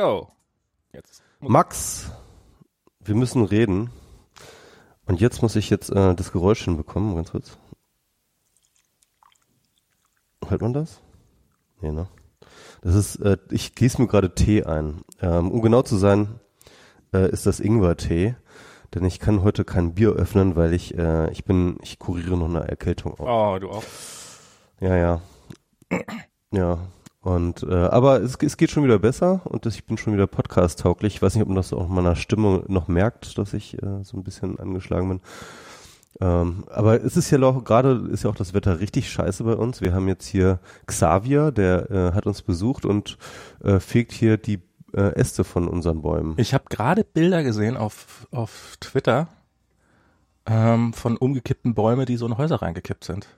go. Jetzt. Max, wir müssen reden. Und jetzt muss ich jetzt äh, das Geräusch hinbekommen, ganz kurz. Hört man das? Nee, ne? Das ist, äh, ich gieße mir gerade Tee ein. Ähm, um genau zu sein, äh, ist das Ingwer-Tee. Denn ich kann heute kein Bier öffnen, weil ich, äh, ich bin, ich kuriere noch eine Erkältung auf. Oh, du auch? Ja, ja. Ja. Und äh, aber es, es geht schon wieder besser und das, ich bin schon wieder podcast-tauglich. Ich weiß nicht, ob man das auch in meiner Stimme noch merkt, dass ich äh, so ein bisschen angeschlagen bin. Ähm, aber es ist ja auch gerade ist ja auch das Wetter richtig scheiße bei uns. Wir haben jetzt hier Xavier, der äh, hat uns besucht und äh, fegt hier die äh, Äste von unseren Bäumen. Ich habe gerade Bilder gesehen auf auf Twitter ähm, von umgekippten Bäumen, die so in Häuser reingekippt sind.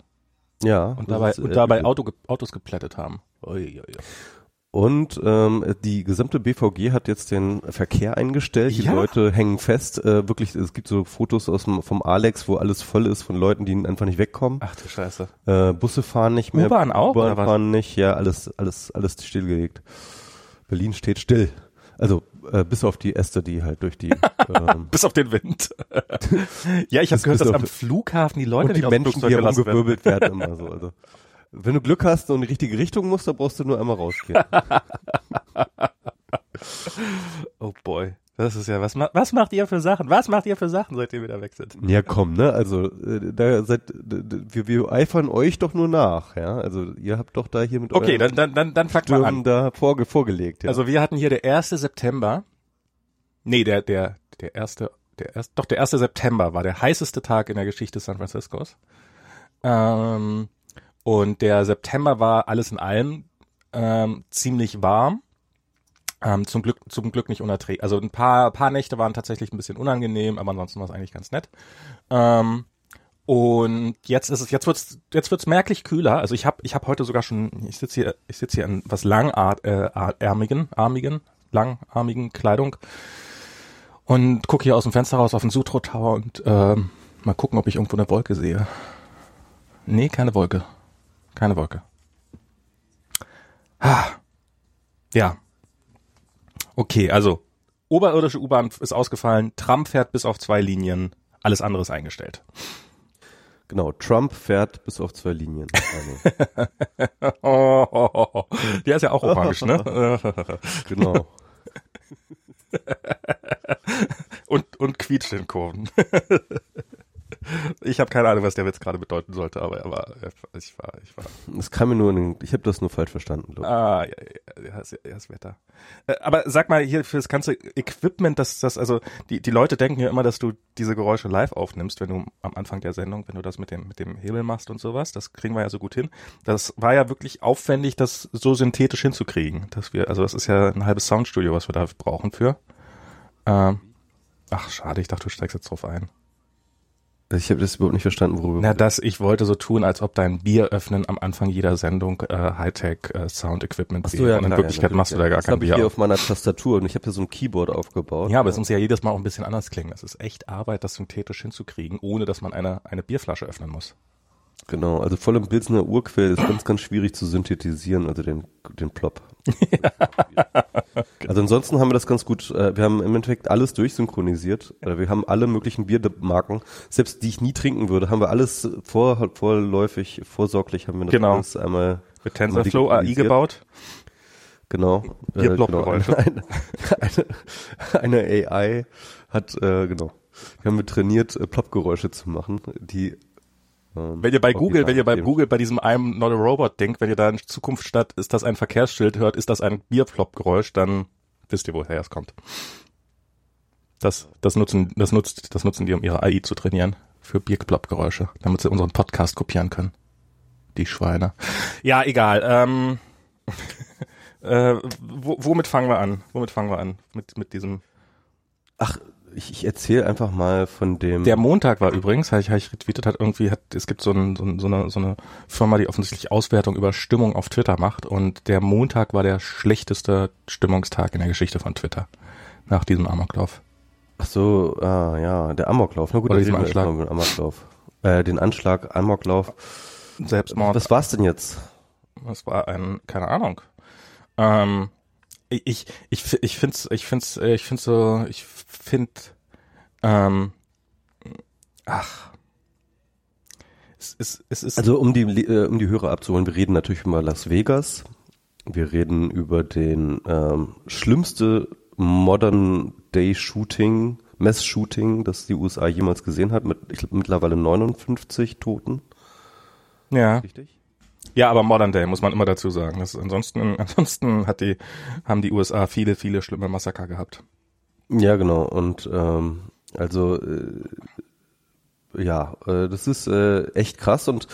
Ja. Und dabei, ist, und dabei äh, Auto, Autos geplättet haben. Ui, ui, ui. Und ähm, die gesamte BVG hat jetzt den Verkehr eingestellt. Die ja. Leute hängen fest. Äh, wirklich, es gibt so Fotos aus dem, vom Alex, wo alles voll ist von Leuten, die einfach nicht wegkommen. Ach du Scheiße. Äh, Busse fahren nicht mehr. U-Bahn auch? U-Bahn fahren nicht. Ja, alles, alles, alles stillgelegt. Berlin steht still. Also äh, bis auf die Äste, die halt durch die ähm, bis auf den Wind. ja, ich habe gehört, dass am Flughafen die Leute und die Menschen, die herumgewirbelt werden. werden immer so. Also wenn du Glück hast und in die richtige Richtung musst, dann brauchst du nur einmal rausgehen. oh boy. Das ist ja, was, was macht ihr für Sachen? Was macht ihr für Sachen, seit ihr wieder weg seid? Ja, komm, ne? Also, äh, da seid, wir, wir eifern euch doch nur nach, ja? Also, ihr habt doch da hier mit Okay, dann, dann, dann, dann fangt mal an. da vorge, vorgelegt, ja. Also, wir hatten hier der 1. September. Nee, der, der, der erste, der erste, doch, der 1. September war der heißeste Tag in der Geschichte San Franciscos. Ähm, und der September war alles in allem ähm, ziemlich warm. Ähm, zum Glück, zum Glück nicht unerträglich. Also ein paar, paar Nächte waren tatsächlich ein bisschen unangenehm, aber ansonsten war es eigentlich ganz nett. Ähm, und jetzt ist es, jetzt wird's, jetzt wird's merklich kühler. Also ich habe, ich habe heute sogar schon, ich sitze hier, ich sitze hier in was langärmigen, äh, armigen, langarmigen Kleidung und gucke hier aus dem Fenster raus auf den Sutro Tower und äh, mal gucken, ob ich irgendwo eine Wolke sehe. Nee, keine Wolke, keine Wolke. Ah. Ja, Okay, also oberirdische U-Bahn ist ausgefallen, Trump fährt bis auf zwei Linien, alles andere ist eingestellt. Genau, Trump fährt bis auf zwei Linien. Also. oh, oh, oh, Der ist ja auch orange, ne? genau. und, und quietscht in Kurven. Ich habe keine Ahnung, was der Witz gerade bedeuten sollte, aber er war, ich war, ich war. Das kam mir nur in den, ich habe das nur falsch verstanden. Glaub. Ah, ja, ja, ja, ja, das Wetter. Äh, aber sag mal hier für das ganze Equipment, dass das, also die die Leute denken ja immer, dass du diese Geräusche live aufnimmst, wenn du am Anfang der Sendung, wenn du das mit dem mit dem Hebel machst und sowas. Das kriegen wir ja so gut hin. Das war ja wirklich aufwendig, das so synthetisch hinzukriegen, dass wir, also das ist ja ein halbes Soundstudio, was wir da brauchen für. Ähm, ach schade, ich dachte, du steigst jetzt drauf ein. Ich habe das überhaupt nicht verstanden, worüber. Na, das, ich wollte so tun, als ob dein Bier öffnen am Anfang jeder Sendung äh, Hightech äh, Sound Equipment so, ja, und in Wirklichkeit ja, machst du da gar das kein Bier. Ich hier auf meiner Tastatur und ich habe hier so ein Keyboard aufgebaut. Ja, aber es muss ja jedes Mal auch ein bisschen anders klingen. Das ist echt Arbeit, das synthetisch hinzukriegen, ohne dass man eine eine Bierflasche öffnen muss. Genau, also voll im Pilsner Urquell ist ganz, ganz schwierig zu synthetisieren, also den, den Plop. also ansonsten haben wir das ganz gut, äh, wir haben im Endeffekt alles durchsynchronisiert. Also wir haben alle möglichen Biermarken, selbst die ich nie trinken würde, haben wir alles vor, vorläufig, vorsorglich haben wir das genau. alles einmal mit TensorFlow AI gebaut. Genau. Äh, genau. Eine, eine, eine AI hat, äh, genau. Wir haben wir trainiert, äh, Plopgeräusche zu machen, die wenn ihr bei Google, wenn ihr bei Google bei diesem I'm not a robot denkt, wenn ihr da in Zukunft statt ist das ein Verkehrsschild hört, ist das ein Bierflop-Geräusch, dann wisst ihr, woher es kommt. Das, das nutzen, das nutzt, das nutzen die, um ihre AI zu trainieren für Bierflop-Geräusche, damit sie unseren Podcast kopieren können. Die Schweine. Ja, egal. Ähm, äh, womit fangen wir an? Womit fangen wir an? Mit, mit diesem. Ach, ich, ich erzähle einfach mal von dem. Der Montag war übrigens, habe ich, hab ich retweetet, hat irgendwie, hat, es gibt so, ein, so, so, eine, so eine Firma, die offensichtlich Auswertung über Stimmung auf Twitter macht und der Montag war der schlechteste Stimmungstag in der Geschichte von Twitter nach diesem Amoklauf. Ach so, ah, ja, der Amoklauf. Na gut, Oder diesen Anschlag. Den Amoklauf. Äh, den Anschlag, Amoklauf. Selbstmord. Was war's denn jetzt? Das war ein, keine Ahnung. Ähm, ich ich ich find's ich find's äh, ich find's so ich find ähm, ach es ist es ist Also um die äh, um die Hörer abzuholen, wir reden natürlich über Las Vegas. Wir reden über den ähm, schlimmste Modern Day Shooting, Mass Shooting, das die USA jemals gesehen hat, mit ich glaub, mittlerweile 59 Toten. ja Richtig? Ja aber Modern Day muss man immer dazu sagen das ansonsten ansonsten hat die haben die USA viele viele schlimme Massaker gehabt Ja, genau. Und ähm, also äh, ja, äh, das ist äh, echt krass und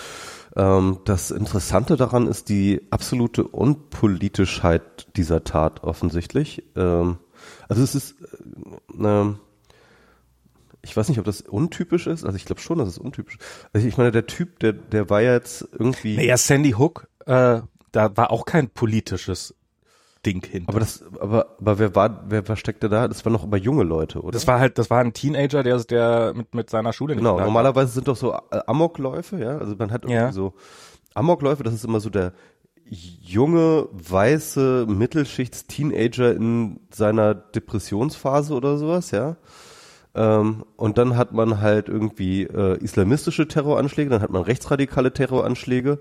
ähm, das Interessante daran ist die absolute Unpolitischheit dieser Tat offensichtlich. Ähm, also es ist, äh, ähm, ich weiß nicht, ob das untypisch ist. Also ich glaube schon, dass es untypisch ist. Also ich meine, der Typ, der, der war ja jetzt irgendwie. naja Sandy Hook äh, da war auch kein politisches Ding hinter aber das, aber, aber wer war, wer, wer steckte da? Das waren noch aber junge Leute, oder? das war halt das war ein Teenager der der mit mit seiner Schule nicht Genau, normalerweise sind doch so Amokläufe, ja, also man hat irgendwie Ja. so Amokläufe, das ist immer so der junge, weiße Mittelschichts-Teenager in seiner Depressionsphase oder sowas, ja. Ähm, und dann hat man halt irgendwie äh, islamistische Terroranschläge, dann hat man rechtsradikale Terroranschläge.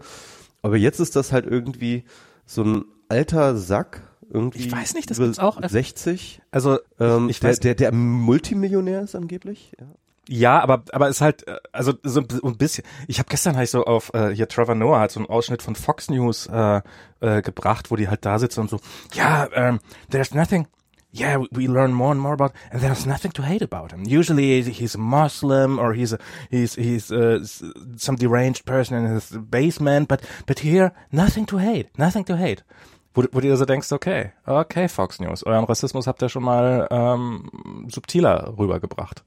Aber jetzt ist das halt irgendwie so ein alter Sack, irgendwie Ich weiß nicht, das gibt's auch. 60, also ähm, ich der, weiß der, der Multimillionär ist angeblich. Ja. Ja, aber aber ist halt äh, also so ein bi- ein bisschen. Ich habe gestern ich so auf äh, hier Trevor Noah hat so einen Ausschnitt von Fox News äh, äh, gebracht, wo die halt da sitzen und so. Ja, um, there's nothing. Yeah, we- learn more and more about, and there's nothing to hate about him. Usually he's a Muslim or he's a, he's he's uh, s- some deranged person in his basement, but but here nothing to hate, nothing to hate. Wo, wo du dir so denkst, okay, okay, Fox News, euren Rassismus habt ihr schon mal ähm, subtiler rübergebracht.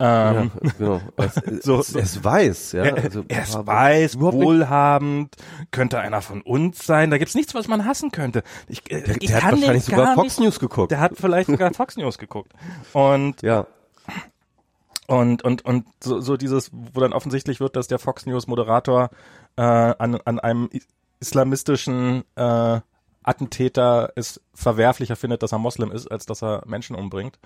Ähm, Ja, genau. Es, So- es, es weiß, ja. er, Also, er ist weiß, wohlhabend, könnte einer von uns sein. Da gibt's nichts, was man hassen könnte. Ich, äh, ich der hat kann den wahrscheinlich gar sogar Fox nicht. News geguckt. Der hat vielleicht sogar Fox News geguckt. Und Ja, und und und so, so dieses, wo dann offensichtlich wird, dass der Fox News Moderator äh, an an einem islamistischen äh, Attentäter es verwerflicher findet, dass er Moslem ist, als dass er Menschen umbringt.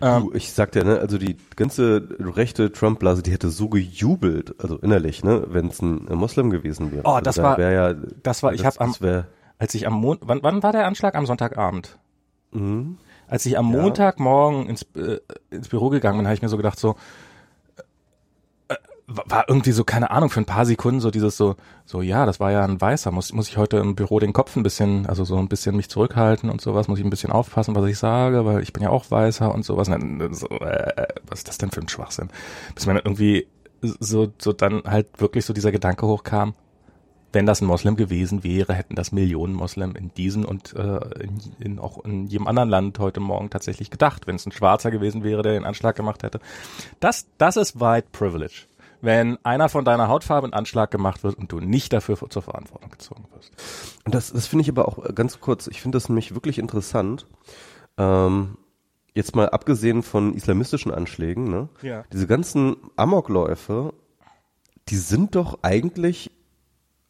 du, ich sag dir, ne, also die ganze rechte Trump-Blase, die hätte so gejubelt, also innerlich, ne, wenn es ein Moslem gewesen wäre. Oh, also das da war- ja, das war- ich hab am- wär, Als ich am Mon wann, wann war der Anschlag? Am Sonntagabend. mhm. Als ich am Ja. Montagmorgen ins, äh, ins Büro gegangen bin, habe ich mir so gedacht, so war irgendwie so, keine Ahnung, für ein paar Sekunden so dieses so, so ja, das war ja ein Weißer, muss, muss ich heute im Büro den Kopf ein bisschen, also so ein bisschen mich zurückhalten und sowas, muss ich ein bisschen aufpassen, was ich sage, weil ich bin ja auch Weißer und sowas. Und dann so, äh, was ist das denn für ein Schwachsinn? Bis mir irgendwie so, so dann halt wirklich so dieser Gedanke hochkam, wenn das ein Moslem gewesen wäre, hätten das Millionen Moslem in diesem und äh, in, in auch in jedem anderen Land heute Morgen tatsächlich gedacht, wenn es ein Schwarzer gewesen wäre, der den Anschlag gemacht hätte. Das, das ist White Privilege. Wenn einer von deiner Hautfarbe einen Anschlag gemacht wird und du nicht dafür zur Verantwortung gezogen wirst. Und das, das finde ich aber auch äh, ganz kurz, ich finde das nämlich wirklich interessant. Ähm, jetzt mal abgesehen von islamistischen Anschlägen, ne? Ja. Diese ganzen Amokläufe, die sind doch eigentlich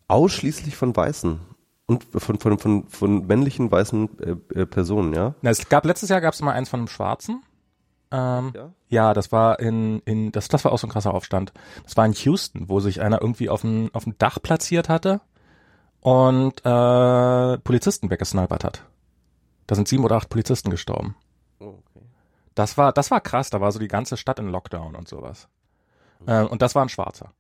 ausschließlich von Weißen und von, von, von, von männlichen weißen äh, äh, Personen, ja? Na, es gab letztes Jahr gab es mal eins von einem Schwarzen. Ähm, Ja? ja, das war in, in das, das war auch so ein krasser Aufstand. Das war in Houston, wo sich einer irgendwie auf dem auf dem Dach platziert hatte und äh, Polizisten weggesnipert hat. Da sind sieben oder acht Polizisten gestorben. Oh, okay. Das war das war krass. Da war so die ganze Stadt in Lockdown und sowas. Ähm, und das war ein Schwarzer.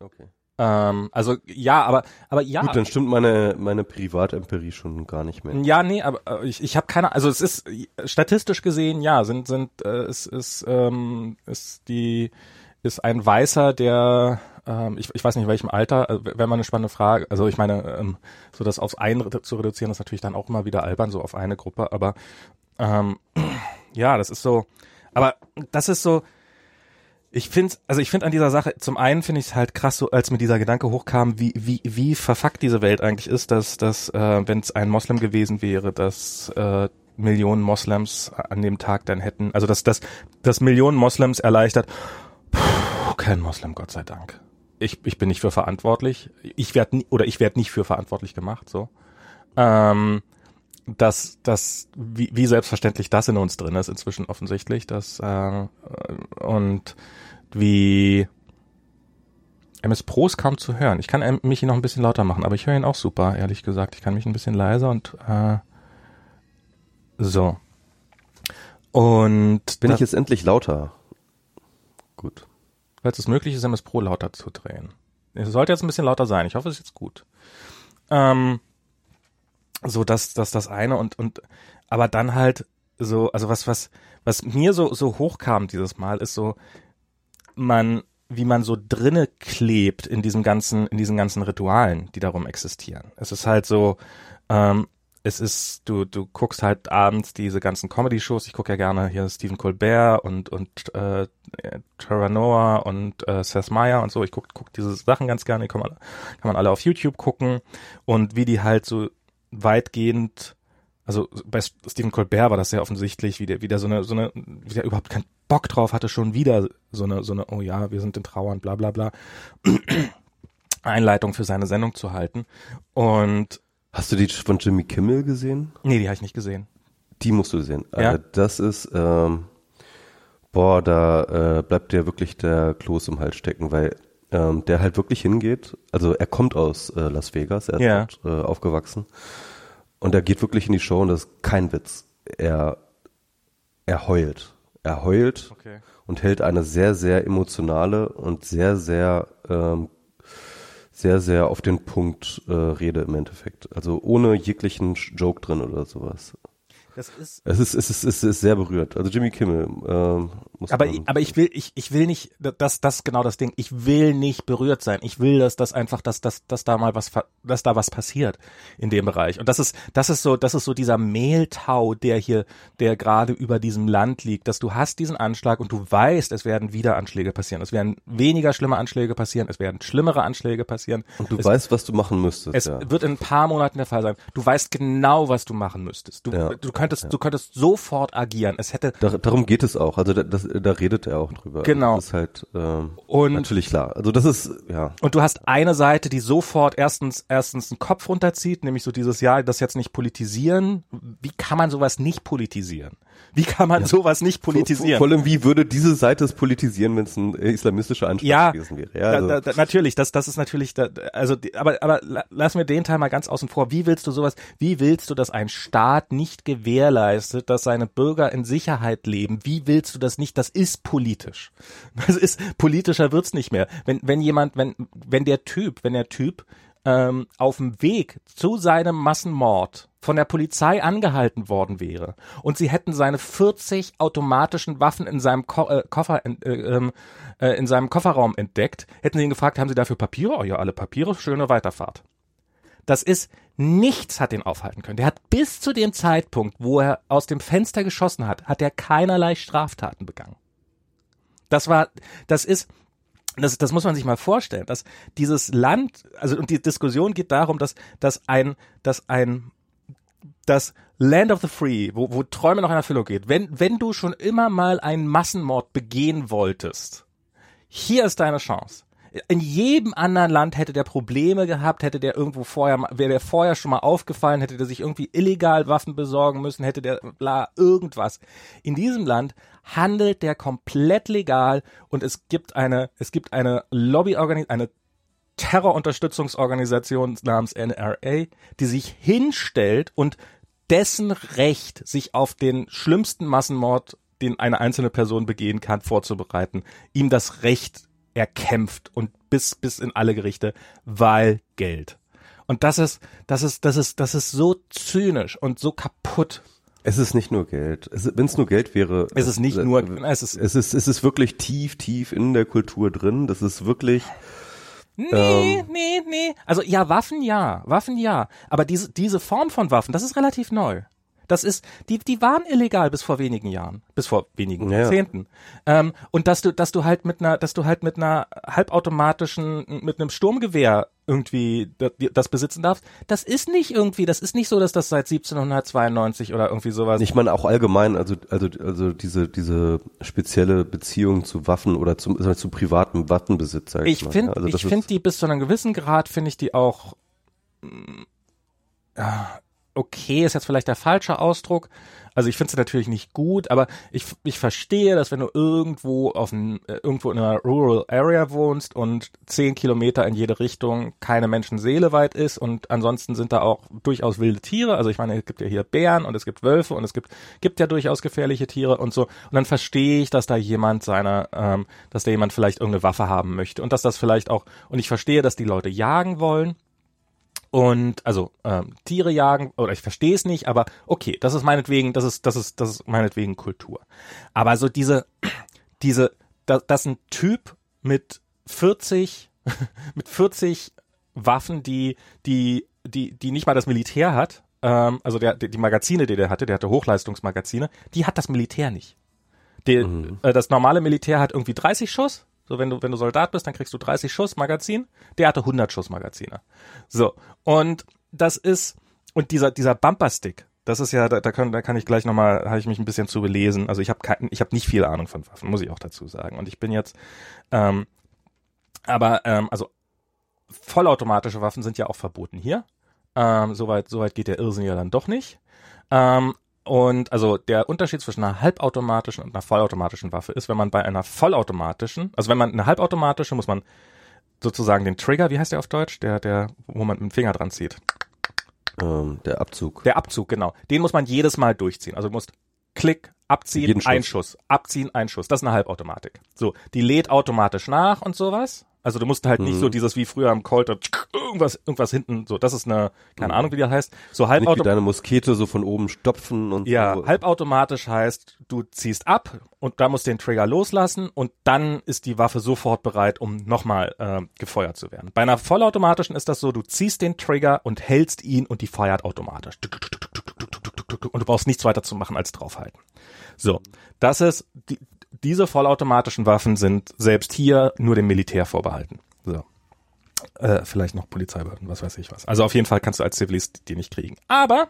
okay. Ähm, also ja, aber aber ja. Gut, dann stimmt meine, meine Privatempirie schon gar nicht mehr. Ja, nee, aber äh, ich, ich habe keine, also es ist statistisch gesehen, ja, sind sind äh, es ist ähm, ist die ist ein Weißer, der ähm, ich, ich weiß nicht in welchem Alter, äh, wäre mal eine spannende Frage. Also ich meine, ähm, so das aufs redu- zu reduzieren, ist natürlich dann auch immer wieder albern, so auf eine Gruppe, aber ähm, ja, das ist so, aber das ist so, ich finde, also ich finde an dieser Sache, zum einen finde ich es halt krass, so als mir dieser Gedanke hochkam, wie wie wie verfuckt diese Welt eigentlich ist, dass dass äh, wenn es ein Moslem gewesen wäre, dass äh, Millionen Moslems an dem Tag dann hätten, also dass dass dass Millionen Moslems erleichtert. Puh, kein Moslem, Gott sei Dank. Ich ich bin nicht für verantwortlich. Ich werde oder ich werde nicht für verantwortlich gemacht, so. Ähm, dass das wie, wie selbstverständlich das in uns drin ist inzwischen offensichtlich, dass äh, und wie MS Pro ist kaum zu hören. Ich kann mich hier noch ein bisschen lauter machen, aber ich höre ihn auch super, ehrlich gesagt. Ich kann mich ein bisschen leiser und äh, so. Und bin ich jetzt endlich lauter? Gut. Weil es möglich ist, MS Pro lauter zu drehen. Es sollte jetzt ein bisschen lauter sein. Ich hoffe, es ist jetzt gut. Ähm, so, dass, dass das eine und, und, aber dann halt so, also was, was, was mir so, so hochkam dieses Mal, ist so, man, wie man so drinne klebt in diesem ganzen, in diesen ganzen Ritualen, die darum existieren. Es ist halt so, ähm, es ist, du, du guckst halt abends diese ganzen Comedy-Shows. Ich gucke ja gerne hier Stephen Colbert und, und äh, Trevor Noah und äh, Seth Meyer und so. Ich guck, guck diese Sachen ganz gerne, die kann man, kann man alle auf YouTube gucken. Und wie die halt so weitgehend, also bei Stephen Colbert war das sehr offensichtlich, wie der wieder so eine, so eine, wie der überhaupt keinen Bock drauf hatte, schon wieder so eine, so eine, oh ja, wir sind in Trauern, bla bla bla. Einleitung für seine Sendung zu halten. Und Hast du die von Jimmy Kimmel gesehen? Nee, die habe ich nicht gesehen. Die musst du sehen. Ja? Äh, das ist, ähm, boah, da äh, bleibt dir wirklich der Kloß im Hals stecken, weil ähm, der halt wirklich hingeht. Also er kommt aus äh, Las Vegas, er ist Ja. dort äh, aufgewachsen. Und er geht wirklich in die Show und das ist kein Witz. Er, er heult. Er heult Okay. und hält eine sehr, sehr emotionale und sehr, sehr, ähm, sehr, sehr auf den Punkt äh, Rede im Endeffekt. Also ohne jeglichen Joke drin oder sowas. Das ist, Es ist, es ist, es ist sehr berührt. Also Jimmy Kimmel ähm, muss aber, ich- aber ich will, ich, ich will nicht, das, das ist genau das Ding. Ich will nicht berührt sein. Ich will, dass das einfach, dass, dass, dass da mal was, dass da was passiert in dem Bereich. Und das ist, das ist so, das ist so dieser Mehltau, der hier, der gerade über diesem Land liegt, dass du hast diesen Anschlag und du weißt, es werden wieder Anschläge passieren. Es werden weniger schlimme Anschläge passieren. Es werden schlimmere Anschläge passieren. und du es, weißt, was du machen müsstest. es ja. wird in ein paar Monaten der Fall sein. Du weißt genau, was du machen müsstest. Du, Ja. du könntest, du könntest sofort agieren. Es hätte, Da, darum geht es auch. Also da, das, da redet er auch drüber. Genau. Das ist halt ähm, Und- natürlich klar. Also das ist, ja. Und du hast eine Seite, die sofort erstens, erstens einen Kopf runterzieht, nämlich so dieses, ja, das jetzt nicht politisieren. Wie kann man sowas nicht politisieren? Wie kann man sowas nicht politisieren? Vor allem, wie würde diese Seite es politisieren, wenn es ein äh, islamistischer Anschlag ja, gewesen wäre? Ja, also, da, da, natürlich, das, das ist natürlich, da, also, aber, aber la- lass mir den Teil mal ganz außen vor. Wie willst du sowas, wie willst du, dass ein Staat nicht gewährleistet, dass seine Bürger in Sicherheit leben? Wie willst du das nicht? Das ist politisch. Das ist, politischer wird's nicht mehr. Wenn, wenn jemand, wenn, wenn der Typ, wenn der Typ, ähm, auf dem Weg zu seinem Massenmord von der Polizei angehalten worden wäre und sie hätten seine 40 automatischen Waffen in seinem Ko äh, Koffer äh, ähm, äh, in seinem Kofferraum entdeckt, hätten sie ihn gefragt, haben Sie dafür Papiere? Oh ja, alle Papiere, schöne Weiterfahrt. Das ist nichts hat ihn aufhalten können. Der hat bis zu dem Zeitpunkt, wo er aus dem Fenster geschossen hat, hat er keinerlei Straftaten begangen. Das war, das ist, das, das muss man sich mal vorstellen, dass dieses Land, also und die Diskussion geht darum, dass, dass ein, dass ein, das Land of the Free, wo, wo Träume noch in Erfüllung geht, wenn, wenn du schon immer mal einen Massenmord begehen wolltest, hier ist deine Chance. In jedem anderen Land hätte der Probleme gehabt, hätte der irgendwo vorher, wäre der vorher schon mal aufgefallen, hätte der sich irgendwie illegal Waffen besorgen müssen, hätte der bla irgendwas. In diesem Land handelt der komplett legal und es gibt eine, es gibt eine Lobbyorganisation, eine Terrorunterstützungsorganisation namens NRA, die sich hinstellt und dessen Recht, sich auf den schlimmsten Massenmord, den eine einzelne Person begehen kann, vorzubereiten, ihm das Recht erkämpft und bis, bis in alle Gerichte, weil Geld. Und das ist, das ist, das ist, das ist so zynisch und so kaputt. es ist nicht nur Geld. Wenn es nur Geld wäre. Es ist nicht äh, nur, es ist, Es ist, es ist wirklich tief, tief in der Kultur drin. Das ist wirklich, Nee, nee, nee. Also ja, Waffen ja, Waffen ja. Aber diese, diese Form von Waffen, das ist relativ neu. Das ist, die, die waren illegal bis vor wenigen Jahren, bis vor wenigen Ja. Jahrzehnten. Ähm, und dass du, dass du halt mit einer, dass du halt mit einer halbautomatischen, mit einem Sturmgewehr irgendwie das, das besitzen darfst, das ist nicht irgendwie, das ist nicht so, dass das seit 1792 oder irgendwie sowas. ich meine auch allgemein, also, also, also diese, diese spezielle Beziehung zu Waffen oder zum, also zu privatem Waffenbesitz, sag ich, Ich mal. finde, also ich finde die bis zu einem gewissen Grad finde ich die auch, ja, okay ist jetzt vielleicht der falsche Ausdruck. Also ich finde es natürlich nicht gut, aber ich, ich verstehe, dass wenn du irgendwo auf ein, äh, irgendwo in einer Rural Area wohnst und zehn Kilometer in jede Richtung keine Menschenseele weit ist und ansonsten sind da auch durchaus wilde Tiere. Also ich meine, es gibt ja hier Bären und es gibt Wölfe und es gibt, gibt ja durchaus gefährliche Tiere und so. Und dann verstehe ich, dass da jemand seine, ähm, dass da jemand vielleicht irgendeine Waffe haben möchte und dass das vielleicht auch, und ich verstehe, dass die Leute jagen wollen und also ähm, Tiere jagen oder ich verstehe es nicht, aber okay, das ist meinetwegen, das ist das ist das ist meinetwegen Kultur. Aber so diese diese dass, dass ein Typ mit 40 mit 40 Waffen, die die die die nicht mal das Militär hat, ähm, also der die Magazine, die der hatte, der hatte Hochleistungsmagazine, die hat das Militär nicht. Die, mhm. äh, das normale Militär hat irgendwie 30 Schuss so, wenn du, wenn du Soldat bist, dann kriegst du 30 Schuss Magazin. Der hatte 100 Schuss Magazine. So. Und das ist, und dieser, dieser Bumperstick, das ist ja, da, da, kann, da kann ich gleich nochmal, habe ich mich ein bisschen zu belesen. Also ich habe ich habe nicht viel Ahnung von Waffen, muss ich auch dazu sagen. Und ich bin jetzt, ähm, aber ähm, also vollautomatische Waffen sind ja auch verboten hier. Ähm, soweit, soweit geht der Irrsinn ja dann doch nicht. Ähm, und also der Unterschied zwischen einer halbautomatischen und einer vollautomatischen Waffe ist, wenn man bei einer vollautomatischen, also wenn man eine halbautomatische, muss man sozusagen den Trigger, wie heißt der auf Deutsch, der, der, wo man mit dem Finger dran zieht. Ähm, der Abzug. Der Abzug, genau. Den muss man jedes Mal durchziehen. Also du musst Klick, abziehen, Einschuss, abziehen, Einschuss. Das ist eine Halbautomatik. So, die lädt automatisch nach und sowas. Also du musst halt mhm. nicht so dieses wie früher am Colt irgendwas irgendwas hinten so. Das ist eine keine mhm. Ahnung wie die heißt. So halbautomatisch. Nicht wie deine Muskete so von oben stopfen und ja so. halbautomatisch heißt du ziehst ab und da musst den Trigger loslassen und dann ist die Waffe sofort bereit, um nochmal äh, gefeuert zu werden. Bei einer vollautomatischen ist das so, du ziehst den Trigger und hältst ihn und die feuert automatisch. Und du brauchst nichts weiter zu machen als draufhalten. So, das ist die, diese vollautomatischen Waffen sind selbst hier nur dem Militär vorbehalten. So. Äh, vielleicht noch Polizeibehörden, was weiß ich was. Also auf jeden Fall kannst du als Zivilist die nicht kriegen. Aber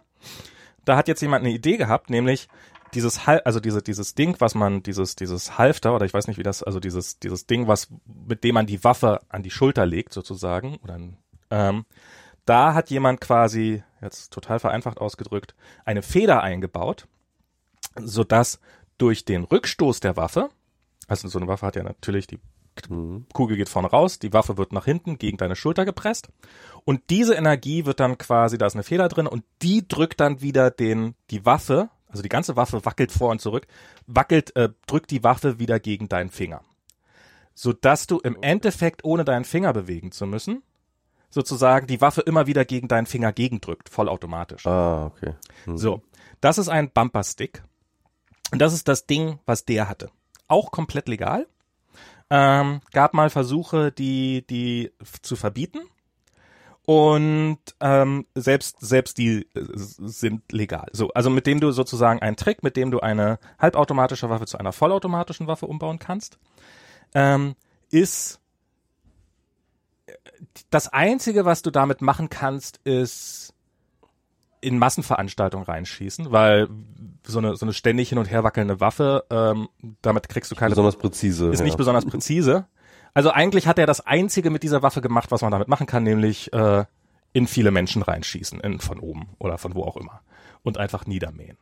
da hat jetzt jemand eine Idee gehabt, nämlich dieses Hal also diese dieses Ding, was man dieses dieses Halfter oder ich weiß nicht wie das also dieses dieses Ding, was mit dem man die Waffe an die Schulter legt sozusagen oder ähm, da hat jemand quasi jetzt total vereinfacht ausgedrückt eine Feder eingebaut, so dass durch den Rückstoß der Waffe, also so eine Waffe hat ja natürlich die. Kugel geht vorne raus, die Waffe wird nach hinten gegen deine Schulter gepresst und diese Energie wird dann quasi, da ist eine Feder drin und die drückt dann wieder den die Waffe, also die ganze Waffe wackelt vor und zurück, wackelt äh, drückt die Waffe wieder gegen deinen Finger, so dass du im Endeffekt ohne deinen Finger bewegen zu müssen sozusagen die Waffe immer wieder gegen deinen Finger gegendrückt, vollautomatisch. Ah, okay. Hm. So, das ist ein Bumper-Stick. Und das ist das Ding, was der hatte. Auch komplett legal. Ähm, gab mal Versuche, die, die zu verbieten. Und ähm, selbst, selbst die äh, sind legal. So, also mit dem du sozusagen einen Trick, mit dem du eine halbautomatische Waffe zu einer vollautomatischen Waffe umbauen kannst, ähm, ist das Einzige, was du damit machen kannst, ist in Massenveranstaltungen reinschießen, weil so eine, so eine ständig hin und her wackelnde Waffe, ähm, damit kriegst du keine... Besonders präzise. Ist ja. nicht besonders präzise. Also eigentlich hat er das Einzige mit dieser Waffe gemacht, was man damit machen kann, nämlich äh, in viele Menschen reinschießen, in, von oben oder von wo auch immer. Und einfach niedermähen.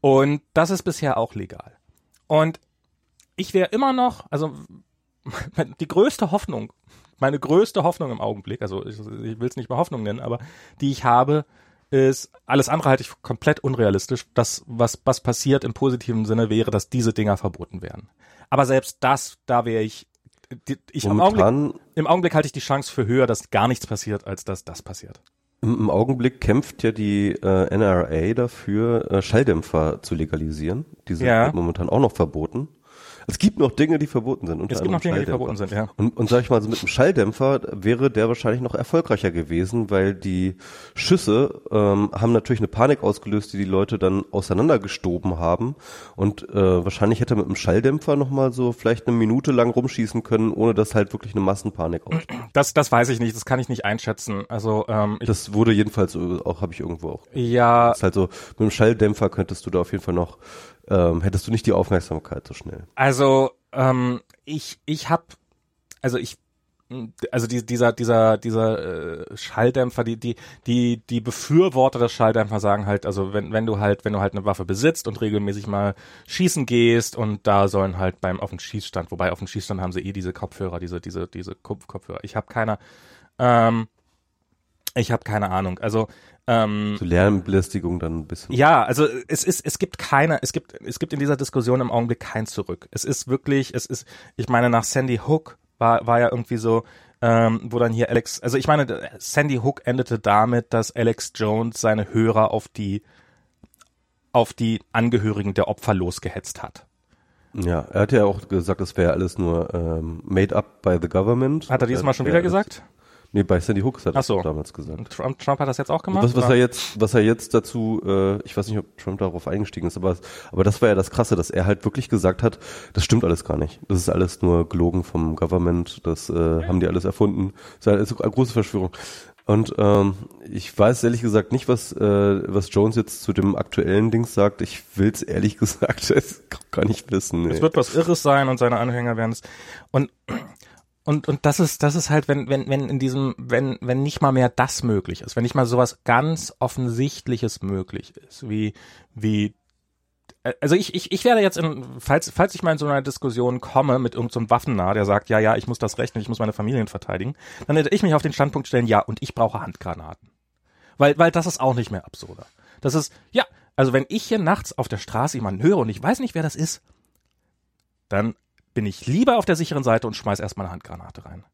Und das ist bisher auch legal. Und ich wäre immer noch, also die größte Hoffnung, meine größte Hoffnung im Augenblick, also ich, ich will es nicht mal Hoffnung nennen, aber die ich habe, ist, alles andere halte ich komplett unrealistisch. Das, was, was passiert im positiven Sinne wäre, dass diese Dinger verboten werden. Aber selbst das, da wäre ich, ich im Augenblick, im Augenblick halte ich die Chance für höher, dass gar nichts passiert, als dass das passiert. Im, im Augenblick kämpft ja die äh, NRA dafür, äh, Schalldämpfer zu legalisieren. Die sind ja. momentan auch noch verboten. Es gibt noch Dinge, die verboten sind. Es gibt noch Dinge, die verboten sind, ja. Und, und sag ich mal, so mit einem Schalldämpfer wäre der wahrscheinlich noch erfolgreicher gewesen, weil die Schüsse ähm, haben natürlich eine Panik ausgelöst, die die Leute dann auseinandergestoben haben. Und äh, wahrscheinlich hätte mit einem Schalldämpfer nochmal so vielleicht eine Minute lang rumschießen können, ohne dass halt wirklich eine Massenpanik ausstößt. Das, das weiß ich nicht, das kann ich nicht einschätzen. Also ähm, ich, Das wurde jedenfalls auch, habe ich irgendwo auch. Ja. Das ist halt so, mit einem Schalldämpfer könntest du da auf jeden Fall noch ähm, hättest du nicht die Aufmerksamkeit so schnell. Also ähm, ich ich habe also ich also die, dieser dieser dieser äh, Schalldämpfer, die die die die Befürworter des Schalldämpfer sagen halt, also wenn wenn du halt wenn du halt eine Waffe besitzt und regelmäßig mal schießen gehst und da sollen halt beim auf dem Schießstand, wobei auf dem Schießstand haben sie eh diese Kopfhörer, diese diese diese Kopfhörer. Ich habe keine ähm, ich habe keine Ahnung. Also ähm, Zu Lärmbelästigung dann ein bisschen. ja, also es ist, es gibt keine, es gibt, es gibt in dieser Diskussion im Augenblick kein Zurück. Es ist wirklich, es ist, ich meine, nach Sandy Hook war, war ja irgendwie so, ähm, wo dann hier Alex, also ich meine, Sandy Hook endete damit, dass Alex Jones seine Hörer auf die, auf die Angehörigen der Opfer losgehetzt hat. Ja, er hat ja auch gesagt, das wäre alles nur ähm, made up by the government. Hat er diesmal schon Ja, wieder das- gesagt? Nee, bei Sandy Hook hat er so. damals gesagt. Trump, Trump hat das jetzt auch gemacht? Was, was oder? er jetzt, was er jetzt dazu, äh, ich weiß nicht, ob Trump darauf eingestiegen ist, aber, aber das war ja das Krasse, dass er halt wirklich gesagt hat, das stimmt alles gar nicht. Das ist alles nur gelogen vom Government, das äh, haben die alles erfunden. Das ist eine, große Verschwörung. Und ähm, ich weiß ehrlich gesagt nicht, was, äh, was Jones jetzt zu dem aktuellen Dings sagt. Ich will's ehrlich gesagt gar nicht wissen. Nee. Es wird was Irres sein und seine Anhänger werden es. Und und und das ist das ist halt wenn wenn wenn in diesem wenn wenn nicht mal mehr das möglich ist, wenn nicht mal sowas ganz offensichtliches möglich ist, wie wie äh, also ich, ich, ich werde jetzt in, falls, falls ich mal in so einer Diskussion komme mit irgendeinem so Waffennah, der sagt, ja, ja, ich muss das rechnen, ich muss meine Familien verteidigen, dann werde ich mich auf den Standpunkt stellen, ja, und ich brauche Handgranaten. Weil, weil das ist auch nicht mehr absurder. Das ist, ja, also wenn ich hier nachts auf der Straße jemanden höre und ich weiß nicht, wer das ist, dann bin ich lieber auf der sicheren Seite und schmeiß erstmal eine Handgranate rein.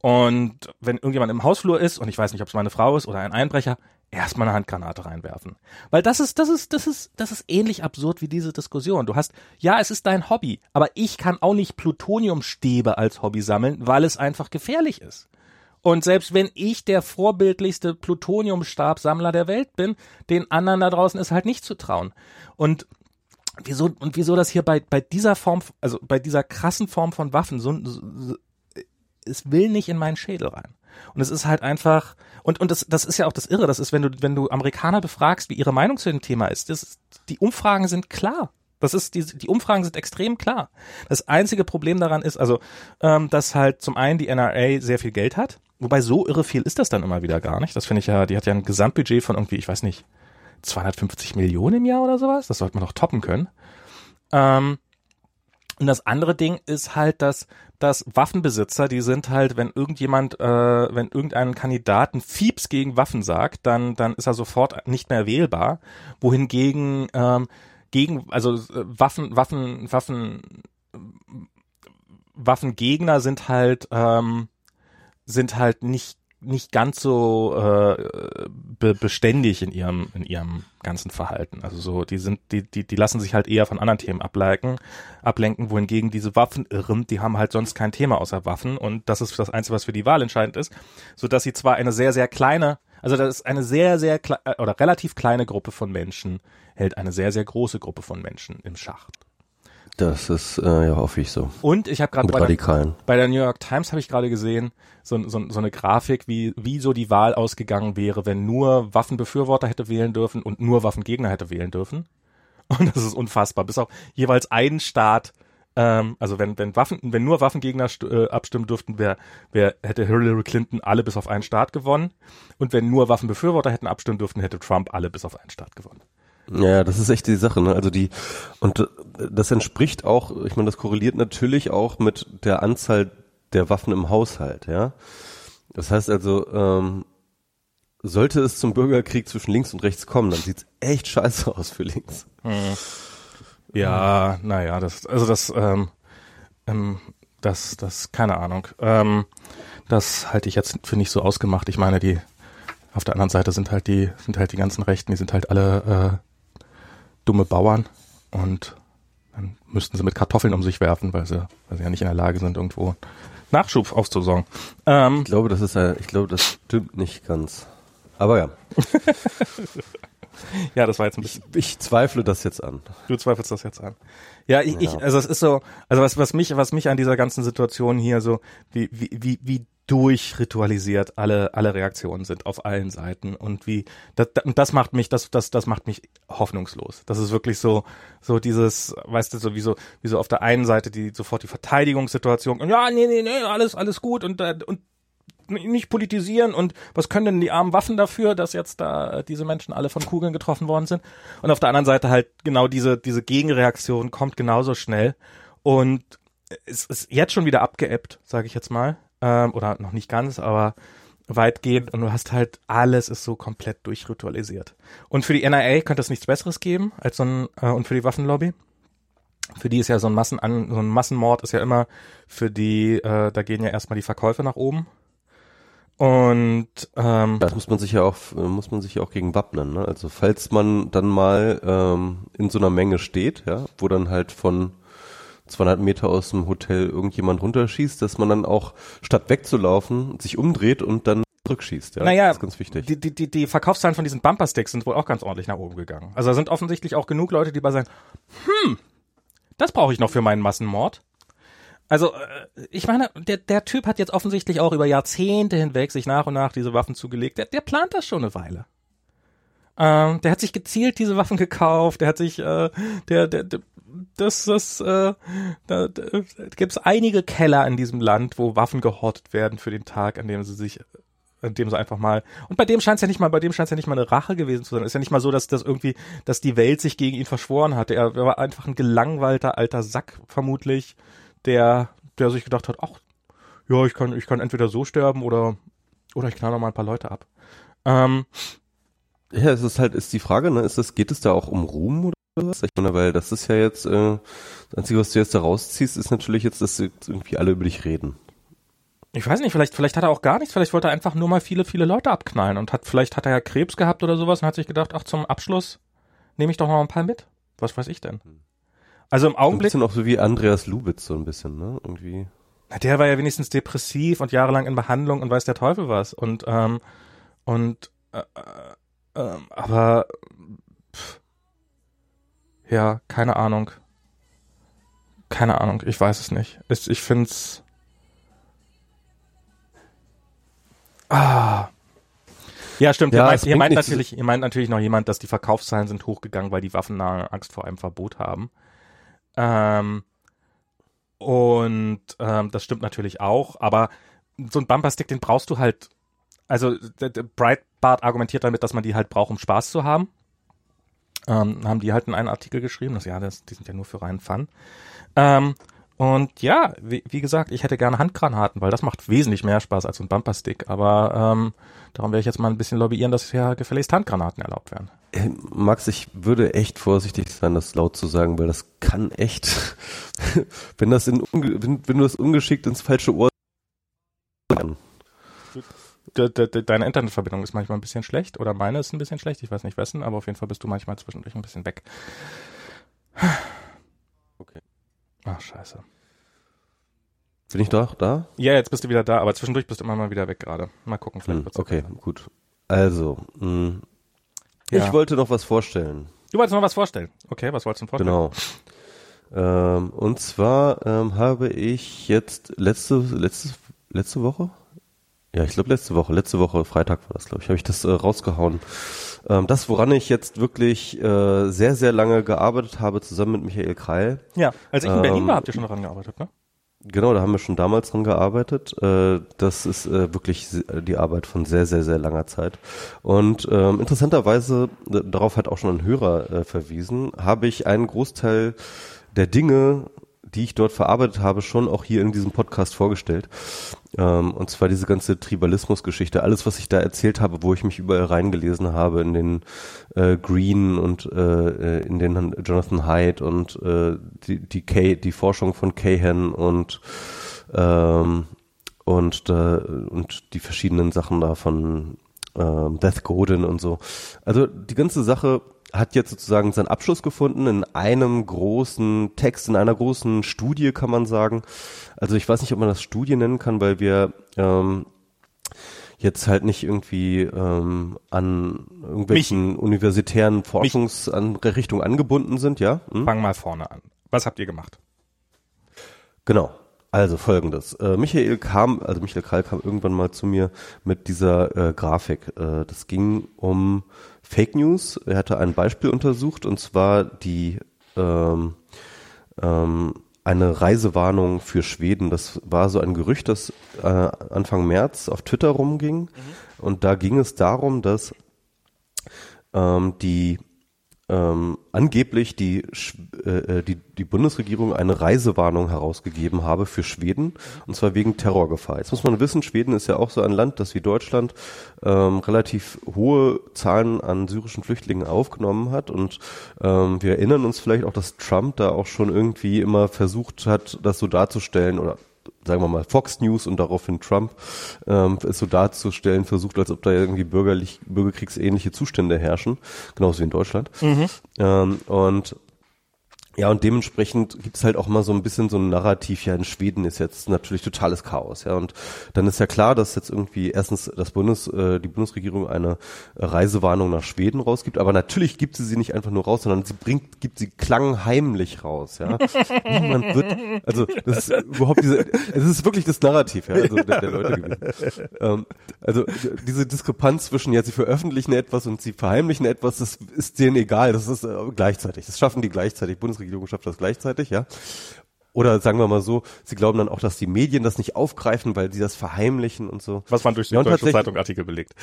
Und wenn irgendjemand im Hausflur ist und ich weiß nicht, ob es meine Frau ist oder ein Einbrecher, erstmal eine Handgranate reinwerfen. Weil das ist, das ist, das ist, das ist ähnlich absurd wie diese Diskussion. Du hast, ja, es ist dein Hobby, aber ich kann auch nicht Plutoniumstäbe als Hobby sammeln, weil es einfach gefährlich ist. Und selbst wenn ich der vorbildlichste Plutoniumstabsammler der Welt bin, den anderen da draußen ist halt nicht zu trauen. Und wieso, und wieso das hier bei, bei dieser Form, also bei dieser krassen Form von Waffen so, so es will nicht in meinen Schädel rein. Und es ist halt einfach, und, und das, das ist ja auch das Irre, das ist, wenn du, wenn du Amerikaner befragst, wie ihre Meinung zu dem Thema ist, das, die Umfragen sind klar. Das ist, die, die Umfragen sind extrem klar. Das einzige Problem daran ist, also, ähm, dass halt zum einen die NRA sehr viel Geld hat, wobei so irre viel ist das dann immer wieder gar nicht. Das finde ich ja, die hat ja ein Gesamtbudget von irgendwie, ich weiß nicht, 250 Millionen im Jahr oder sowas. Das sollte man doch toppen können. Ähm, und das andere Ding ist halt, dass, dass Waffenbesitzer, die sind halt, wenn irgendjemand, äh, wenn irgendein Kandidaten Fieps gegen Waffen sagt, dann, dann ist er sofort nicht mehr wählbar. Wohingegen ähm, gegen, also Waffen, Waffen, Waffen, Waffengegner sind halt, ähm, sind halt nicht nicht ganz so äh, be beständig in ihrem in ihrem ganzen Verhalten. Also so, die sind die die die lassen sich halt eher von anderen Themen ablenken, ablenken, wohingegen diese Waffenirren, die haben halt sonst kein Thema außer Waffen und das ist das einzige, was für die Wahl entscheidend ist, so dass sie zwar eine sehr sehr kleine, also das ist eine sehr sehr äh, oder relativ kleine Gruppe von Menschen hält eine sehr sehr große Gruppe von Menschen im Schach. Das ist äh, ja hoffe ich so. Und ich habe gerade bei, der- Radikalen. bei der New York Times habe ich gerade gesehen, so, so, so eine Grafik, wie, wie so die Wahl ausgegangen wäre, wenn nur Waffenbefürworter hätte wählen dürfen und nur Waffengegner hätte wählen dürfen. Und das ist unfassbar. Bis auf jeweils einen Staat, ähm, also wenn, wenn Waffen, wenn nur Waffengegner äh, abstimmen dürften, wär, wär, hätte Hillary Clinton alle bis auf einen Staat gewonnen. Und wenn nur Waffenbefürworter hätten abstimmen dürften, hätte Trump alle bis auf einen Staat gewonnen. Ja, das ist echt die Sache, ne? Also die und äh, das entspricht auch, ich meine, das korreliert natürlich auch mit der Anzahl der Waffen im Haushalt, ja. Das heißt also, ähm, sollte es zum Bürgerkrieg zwischen links und rechts kommen, dann sieht's echt scheiße aus für links. Ja, naja, das, also das, ähm, ähm, das, das, keine Ahnung. Ähm, das halte ich jetzt für nicht so ausgemacht. Ich meine, die, auf der anderen Seite sind halt die, sind halt die ganzen Rechten, die sind halt alle äh, dumme Bauern und dann müssten sie mit Kartoffeln um sich werfen, weil sie, weil sie ja nicht in der Lage sind, irgendwo Nachschub aufzusorgen. Ähm, Ich glaube, das ist, äh, ich glaube, das stimmt nicht ganz. Aber ja, ja, das war jetzt ein bisschen. ich zweifle das jetzt an. Du zweifelst das jetzt an. Ja, ich, ich Ja. also es ist so, also was, was mich, was mich an dieser ganzen Situation hier so, wie, wie, wie, wie durchritualisiert alle alle Reaktionen sind auf allen Seiten und wie das, das macht mich das das das macht mich hoffnungslos. Das ist wirklich so so dieses weißt du so wie so wie so auf der einen Seite die sofort die Verteidigungssituation und ja nee nee nee alles alles gut und äh, und nicht politisieren und was können denn die armen Waffen dafür, dass jetzt da diese Menschen alle von Kugeln getroffen worden sind? Und auf der anderen Seite halt genau diese, diese Gegenreaktion kommt genauso schnell und es ist jetzt schon wieder abgeebbt, sage ich jetzt mal. Ähm, oder noch nicht ganz, aber weitgehend und du hast halt alles ist so komplett durchritualisiert. Und für die NIA könnte es nichts Besseres geben als so ein äh, und für die Waffenlobby. Für die ist ja so ein Massen so ein Massenmord ist ja immer für die äh, da gehen ja erstmal die Verkäufe nach oben und ähm, das muss man sich ja auch muss man sich ja auch gegen wappnen. Ne? Also falls man dann mal ähm, in so einer Menge steht, ja, wo dann halt von 200 Meter aus dem Hotel irgendjemand runterschießt, dass man dann auch statt wegzulaufen sich umdreht und dann zurückschießt. Ja, naja, das ist ganz wichtig. Die, die, die, Verkaufszahlen von diesen Bumpersticks sind wohl auch ganz ordentlich nach oben gegangen. Also da sind offensichtlich auch genug Leute, die bei sagen, hm, das brauche ich noch für meinen Massenmord. Also, äh, ich meine, der, der Typ hat jetzt offensichtlich auch über Jahrzehnte hinweg sich nach und nach diese Waffen zugelegt. Der, der plant das schon eine Weile. Ähm, der hat sich gezielt diese Waffen gekauft, der hat sich, äh, der, der, der das, das, äh, da, da gibt es einige Keller in diesem Land, wo Waffen gehortet werden für den Tag, an dem sie sich, an dem sie einfach mal. Und bei dem scheint es ja nicht mal, bei dem scheint ja nicht mal eine Rache gewesen zu sein. Ist ja nicht mal so, dass das irgendwie, dass die Welt sich gegen ihn verschworen hatte. Er war einfach ein gelangweilter alter Sack vermutlich, der, der sich gedacht hat, ach, ja, ich kann, ich kann entweder so sterben oder, oder ich knall noch mal ein paar Leute ab. Ähm, ja, es ist halt, ist die Frage, ne, ist das, geht es da auch um Ruhm oder was? Ich meine, weil das ist ja jetzt, äh, das Einzige, was du jetzt da rausziehst, ist natürlich jetzt, dass irgendwie alle über dich reden. Ich weiß nicht, vielleicht, vielleicht hat er auch gar nichts, vielleicht wollte er einfach nur mal viele, viele Leute abknallen und hat, vielleicht hat er ja Krebs gehabt oder sowas und hat sich gedacht, ach, zum Abschluss nehme ich doch noch ein paar mit. Was weiß ich denn? Also im Augenblick. Ein bisschen auch so wie Andreas Lubitz, so ein bisschen, ne? Irgendwie. Na, der war ja wenigstens depressiv und jahrelang in Behandlung und weiß der Teufel was. Und, ähm, und, äh, äh, äh aber, pff, ja, keine Ahnung. Keine Ahnung, ich weiß es nicht. Ich, ich find's. Ah. Ja, stimmt. Ja, ihr meint, ihr meint natürlich, ihr meint natürlich noch jemand, dass die Verkaufszahlen sind hochgegangen, weil die Waffen Angst vor einem Verbot haben. Ähm, und ähm, das stimmt natürlich auch, aber so ein Bumperstick, den brauchst du halt. Also Breitbart argumentiert damit, dass man die halt braucht, um Spaß zu haben. Ähm, haben die halt in einen Artikel geschrieben, dass ja, das, die sind ja nur für reinen Fun. Ähm, und ja, wie, wie, gesagt, ich hätte gerne Handgranaten, weil das macht wesentlich mehr Spaß als ein Bumperstick. Aber ähm, darum werde ich jetzt mal ein bisschen lobbyieren, dass ja gefälligst Handgranaten erlaubt werden. Äh, Max, ich würde echt vorsichtig sein, das laut zu sagen, weil das kann echt, wenn das in, wenn, wenn du das ungeschickt ins falsche Ohr de, de, de, deine Internetverbindung ist manchmal ein bisschen schlecht oder meine ist ein bisschen schlecht, ich weiß nicht wessen, aber auf jeden Fall bist du manchmal zwischendurch ein bisschen weg. Okay. Ach, scheiße. Bin ich doch da? Ja, jetzt bist du wieder da, aber zwischendurch bist du immer mal wieder weg gerade. Mal gucken, vielleicht hm, wird's Okay, besser. gut. Also, mh, hm, ja. ich wollte noch was vorstellen. Du wolltest noch was vorstellen? Okay, was wolltest du vorstellen? Genau. Ähm, und zwar ähm, habe ich jetzt letzte, letzte, letzte Woche, ja, ich glaube letzte Woche, letzte Woche, Freitag war das, glaube ich, habe ich das äh, rausgehauen. Ähm, das, woran ich jetzt wirklich äh, sehr, sehr lange gearbeitet habe, zusammen mit Michael Kreil. Ja, als ich in Berlin war, ähm, habt ihr schon daran gearbeitet, ne? Genau, da haben wir schon damals dran gearbeitet. Äh, das ist äh, wirklich die Arbeit von sehr, sehr, sehr langer Zeit. Und ähm, interessanterweise, darauf hat auch schon ein Hörer äh, verwiesen, habe ich einen Großteil der Dinge, die ich dort verarbeitet habe, schon auch hier in diesem Podcast vorgestellt. Ähm, und zwar diese ganze Tribalismus-Geschichte, alles, was ich da erzählt habe, wo ich mich überall reingelesen habe, in den äh, Green und äh, äh in den Jonathan Hyde und äh, die, die, Kay, die Forschung von Cahan und ähm, und, äh, und die verschiedenen Sachen da von äh, Death Godin und so. Also die ganze Sache hat jetzt sozusagen seinen Abschluss gefunden in einem großen Text, in einer großen Studie, kann man sagen. Also ich weiß nicht, ob man das Studie nennen kann, weil wir ähm, jetzt halt nicht irgendwie ähm, an irgendwelchen Mich. universitären Forschungsrichtungen angebunden sind, ja? Hm? Fang mal vorne an. Was habt ihr gemacht? Genau. Also folgendes. Äh, Michael kam, also Michael Krall kam irgendwann mal zu mir mit dieser äh, Grafik. Äh, das ging um Fake News. Er hatte ein Beispiel untersucht und zwar die ähm, ähm, eine Reisewarnung für Schweden. Das war so ein Gerücht, das äh, Anfang März auf Twitter rumging. Mhm. Und da ging es darum, dass ähm, die ähm, angeblich die, äh, äh, die, die Bundesregierung eine Reisewarnung herausgegeben habe für Schweden, und zwar wegen Terrorgefahr. Jetzt muss man wissen, Schweden ist ja auch so ein Land, das wie Deutschland ähm, relativ hohe Zahlen an syrischen Flüchtlingen aufgenommen hat. Und ähm, wir erinnern uns vielleicht auch, dass Trump da auch schon irgendwie immer versucht hat, das so darzustellen oder sagen wir mal, Fox News und daraufhin Trump ähm, es so darzustellen versucht, als ob da irgendwie bürgerlich, bürgerkriegsähnliche Zustände herrschen, genauso wie in Deutschland. Mhm. Ähm, und ja, und dementsprechend gibt es halt auch mal so ein bisschen so ein Narrativ, ja, in Schweden ist jetzt natürlich totales Chaos, ja. Und dann ist ja klar, dass jetzt irgendwie erstens das Bundes, äh, die Bundesregierung eine Reisewarnung nach Schweden rausgibt, aber natürlich gibt sie sie nicht einfach nur raus, sondern sie bringt, gibt sie klangheimlich raus, ja. Niemand wird, also das ist überhaupt diese, es ist wirklich das Narrativ, ja, also der, der Leute gewesen. Ähm, also diese Diskrepanz zwischen, ja, sie veröffentlichen etwas und sie verheimlichen etwas, das ist denen egal, das ist äh, gleichzeitig, das schaffen die gleichzeitig. Bundesregierung Regierung schafft das gleichzeitig, ja. Oder sagen wir mal so, sie glauben dann auch, dass die Medien das nicht aufgreifen, weil sie das verheimlichen und so. Was man durch die ja, Deutsche Zeitung Artikel belegt.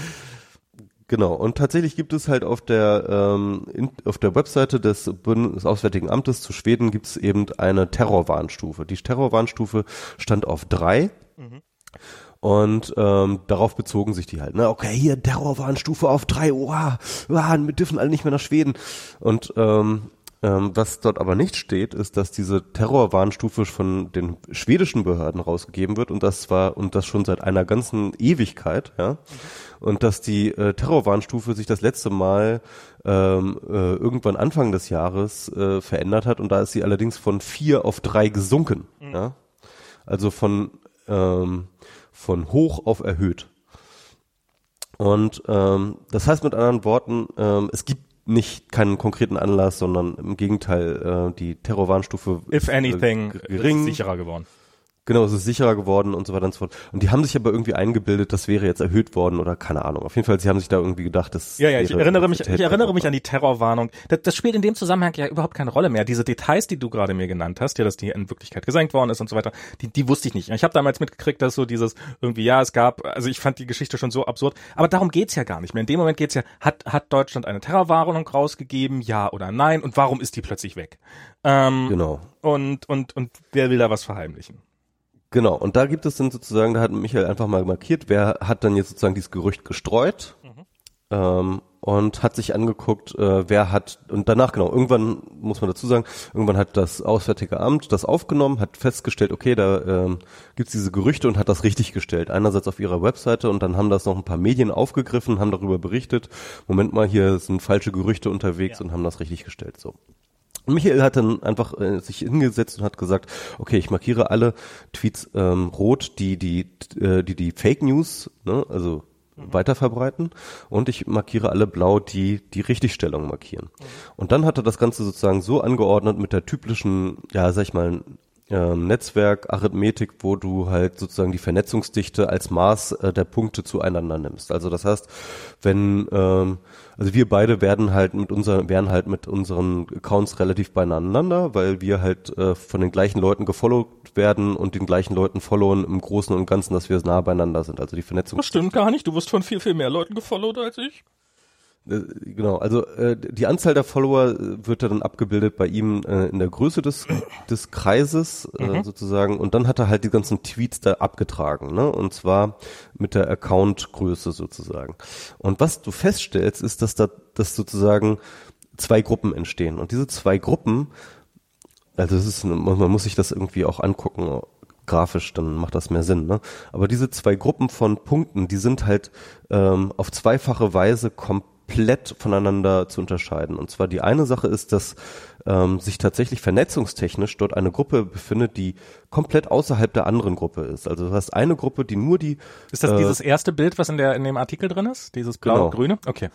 Genau, und tatsächlich gibt es halt auf der ähm, in, auf der Webseite des Bundesauswärtigen Amtes zu Schweden gibt es eben eine Terrorwarnstufe. Die Terrorwarnstufe stand auf drei. Mhm. Und ähm, darauf bezogen sich die halt. Ne? Okay, hier Terrorwarnstufe auf drei, oha, oha, wir dürfen alle nicht mehr nach Schweden. Und ähm, ähm, was dort aber nicht steht, ist, dass diese Terrorwarnstufe von den schwedischen Behörden rausgegeben wird und das zwar und das schon seit einer ganzen Ewigkeit, ja. Und dass die äh, Terrorwarnstufe sich das letzte Mal ähm, äh, irgendwann Anfang des Jahres äh, verändert hat und da ist sie allerdings von vier auf drei gesunken, mhm. ja. Also von ähm, von hoch auf erhöht. Und ähm, das heißt mit anderen Worten, ähm, es gibt nicht keinen konkreten Anlass, sondern im Gegenteil äh, die Terrorwarnstufe if anything gering, sicherer geworden. Genau, es ist sicherer geworden und so weiter und so fort. Und die haben sich aber irgendwie eingebildet, das wäre jetzt erhöht worden oder keine Ahnung. Auf jeden Fall, sie haben sich da irgendwie gedacht, dass Ja, ja, ich erinnere mich, ich erinnere mich an die Terrorwarnung. Das, das spielt in dem Zusammenhang ja überhaupt keine Rolle mehr. Diese Details, die du gerade mir genannt hast, ja, dass die in Wirklichkeit gesenkt worden ist und so weiter, die, die wusste ich nicht. Ich habe damals mitgekriegt, dass so dieses irgendwie, ja, es gab, also ich fand die Geschichte schon so absurd, aber darum geht's ja gar nicht mehr. In dem Moment geht's ja, hat, hat Deutschland eine Terrorwarnung rausgegeben, ja oder nein, und warum ist die plötzlich weg? Ähm, genau. Und, und, und wer will da was verheimlichen? Genau, und da gibt es dann sozusagen, da hat Michael einfach mal markiert, wer hat dann jetzt sozusagen dieses Gerücht gestreut mhm. ähm, und hat sich angeguckt, äh, wer hat, und danach genau, irgendwann muss man dazu sagen, irgendwann hat das Auswärtige Amt das aufgenommen, hat festgestellt, okay, da ähm, gibt diese Gerüchte und hat das richtig gestellt. Einerseits auf ihrer Webseite und dann haben das noch ein paar Medien aufgegriffen, haben darüber berichtet, Moment mal, hier sind falsche Gerüchte unterwegs ja. und haben das richtig gestellt. So. Michael hat dann einfach äh, sich hingesetzt und hat gesagt, okay, ich markiere alle Tweets ähm, rot, die die, äh, die die Fake News, ne, also mhm. weiterverbreiten und ich markiere alle blau, die die Richtigstellung markieren. Mhm. Und dann hat er das Ganze sozusagen so angeordnet mit der typischen, ja, sag ich mal, ähm, Netzwerk, Arithmetik, wo du halt sozusagen die Vernetzungsdichte als Maß äh, der Punkte zueinander nimmst. Also das heißt, wenn ähm, also wir beide werden halt mit unseren, wären halt mit unseren Accounts relativ beieinander, weil wir halt äh, von den gleichen Leuten gefollowt werden und den gleichen Leuten followen im Großen und Ganzen, dass wir nah beieinander sind. Also die Vernetzung. Das stimmt gar nicht. Du wirst von viel, viel mehr Leuten gefollowt als ich. Äh, genau, also äh, die Anzahl der Follower äh, wird dann abgebildet bei ihm äh, in der Größe des, des Kreises äh, mhm. sozusagen und dann hat er halt die ganzen Tweets da abgetragen, ne? Und zwar mit der Accountgröße sozusagen. Und was du feststellst, ist, dass da dass sozusagen zwei Gruppen entstehen und diese zwei Gruppen, also es ist man muss sich das irgendwie auch angucken grafisch, dann macht das mehr Sinn. Ne? Aber diese zwei Gruppen von Punkten, die sind halt ähm, auf zweifache Weise komplett komplett voneinander zu unterscheiden. Und zwar die eine Sache ist, dass ähm, sich tatsächlich vernetzungstechnisch dort eine Gruppe befindet, die komplett außerhalb der anderen Gruppe ist. Also du hast eine Gruppe, die nur die Ist das äh, dieses erste Bild, was in der in dem Artikel drin ist? Dieses blau-grüne? Genau. Okay.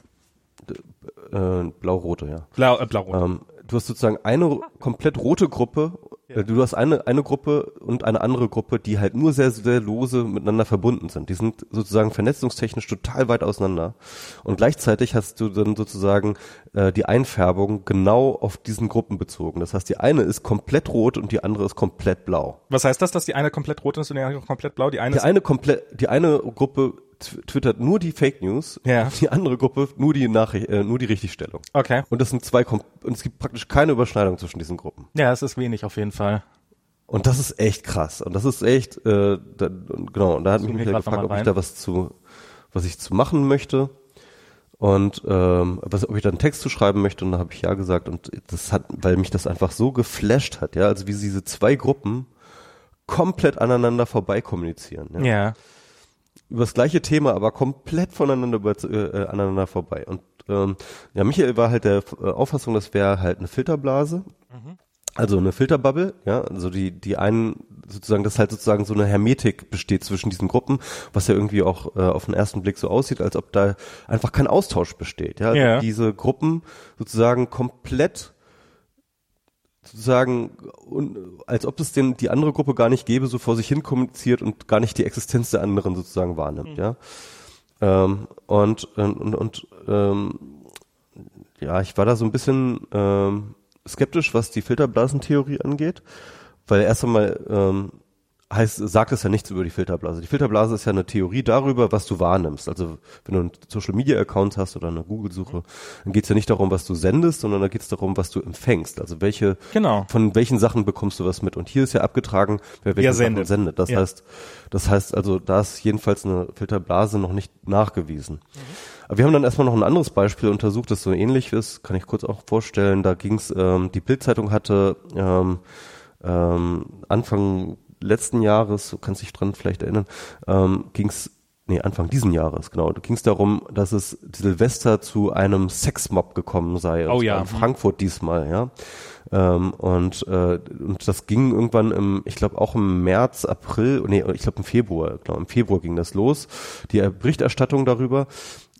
Äh, blau-rote, ja. Blau, äh, blau-rote. Ähm, du hast sozusagen eine komplett rote Gruppe Ja. Du hast eine, eine Gruppe und eine andere Gruppe, die halt nur sehr, sehr lose miteinander verbunden sind. Die sind sozusagen vernetzungstechnisch total weit auseinander. Und gleichzeitig hast du dann sozusagen äh, die Einfärbung genau auf diesen Gruppen bezogen. Das heißt, die eine ist komplett rot und die andere ist komplett blau. Was heißt das, dass die eine komplett rot ist und die andere komplett blau? Die eine, die eine komplett, die eine Gruppe twittert nur die Fake News, ja. die andere Gruppe nur die Nachricht, äh, nur die Richtigstellung. Okay. Und das sind zwei, und es gibt praktisch keine Überschneidung zwischen diesen Gruppen. Ja, es ist wenig auf jeden Fall. Und das ist echt krass. Und das ist echt, äh, da, genau, und da hat mich Michael gefragt, ob ich da was zu, was ich zu machen möchte. Und ähm, was, ob ich da einen Text zu schreiben möchte, und da habe ich ja gesagt. Und das hat, weil mich das einfach so geflasht hat, ja, also wie diese zwei Gruppen komplett aneinander vorbei kommunizieren. Ja. ja. Über das gleiche Thema, aber komplett voneinander über, äh, aneinander vorbei. Und ähm, ja, Michael war halt der äh, Auffassung, das wäre halt eine Filterblase. Mhm. Also eine Filterbubble, ja, also die, die einen sozusagen, dass halt sozusagen so eine Hermetik besteht zwischen diesen Gruppen, was ja irgendwie auch äh, auf den ersten Blick so aussieht, als ob da einfach kein Austausch besteht, ja. Also ja. Diese Gruppen sozusagen komplett sozusagen, als ob es den, die andere Gruppe gar nicht gäbe, so vor sich hin kommuniziert und gar nicht die Existenz der anderen sozusagen wahrnimmt, mhm. ja. Ähm, und, und, und ähm, ja, ich war da so ein bisschen ähm, skeptisch, was die Filterblasentheorie angeht, weil erst einmal ähm, heißt, sagt es ja nichts über die Filterblase. Die Filterblase ist ja eine Theorie darüber, was du wahrnimmst. Also wenn du einen Social Media Account hast oder eine Google-Suche, dann geht es ja nicht darum, was du sendest, sondern da geht es darum, was du empfängst. Also welche genau. von welchen Sachen bekommst du was mit. Und hier ist ja abgetragen, wer welche Sachen sendet. sendet. Das ja. heißt, das heißt also, da ist jedenfalls eine Filterblase noch nicht nachgewiesen. Mhm. Aber wir haben dann erstmal noch ein anderes Beispiel untersucht, das so ähnlich ist, kann ich kurz auch vorstellen. Da ging es, ähm, die Bildzeitung hatte ähm, ähm, Anfang letzten Jahres, du kannst dich dran vielleicht erinnern, ähm, ging es nee, Anfang diesen Jahres, genau. Da ging es darum, dass es Silvester zu einem Sexmob gekommen sei. Oh ja. In Frankfurt diesmal, ja. Ähm, und, äh, und das ging irgendwann im, ich glaube auch im März, April, nee, ich glaube im Februar, genau, im Februar ging das los. Die Berichterstattung darüber.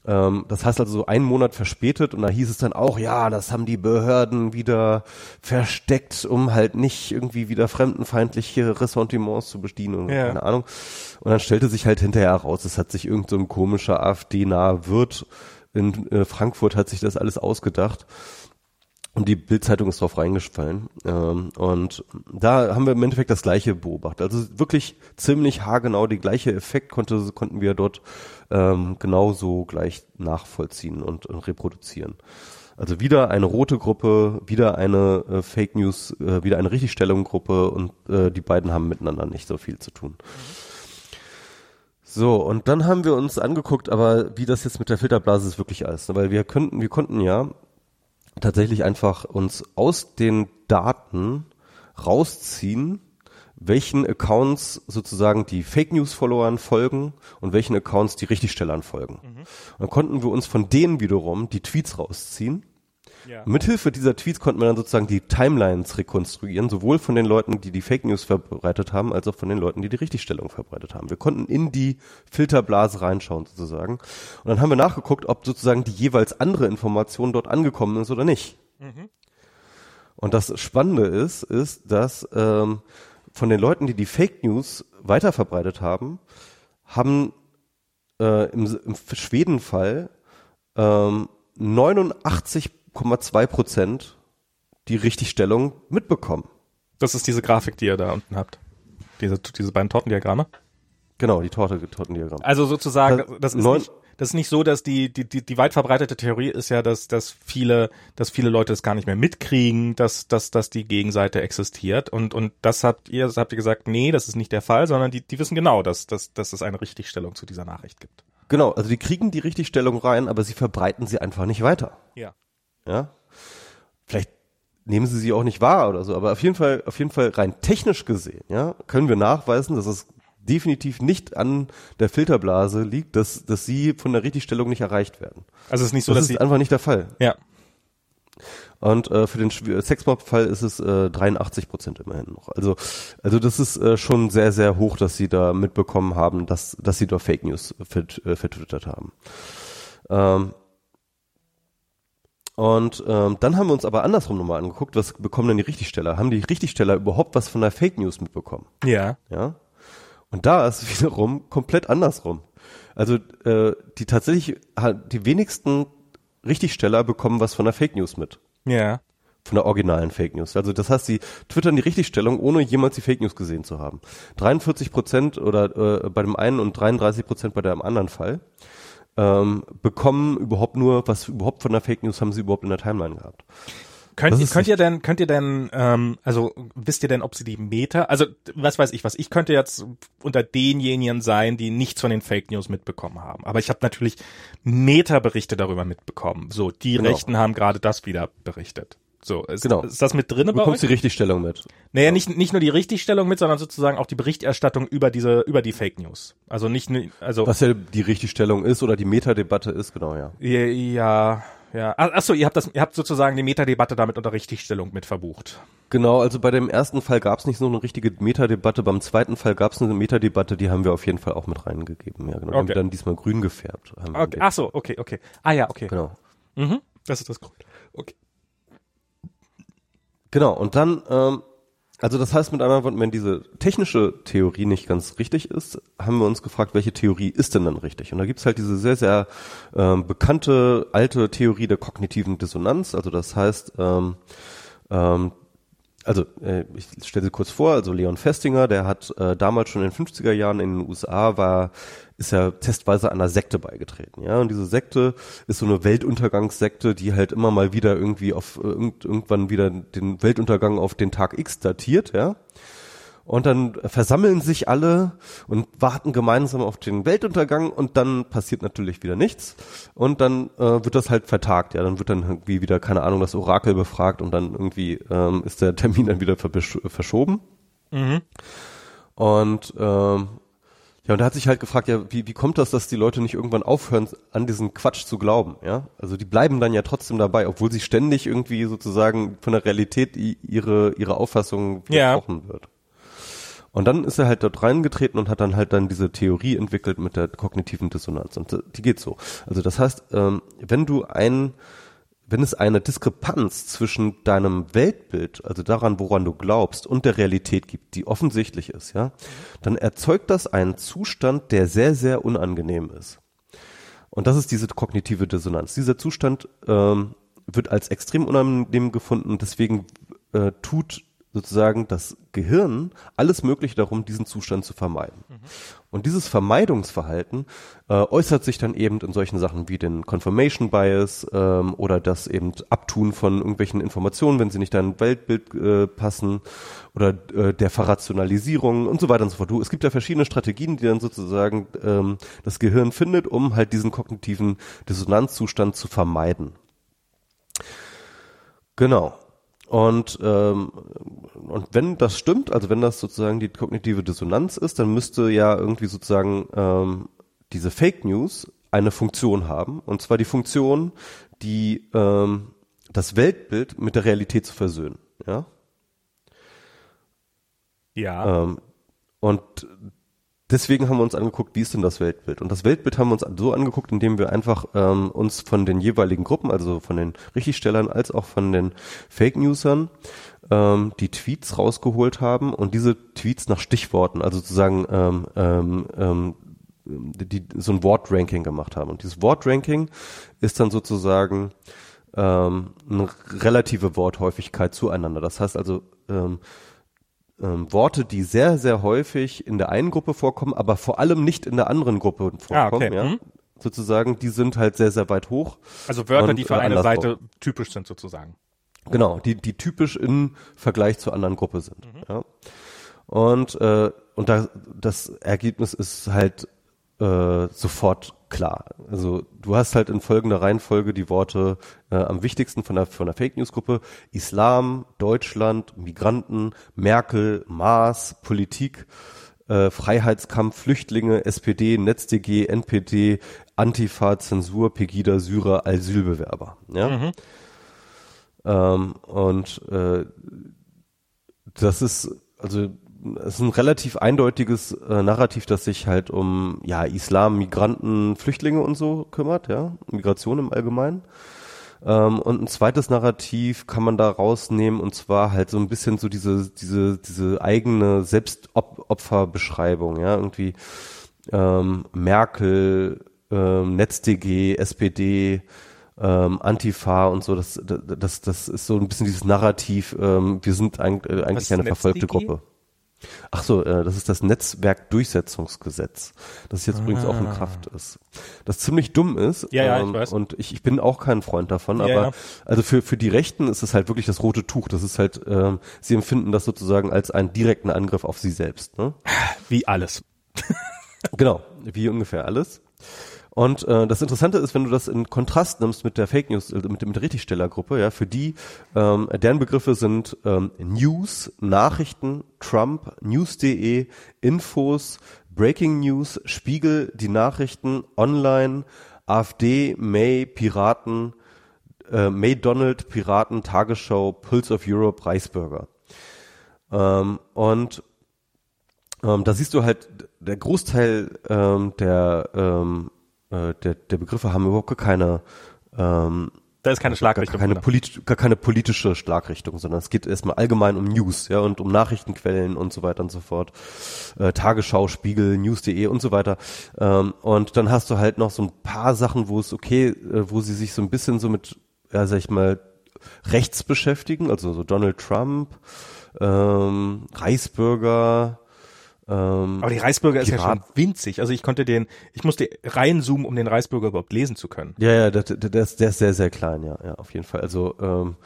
Ähm, das heißt also so einen Monat verspätet und da hieß es dann auch, ja, das haben die Behörden wieder versteckt, um halt nicht irgendwie wieder fremdenfeindliche Ressentiments zu bedienen und ja. keine Ahnung. Und dann stellte sich halt hinterher heraus, es hat sich irgend so ein komischer AfD-naher Wirt in äh, Frankfurt hat sich das alles ausgedacht. Und die Bildzeitung ist drauf reingefallen. Ähm, und da haben wir im Endeffekt das gleiche beobachtet. Also wirklich ziemlich haargenau die gleiche Effekt konnte, konnten wir dort ähm, genauso gleich nachvollziehen und, und reproduzieren. Also wieder eine rote Gruppe, wieder eine äh, Fake News, äh, wieder eine Richtigstellung-Gruppe und äh, die beiden haben miteinander nicht so viel zu tun. So, und dann haben wir uns angeguckt, aber wie das jetzt mit der Filterblase ist wirklich alles. Weil wir könnten, wir konnten ja tatsächlich einfach uns aus den Daten rausziehen, welchen Accounts sozusagen die Fake News Followern folgen und welchen Accounts die Richtigstellern folgen. Mhm. Und dann konnten wir uns von denen wiederum die Tweets rausziehen ja. Mithilfe dieser Tweets konnten wir dann sozusagen die Timelines rekonstruieren, sowohl von den Leuten, die die Fake News verbreitet haben, als auch von den Leuten, die die Richtigstellung verbreitet haben. Wir konnten in die Filterblase reinschauen sozusagen. Und dann haben wir nachgeguckt, ob sozusagen die jeweils andere Information dort angekommen ist oder nicht. Mhm. Und das Spannende ist, ist, dass ähm, von den Leuten, die die Fake News weiterverbreitet haben, haben äh, im, im Schweden-Fall ähm, 89 8,2 Prozent die Richtigstellung mitbekommen. Das ist diese Grafik, die ihr da unten habt. Diese, diese beiden Tortendiagramme? Genau, die Torte, Tortendiagramme. Also sozusagen, das ist, nicht, das ist nicht so, dass die, die, die, die weit verbreitete Theorie ist ja, dass, dass viele, dass viele Leute es gar nicht mehr mitkriegen, dass, dass, dass die Gegenseite existiert. Und, und das habt ihr, das habt ihr gesagt, nee, das ist nicht der Fall, sondern die, die wissen genau, dass, dass, dass es eine Richtigstellung zu dieser Nachricht gibt. Genau, also die kriegen die Richtigstellung rein, aber sie verbreiten sie einfach nicht weiter. Ja. Ja. Vielleicht nehmen sie sie auch nicht wahr oder so, aber auf jeden Fall, auf jeden Fall rein technisch gesehen, ja, können wir nachweisen, dass es definitiv nicht an der Filterblase liegt, dass, dass sie von der Richtigstellung nicht erreicht werden. Also es ist nicht so, das dass ist sie einfach nicht der Fall. Ja. Und äh, für den Sexmob-Fall ist es äh, 83 Prozent immerhin noch. Also, also das ist äh, schon sehr, sehr hoch, dass sie da mitbekommen haben, dass, dass sie da Fake News vert, äh, vertwittert haben. Ähm, Und ähm, dann haben wir uns aber andersrum nochmal angeguckt, was bekommen denn die Richtigsteller? Haben die Richtigsteller überhaupt was von der Fake News mitbekommen? Ja. Ja. Und da ist wiederum komplett andersrum. Also äh, die tatsächlich die wenigsten Richtigsteller bekommen was von der Fake News mit. Ja. Von der originalen Fake News. Also das heißt, sie twittern die Richtigstellung, ohne jemals die Fake News gesehen zu haben. 43 Prozent oder äh, bei dem einen und 33 Prozent bei dem anderen Fall ähm, bekommen überhaupt nur, was überhaupt von der Fake News haben sie überhaupt in der Timeline gehabt. Könnt, ihr, könnt ihr denn, könnt ihr denn, ähm, also wisst ihr denn, ob sie die Meta, also was weiß ich was, ich könnte jetzt unter denjenigen sein, die nichts von den Fake News mitbekommen haben. Aber ich habe natürlich Meta-Berichte darüber mitbekommen. So, die genau. Rechten haben gerade das wieder berichtet. So, ist, genau. ist das mit drin? Du bekommst die Richtigstellung mit. Naja, nicht, nicht nur die Richtigstellung mit, sondern sozusagen auch die Berichterstattung über diese, über die Fake News. Also nicht, also. Was ja die Richtigstellung ist oder die Metadebatte ist, genau, ja. Ja, ja. Ach so, ihr habt das, ihr habt sozusagen die Metadebatte damit unter Richtigstellung mit verbucht. Genau, also bei dem ersten Fall gab es nicht so eine richtige Metadebatte, beim zweiten Fall gab es eine Metadebatte, die haben wir auf jeden Fall auch mit reingegeben. Ja, genau. Okay. Haben wir dann diesmal grün gefärbt. okay. Ach so, okay, okay. Ah ja, okay. Genau. Mhm. Das ist das Grün. Okay. Genau, und dann, ähm, also das heißt mit anderen Worten, wenn diese technische Theorie nicht ganz richtig ist, haben wir uns gefragt, welche Theorie ist denn dann richtig? Und da gibt's halt diese sehr, sehr ähm, bekannte alte Theorie der kognitiven Dissonanz. Also das heißt, ähm, ähm, also äh, ich stelle sie kurz vor, also Leon Festinger, der hat äh, damals schon in den 50er Jahren in den USA war ist er testweise einer Sekte beigetreten, ja. Und diese Sekte ist so eine Weltuntergangssekte, die halt immer mal wieder irgendwie auf irgend, irgendwann wieder den Weltuntergang auf den Tag X datiert, ja. Und dann versammeln sich alle und warten gemeinsam auf den Weltuntergang und dann passiert natürlich wieder nichts. Und dann äh, wird das halt vertagt, ja. Dann wird dann irgendwie wieder, keine Ahnung, das Orakel befragt und dann irgendwie ähm, ist der Termin dann wieder verschoben. Mhm. Und ähm, ja, und da hat sich halt gefragt, ja, wie, wie kommt das, dass die Leute nicht irgendwann aufhören, an diesen Quatsch zu glauben, ja? Also die bleiben dann ja trotzdem dabei, obwohl sie ständig irgendwie sozusagen von der Realität ihre, ihre Auffassung versprochen ja. wird. Und dann ist er halt dort reingetreten und hat dann halt dann diese Theorie entwickelt mit der kognitiven Dissonanz. Und die geht so. Also das heißt, ähm, wenn du ein wenn es eine Diskrepanz zwischen deinem Weltbild, also daran, woran du glaubst, und der Realität gibt, die offensichtlich ist, ja, dann erzeugt das einen Zustand, der sehr, sehr unangenehm ist. Und das ist diese kognitive Dissonanz. Dieser Zustand ähm, wird als extrem unangenehm gefunden, deswegen äh, tut sozusagen das Gehirn alles Mögliche darum, diesen Zustand zu vermeiden. Mhm. Und dieses Vermeidungsverhalten äh, äußert sich dann eben in solchen Sachen wie den Confirmation Bias ähm, oder das eben Abtun von irgendwelchen Informationen, wenn sie nicht dein Weltbild äh, passen oder äh, der Verrationalisierung und so weiter und so fort. Du, es gibt ja verschiedene Strategien, die dann sozusagen ähm, das Gehirn findet, um halt diesen kognitiven Dissonanzzustand zu vermeiden. Genau. Und, ähm, und wenn das stimmt, also wenn das sozusagen die kognitive Dissonanz ist, dann müsste ja irgendwie sozusagen ähm, diese Fake News eine Funktion haben. Und zwar die Funktion, die ähm, das Weltbild mit der Realität zu versöhnen. Ja. Ja. Ähm, und deswegen haben wir uns angeguckt, wie ist denn das Weltbild? Und das Weltbild haben wir uns so angeguckt, indem wir einfach ähm, uns von den jeweiligen Gruppen, also von den Richtigstellern als auch von den Fake Newsern, ähm, die Tweets rausgeholt haben und diese Tweets nach Stichworten, also sozusagen ähm, ähm, ähm, die so ein Wortranking gemacht haben. Und dieses Wortranking ist dann sozusagen ähm, eine relative Worthäufigkeit zueinander. Das heißt also, ähm, ähm, Worte, die sehr, sehr häufig in der einen Gruppe vorkommen, aber vor allem nicht in der anderen Gruppe vorkommen. Ah, okay. ja. Mhm. Sozusagen, die sind halt sehr, sehr weit hoch. Also Wörter, und, die für äh, eine Seite typisch sind sozusagen. Genau, die, die typisch im Vergleich zur anderen Gruppe sind. Mhm. Ja. Und, äh, und da, das Ergebnis ist halt äh, sofort klar. Also du hast halt in folgender Reihenfolge die Worte äh, am wichtigsten von der, von der Fake News Gruppe Islam, Deutschland, Migranten, Merkel, Maas, Politik, äh, Freiheitskampf, Flüchtlinge, SPD, NetzDG, NPD, Antifa, Zensur, Pegida, Syrer, Asylbewerber. Ja? Mhm. Ähm, und äh, das ist also es ist ein relativ eindeutiges äh, Narrativ, das sich halt um ja Islam, Migranten, Flüchtlinge und so kümmert, ja, Migration im Allgemeinen. Ähm, und ein zweites Narrativ kann man da rausnehmen und zwar halt so ein bisschen so diese, diese, diese eigene Selbstopferbeschreibung, ja, irgendwie ähm, Merkel, ähm, NetzDG, SPD, ähm, Antifa und so, das, das, das ist so ein bisschen dieses Narrativ, ähm, wir sind eigentlich, äh, eigentlich eine verfolgte Gruppe. Ach so, äh, das ist das Netzwerkdurchsetzungsgesetz, das jetzt ah. übrigens auch in ah. Kraft ist. Das ziemlich dumm ist. Ja, ja, ähm, ich weiß. Und ich, ich bin auch kein Freund davon, ja, aber ja. also für, für die Rechten ist es halt wirklich das rote Tuch. Das ist halt, ähm, sie empfinden das sozusagen als einen direkten Angriff auf sie selbst. Ne? Wie alles. genau, wie ungefähr alles. Und äh, das Interessante ist, wenn du das in Kontrast nimmst mit der Fake News, äh, mit, mit der Richtigstellergruppe, ja, für die, ähm, deren Begriffe sind ähm, News, Nachrichten, Trump, News.de, Infos, Breaking News, Spiegel, die Nachrichten, Online, AfD, May, Piraten, äh, May Donald, Piraten, Tagesschau, Pulse of Europe, Reichsbürger. Ähm, und ähm, da siehst du halt, der Großteil ähm, der ähm, äh, der, der Begriffe haben überhaupt gar keine ähm, da ist keine Schlagrichtung. Gar keine, polit gar keine politische Schlagrichtung, sondern es geht erstmal allgemein um News, ja, und um Nachrichtenquellen und so weiter und so fort. Äh, Tagesschau, Spiegel, News.de und so weiter. Ähm, und dann hast du halt noch so ein paar Sachen, wo es okay, äh, wo sie sich so ein bisschen so mit, ja, sag ich mal, rechts beschäftigen, also so Donald Trump, ähm, Reichsbürger, ähm, Aber die Reisbürger ist ja schon winzig. Also ich konnte den, ich musste reinzoomen, um den Reisbürger überhaupt lesen zu können. Ja, ja, der, der, der, ist, der ist sehr, sehr klein, ja, ja, auf jeden Fall. Also ähm,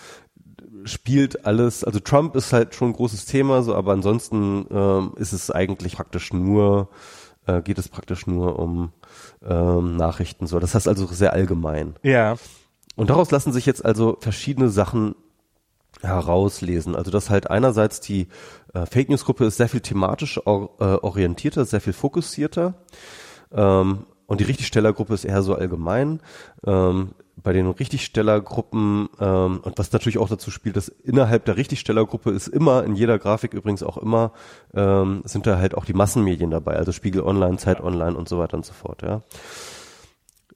spielt alles, also Trump ist halt schon ein großes Thema, so, aber ansonsten ähm, ist es eigentlich praktisch nur, äh, geht es praktisch nur um ähm, Nachrichten so. Das heißt also sehr allgemein. Ja. Und daraus lassen sich jetzt also verschiedene Sachen herauslesen. Also dass halt einerseits die äh, Fake News Gruppe ist sehr viel thematisch or, äh, orientierter, sehr viel fokussierter. Ähm, und die Richtigstellergruppe ist eher so allgemein. Ähm, bei den Richtigstellergruppen ähm, und was natürlich auch dazu spielt, dass innerhalb der Richtigstellergruppe ist immer in jeder Grafik übrigens auch immer ähm, sind da halt auch die Massenmedien dabei, also Spiegel Online, Zeit Online und so weiter und so fort. Ja,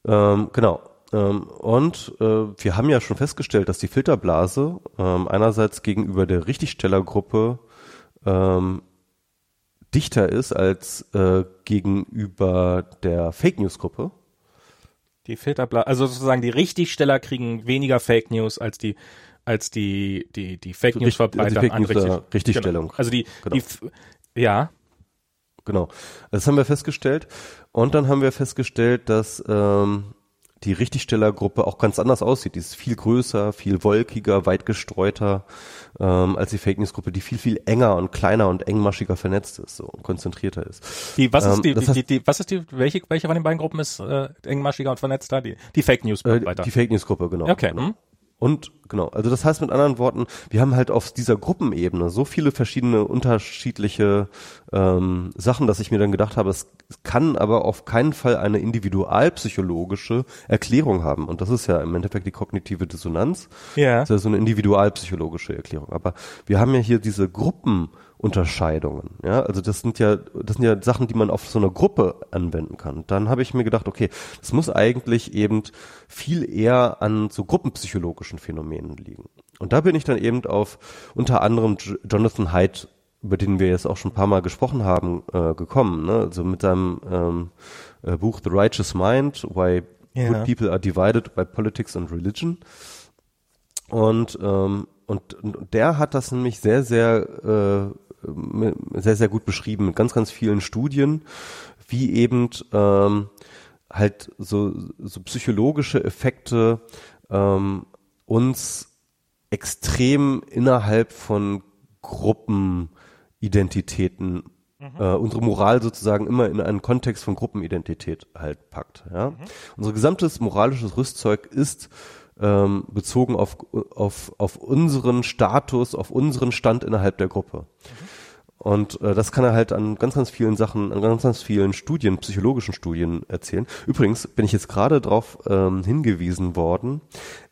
ähm, genau. Ähm, und äh, wir haben ja schon festgestellt, dass die Filterblase ähm, einerseits gegenüber der Richtigstellergruppe ähm, dichter ist als äh, gegenüber der Fake News Gruppe. Die Filterblase, also sozusagen die Richtigsteller kriegen weniger Fake News als die als die die die Fake News Verbreiter also Fake News Richtigstellung. Genau. Also die genau. die ja genau. Das haben wir festgestellt und dann haben wir festgestellt, dass ähm, die Richtigstellergruppe auch ganz anders aussieht. Die ist viel größer, viel wolkiger, weit gestreuter ähm, als die Fake News Gruppe, die viel viel enger und kleiner und engmaschiger vernetzt ist, so und konzentrierter ist. Die was ist ähm, die, die, die, die, was ist die welche welche von den beiden Gruppen ist äh, engmaschiger und vernetzter? Die die Fake News äh, weiter. Die Fake News Gruppe genau. Okay. Genau. Hm? Und genau, also das heißt mit anderen Worten, wir haben halt auf dieser Gruppenebene so viele verschiedene unterschiedliche ähm, Sachen, dass ich mir dann gedacht habe, es kann aber auf keinen Fall eine individualpsychologische Erklärung haben. Und das ist ja im Endeffekt die kognitive Dissonanz. Ja. Das ist ja so eine individualpsychologische Erklärung. Aber wir haben ja hier diese Gruppen Unterscheidungen. Ja, also das sind ja, das sind ja Sachen, die man auf so eine Gruppe anwenden kann. Dann habe ich mir gedacht, okay, das muss eigentlich eben viel eher an so gruppenpsychologischen Phänomenen liegen. Und da bin ich dann eben auf unter anderem Jonathan Haidt, über den wir jetzt auch schon ein paar Mal gesprochen haben, äh, gekommen. Ne? Also mit seinem ähm, äh, Buch The Righteous Mind, Why yeah. Good People Are Divided by Politics and Religion. Und ähm, und, und der hat das nämlich sehr, sehr äh, sehr, sehr gut beschrieben mit ganz, ganz vielen Studien, wie eben ähm, halt so, so psychologische Effekte ähm, uns extrem innerhalb von Gruppenidentitäten mhm. äh, unsere Moral sozusagen immer in einen Kontext von Gruppenidentität halt packt. Ja? Mhm. Unser gesamtes moralisches Rüstzeug ist ähm, bezogen auf, auf, auf unseren Status, auf unseren Stand innerhalb der Gruppe. Mhm. Und äh, das kann er halt an ganz, ganz vielen Sachen, an ganz, ganz vielen Studien, psychologischen Studien erzählen. Übrigens bin ich jetzt gerade darauf ähm, hingewiesen worden.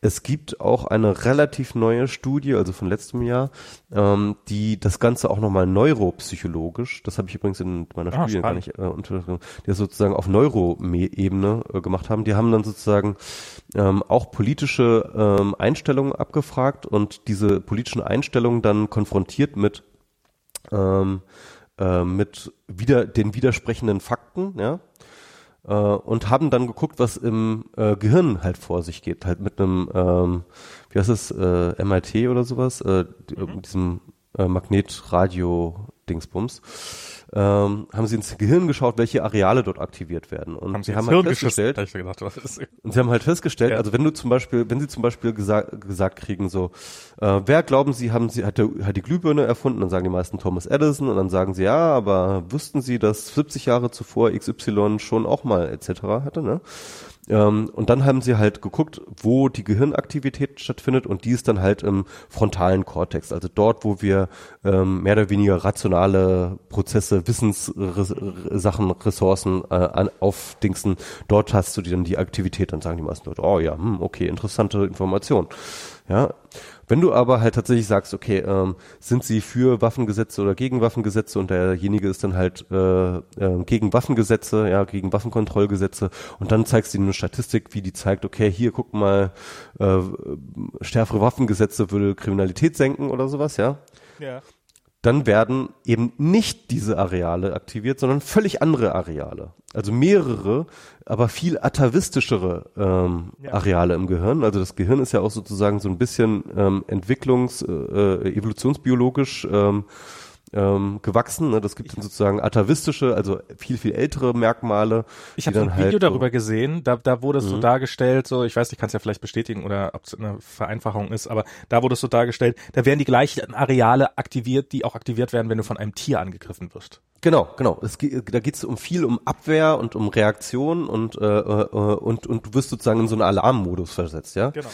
Es gibt auch eine relativ neue Studie, also von letztem Jahr, ähm, die das Ganze auch nochmal neuropsychologisch, das habe ich übrigens in meiner ah, Studie gar nicht äh, unter, die das sozusagen auf Neuroebene äh, gemacht haben. Die haben dann sozusagen ähm, auch politische ähm, Einstellungen abgefragt und diese politischen Einstellungen dann konfrontiert mit ähm, äh, mit wieder den widersprechenden Fakten, ja, äh, und haben dann geguckt, was im äh, Gehirn halt vor sich geht, halt mit einem, ähm, wie heißt es, äh, MIT oder sowas, äh, mhm. diesem äh, Magnetradio-Dingsbums ähm, haben sie ins Gehirn geschaut, welche Areale dort aktiviert werden. Und haben sie haben halt festgestellt, gedacht, und sie haben halt festgestellt, ja. also wenn du zum Beispiel, wenn sie zum Beispiel gesagt, gesagt kriegen, so, äh, wer glauben sie, haben sie, hat, der, hat die Glühbirne erfunden, dann sagen die meisten Thomas Edison und dann sagen sie, ja, aber wussten sie, dass 70 Jahre zuvor XY schon auch mal etc. hatte, ne? Ähm, und dann haben sie halt geguckt, wo die Gehirnaktivität stattfindet und die ist dann halt im frontalen Kortex, also dort, wo wir ähm, mehr oder weniger rationale Prozesse, Wissenssachen, Ressourcen äh, aufdingsen, dort hast du dann die Aktivität, dann sagen die meisten Leute, oh ja, hm, okay, interessante Information. Ja, wenn du aber halt tatsächlich sagst, okay, ähm, sind sie für Waffengesetze oder gegen Waffengesetze und derjenige ist dann halt äh, äh, gegen Waffengesetze, ja, gegen Waffenkontrollgesetze und dann zeigst du ihnen eine Statistik, wie die zeigt, okay, hier guck mal, äh, stärkere Waffengesetze würde Kriminalität senken oder sowas, ja. Ja dann werden eben nicht diese Areale aktiviert, sondern völlig andere Areale. Also mehrere, aber viel atavistischere ähm, ja. Areale im Gehirn. Also das Gehirn ist ja auch sozusagen so ein bisschen ähm, entwicklungs-, äh, äh evolutionsbiologisch ähm, ähm, gewachsen. Ne? Das gibt dann sozusagen atavistische, also viel, viel ältere Merkmale. Ich habe ein Video halt darüber so gesehen, da, da wurde es mhm. so dargestellt, so, ich weiß nicht, kannst ja vielleicht bestätigen oder ob es eine Vereinfachung ist, aber da wurde es so dargestellt, da werden die gleichen Areale aktiviert, die auch aktiviert werden, wenn du von einem Tier angegriffen wirst. Genau, genau. Es, da geht es um viel um Abwehr und um Reaktion und, äh, äh, und, und du wirst sozusagen in so einen Alarmmodus versetzt, ja. Genau.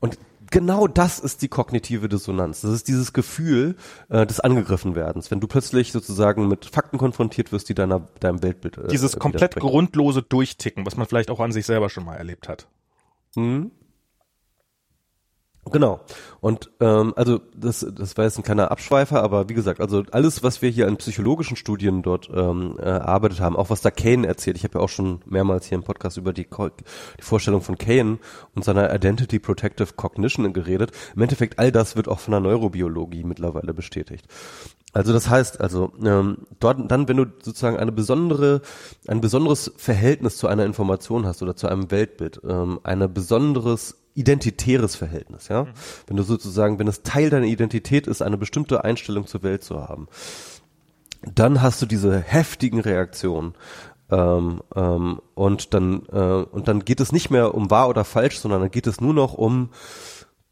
Und genau das ist die kognitive Dissonanz. Das ist dieses Gefühl äh, des Angegriffenwerdens, wenn du plötzlich sozusagen mit Fakten konfrontiert wirst, die deiner, deinem Weltbild. Äh, dieses komplett grundlose Durchticken, was man vielleicht auch an sich selber schon mal erlebt hat. Mhm. Genau. Und ähm, also das, das war jetzt ein kleiner Abschweifer, aber wie gesagt, also alles, was wir hier an psychologischen Studien dort ähm, äh, erarbeitet haben, auch was da Kane erzählt, ich habe ja auch schon mehrmals hier im Podcast über die, die Vorstellung von Kane und seiner Identity Protective Cognition geredet. Im Endeffekt, all das wird auch von der Neurobiologie mittlerweile bestätigt. Also das heißt, also ähm, dort dann, wenn du sozusagen eine besondere, ein besonderes Verhältnis zu einer Information hast oder zu einem Weltbild, ähm, eine besonderes identitäres Verhältnis, ja. Mhm. Wenn du sozusagen, wenn es Teil deiner Identität ist, eine bestimmte Einstellung zur Welt zu haben, dann hast du diese heftigen Reaktionen. Ähm, ähm, und dann äh, und dann geht es nicht mehr um wahr oder falsch, sondern dann geht es nur noch um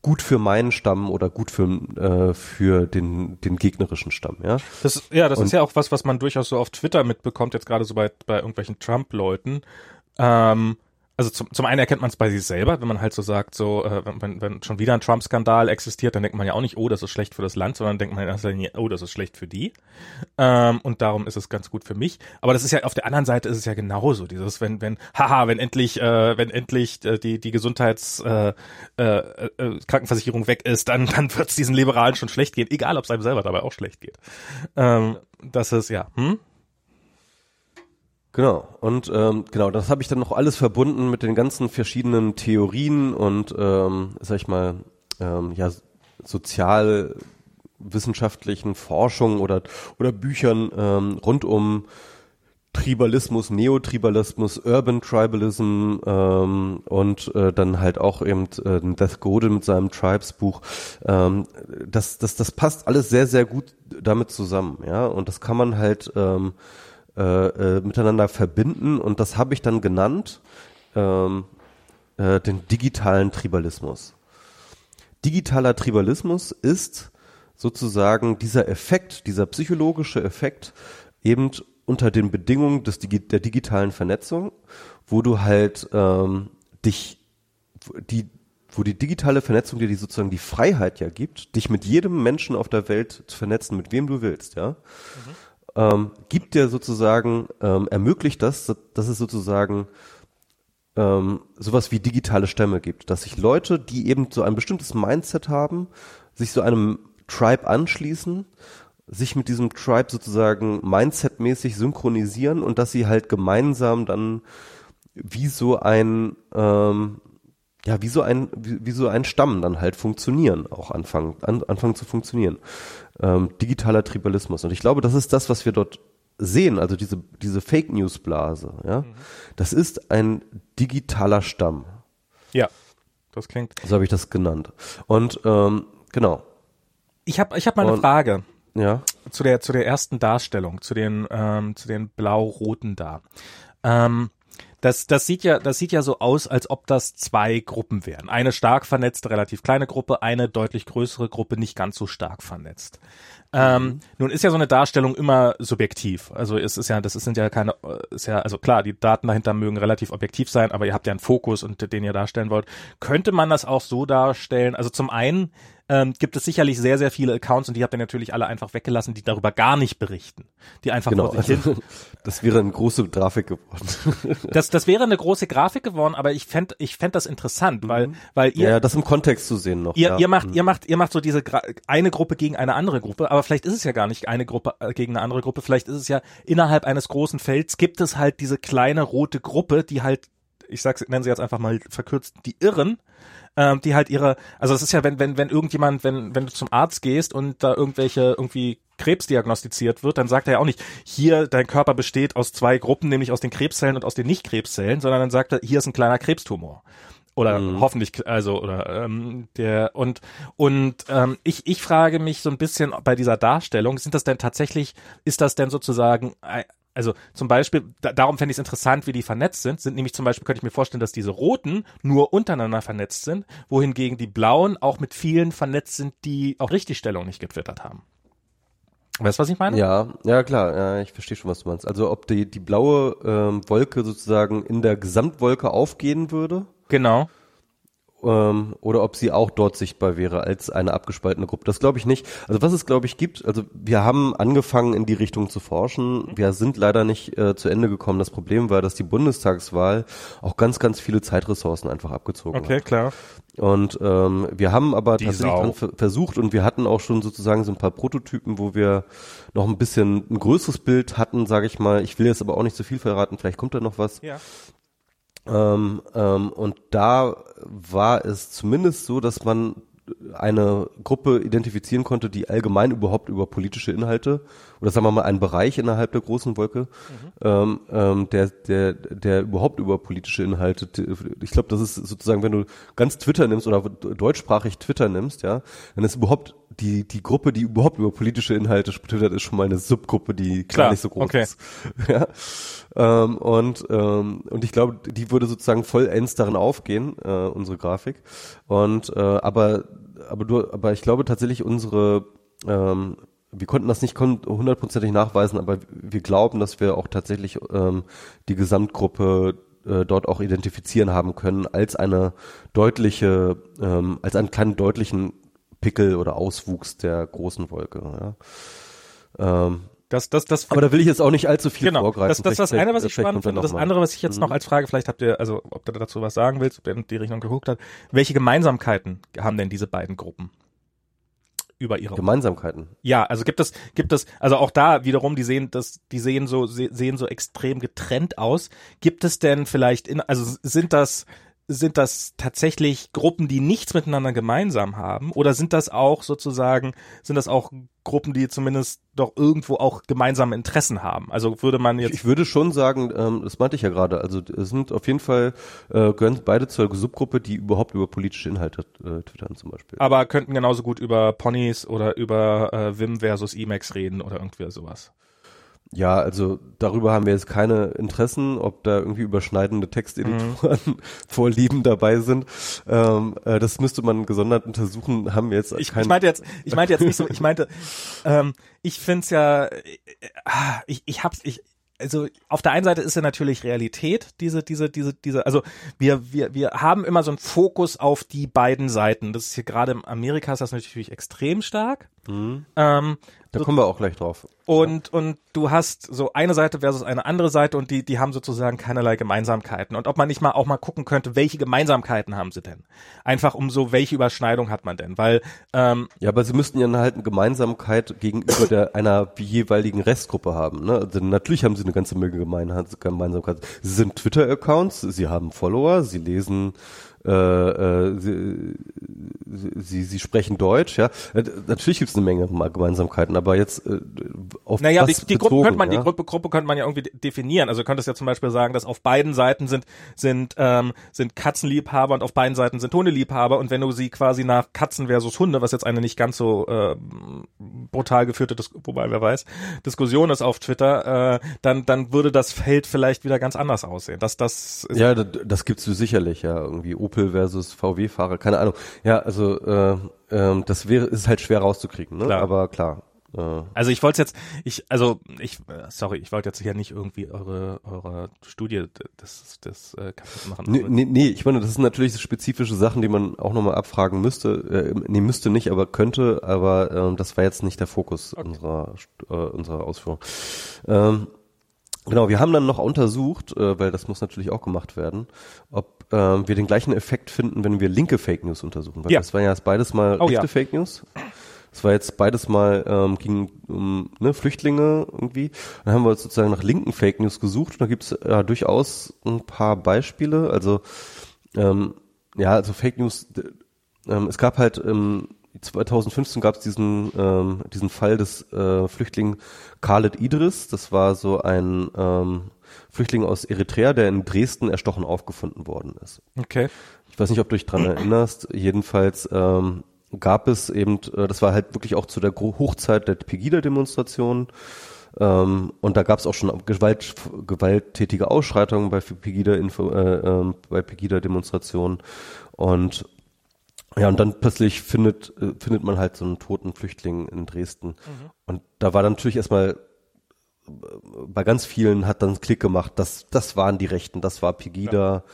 gut für meinen Stamm oder gut für äh, für den den gegnerischen Stamm, ja. Das ja, das und, ist ja auch was, was man durchaus so auf Twitter mitbekommt, jetzt gerade so bei bei irgendwelchen Trump-Leuten. Ähm, also zum, zum einen erkennt man es bei sich selber, wenn man halt so sagt, so, äh, wenn, wenn schon wieder ein Trump-Skandal existiert, dann denkt man ja auch nicht, oh, das ist schlecht für das Land, sondern denkt man in erster Linie, oh, das ist schlecht für die. Ähm, und darum ist es ganz gut für mich. Aber das ist ja, auf der anderen Seite ist es ja genauso, dieses, wenn, wenn, haha, wenn endlich, äh, wenn endlich äh, die, die Gesundheits, äh, äh, äh, Krankenversicherung weg ist, dann, dann wird es diesen Liberalen schon schlecht gehen, egal ob es einem selber dabei auch schlecht geht. Ähm, das ist, ja, hm? Genau, und ähm, genau, das habe ich dann noch alles verbunden mit den ganzen verschiedenen Theorien und, ähm, sag ich mal, ähm, ja, sozialwissenschaftlichen Forschungen oder, oder Büchern ähm, rund um Tribalismus, Neotribalismus, Urban Tribalism ähm, und äh, dann halt auch eben äh, Death Godin mit seinem Tribes-Buch. Ähm, das, das, das passt alles sehr, sehr gut damit zusammen, ja. Und das kann man halt ähm, äh, äh, miteinander verbinden und das habe ich dann genannt ähm, äh, den digitalen Tribalismus. Digitaler Tribalismus ist sozusagen dieser Effekt, dieser psychologische Effekt eben unter den Bedingungen des, der digitalen Vernetzung, wo du halt ähm, dich die wo die digitale Vernetzung dir die sozusagen die Freiheit ja gibt, dich mit jedem Menschen auf der Welt zu vernetzen, mit wem du willst, ja, mhm. Ähm, gibt dir sozusagen, ähm, ermöglicht das, dass es sozusagen ähm, sowas wie digitale Stämme gibt, dass sich Leute, die eben so ein bestimmtes Mindset haben, sich so einem Tribe anschließen, sich mit diesem Tribe sozusagen mindsetmäßig synchronisieren und dass sie halt gemeinsam dann wie so ein ähm, ja, wie so ein, wie, wie so ein Stamm dann halt funktionieren, auch anfangen, an, anfangen zu funktionieren. Ähm, digitaler Tribalismus. Und ich glaube, das ist das, was wir dort sehen, also diese, diese Fake News Blase, ja. Mhm. Das ist ein digitaler Stamm. Ja, das klingt. So habe ich das genannt. Und, ähm, genau. Ich habe ich hab mal eine Und, Frage. Ja. Zu der, zu der ersten Darstellung, zu den, ähm, zu den blau-roten da. Ähm, das, das sieht ja, das sieht ja so aus, als ob das zwei Gruppen wären. Eine stark vernetzte, relativ kleine Gruppe, eine deutlich größere Gruppe, nicht ganz so stark vernetzt. Ähm, mhm. nun ist ja so eine Darstellung immer subjektiv. Also es ist ja, das sind ja keine, ist ja, also klar, die Daten dahinter mögen relativ objektiv sein, aber ihr habt ja einen Fokus und den ihr darstellen wollt. Könnte man das auch so darstellen? Also zum einen ähm, gibt es sicherlich sehr, sehr viele Accounts und die habt ihr natürlich alle einfach weggelassen, die darüber gar nicht berichten. Die einfach genau, vor sich also, hin. Das wäre eine große Grafik geworden. das, das wäre eine große Grafik geworden, aber ich fände ich fänd das interessant, weil, mhm. weil ihr. Ja, das im Kontext zu sehen noch. Ihr, ja. ihr macht, mhm. ihr macht, ihr macht so diese Gra eine Gruppe gegen eine andere Gruppe, aber vielleicht ist es ja gar nicht eine Gruppe äh, gegen eine andere Gruppe, vielleicht ist es ja innerhalb eines großen Felds gibt es halt diese kleine rote Gruppe, die halt ich sag's, nennen sie jetzt einfach mal verkürzt, die Irren, ähm, die halt ihre, also es ist ja, wenn, wenn, wenn irgendjemand, wenn, wenn du zum Arzt gehst und da irgendwelche irgendwie Krebs diagnostiziert wird, dann sagt er ja auch nicht, hier dein Körper besteht aus zwei Gruppen, nämlich aus den Krebszellen und aus den Nicht-Krebszellen, sondern dann sagt er, hier ist ein kleiner Krebstumor oder mhm. hoffentlich also oder ähm, der und und ähm, ich ich frage mich so ein bisschen bei dieser Darstellung sind das denn tatsächlich ist das denn sozusagen also zum Beispiel, da, darum fände ich es interessant, wie die vernetzt sind, sind nämlich zum Beispiel, könnte ich mir vorstellen, dass diese roten nur untereinander vernetzt sind, wohingegen die blauen auch mit vielen vernetzt sind, die auch Richtigstellung nicht getwittert haben. Weißt du, was ich meine? Ja, ja klar, ja, ich verstehe schon, was du meinst. Also ob die, die blaue ähm, Wolke sozusagen in der Gesamtwolke aufgehen würde. Genau ähm, oder ob sie auch dort sichtbar wäre als eine abgespaltene Gruppe. Das glaube ich nicht. Also was es glaube ich gibt, also wir haben angefangen in die Richtung zu forschen. Wir sind leider nicht äh, zu Ende gekommen. Das Problem war, dass die Bundestagswahl auch ganz, ganz viele Zeitressourcen einfach abgezogen okay, hat. Okay, klar. Und ähm, wir haben aber die tatsächlich versucht und wir hatten auch schon sozusagen so ein paar Prototypen, wo wir noch ein bisschen ein größeres Bild hatten, sage ich mal. Ich will jetzt aber auch nicht zu so viel verraten. Vielleicht kommt da noch was. Ja. Ähm, ähm, und da war es zumindest so, dass man eine Gruppe identifizieren konnte, die allgemein überhaupt über politische Inhalte oder sagen wir mal einen Bereich innerhalb der großen Wolke, mhm. ähm, ähm, der, der, der überhaupt über politische Inhalte, ich glaube, das ist sozusagen, wenn du ganz Twitter nimmst oder deutschsprachig Twitter nimmst, ja, dann ist überhaupt die, die Gruppe, die überhaupt über politische Inhalte twittert, ist schon mal eine Subgruppe, die Klar, gar nicht so groß okay. ist. Ja. Ähm, und, ähm, und ich glaube, die würde sozusagen vollends darin aufgehen, äh, unsere Grafik. Und äh, aber, aber du, aber ich glaube tatsächlich unsere ähm, wir konnten das nicht hundertprozentig nachweisen, aber wir glauben, dass wir auch tatsächlich ähm, die Gesamtgruppe äh, dort auch identifizieren haben können als eine deutliche, ähm, als einen kleinen deutlichen Pickel oder Auswuchs der großen Wolke. Ja. Ähm, das, das, das, aber da will ich jetzt auch nicht allzu viel genau, vorgreifen. Das, das ist das eine, was ich spannend finde. Das andere, was ich jetzt mhm. noch als Frage, vielleicht habt ihr, also ob du dazu was sagen willst, ob ihr in die Richtung geguckt hat. Welche Gemeinsamkeiten haben denn diese beiden Gruppen? über ihre Gemeinsamkeiten. Ja, also gibt es gibt es also auch da wiederum die sehen das die sehen so sehen so extrem getrennt aus. Gibt es denn vielleicht in also sind das sind das tatsächlich Gruppen, die nichts miteinander gemeinsam haben? Oder sind das auch sozusagen, sind das auch Gruppen, die zumindest doch irgendwo auch gemeinsame Interessen haben? Also würde man jetzt. Ich, würde schon sagen, ähm, das meinte ich ja gerade, also es sind auf jeden Fall, äh, gehören beide zur Subgruppe, die überhaupt über politische Inhalte äh, twittern zum Beispiel. Aber könnten genauso gut über Ponys oder über äh, Wim versus Emacs reden oder irgendwie sowas. Ja, also darüber haben wir jetzt keine Interessen, ob da irgendwie überschneidende Texteditoren mhm. Vorlieben dabei sind. Ähm, äh, das müsste man gesondert untersuchen. Haben wir jetzt ich, kein, ich meinte jetzt, ich meinte jetzt nicht so. Ich meinte, ähm, ich find's ja, äh, ich ich hab's, ich also auf der einen Seite ist ja natürlich Realität, diese, diese, diese, diese, also wir, wir, wir haben immer so einen Fokus auf die beiden Seiten. Das ist hier gerade in Amerika ist das natürlich extrem stark. Mhm. Ähm, Da kommen wir auch gleich drauf. und, und du hast so eine Seite versus eine andere Seite und die, die haben sozusagen keinerlei Gemeinsamkeiten. Und ob man nicht mal auch mal gucken könnte, welche Gemeinsamkeiten haben sie denn? Einfach um so, welche Überschneidung hat man denn? Weil, ähm, Ja, aber sie müssten ja halt eine Gemeinsamkeit gegenüber der einer jeweiligen Restgruppe haben. Ne? Also natürlich haben sie eine ganze Menge Gemeinheit, Gemeinsamkeit. Sie sind Twitter-Accounts, sie haben Follower, sie lesen, äh, äh, sie, sie, sie sprechen Deutsch. Ja, Äh, natürlich gibt es eine Menge Gemeinsamkeiten, aber jetzt äh, auf Naja, was die, die Gruppe bezogen, könnte man, ja? die Gruppe, Gruppe könnte man ja irgendwie de- definieren. Also könntest ja zum Beispiel sagen, dass auf beiden Seiten sind, sind, ähm, sind Katzenliebhaber und auf beiden Seiten sind Hundeliebhaber. Und wenn du sie quasi nach Katzen versus Hunde, was jetzt eine nicht ganz so äh, brutal geführte, Dis wobei wer weiß, Diskussion ist auf Twitter, äh, dann, dann würde das Feld vielleicht wieder ganz anders aussehen. Das, das ist, Ja, das, das gibt's sicherlich, ja, irgendwie Opel versus VW-Fahrer, keine Ahnung. Ja, also äh, ähm, das wäre ist halt schwer rauszukriegen, ne? Klar. Aber klar. Äh, Also ich wollte jetzt, ich, also ich, äh, sorry, ich wollte jetzt hier nicht irgendwie eure, eure Studie des, des äh, kaputt machen. nee, nee, nee, ich meine, das sind natürlich spezifische Sachen, die man auch nochmal abfragen müsste. Äh, nee, müsste nicht, aber könnte, aber ähm, das war jetzt nicht der Fokus unserer, äh, unserer Ausführung. Ähm, Genau, wir haben dann noch untersucht, äh, weil das muss natürlich auch gemacht werden, ob ähm, wir den gleichen Effekt finden, wenn wir linke Fake News untersuchen. Weil Ja. das waren ja jetzt beides mal Oh, rechte ja. Fake News. Das war jetzt beides mal ähm, ging um ne, Flüchtlinge irgendwie. Dann haben wir uns sozusagen nach linken Fake News gesucht und da gibt's ja durchaus ein paar Beispiele. Also ähm, ja, also Fake News. Ähm, es gab halt ähm, 2015 gab es diesen ähm, diesen Fall des äh, Flüchtlings Khaled Idris. Das war so ein ähm, Flüchtling aus Eritrea, der in Dresden erstochen aufgefunden worden ist. Okay. Ich weiß nicht, ob du dich dran erinnerst. Jedenfalls ähm, gab es eben, äh, das war halt wirklich auch zu der Hochzeit der Pegida-Demonstration. Ähm, und da gab es auch schon Gewalt, gewalttätige Ausschreitungen bei Pegida, Info, äh, ähm, bei Pegida-Demonstrationen. Und ja, und dann plötzlich findet, äh, findet man halt so einen toten Flüchtling in Dresden. Und da war dann natürlich erstmal äh, bei ganz vielen hat dann Klick gemacht, das, das waren die Rechten, das war Pegida,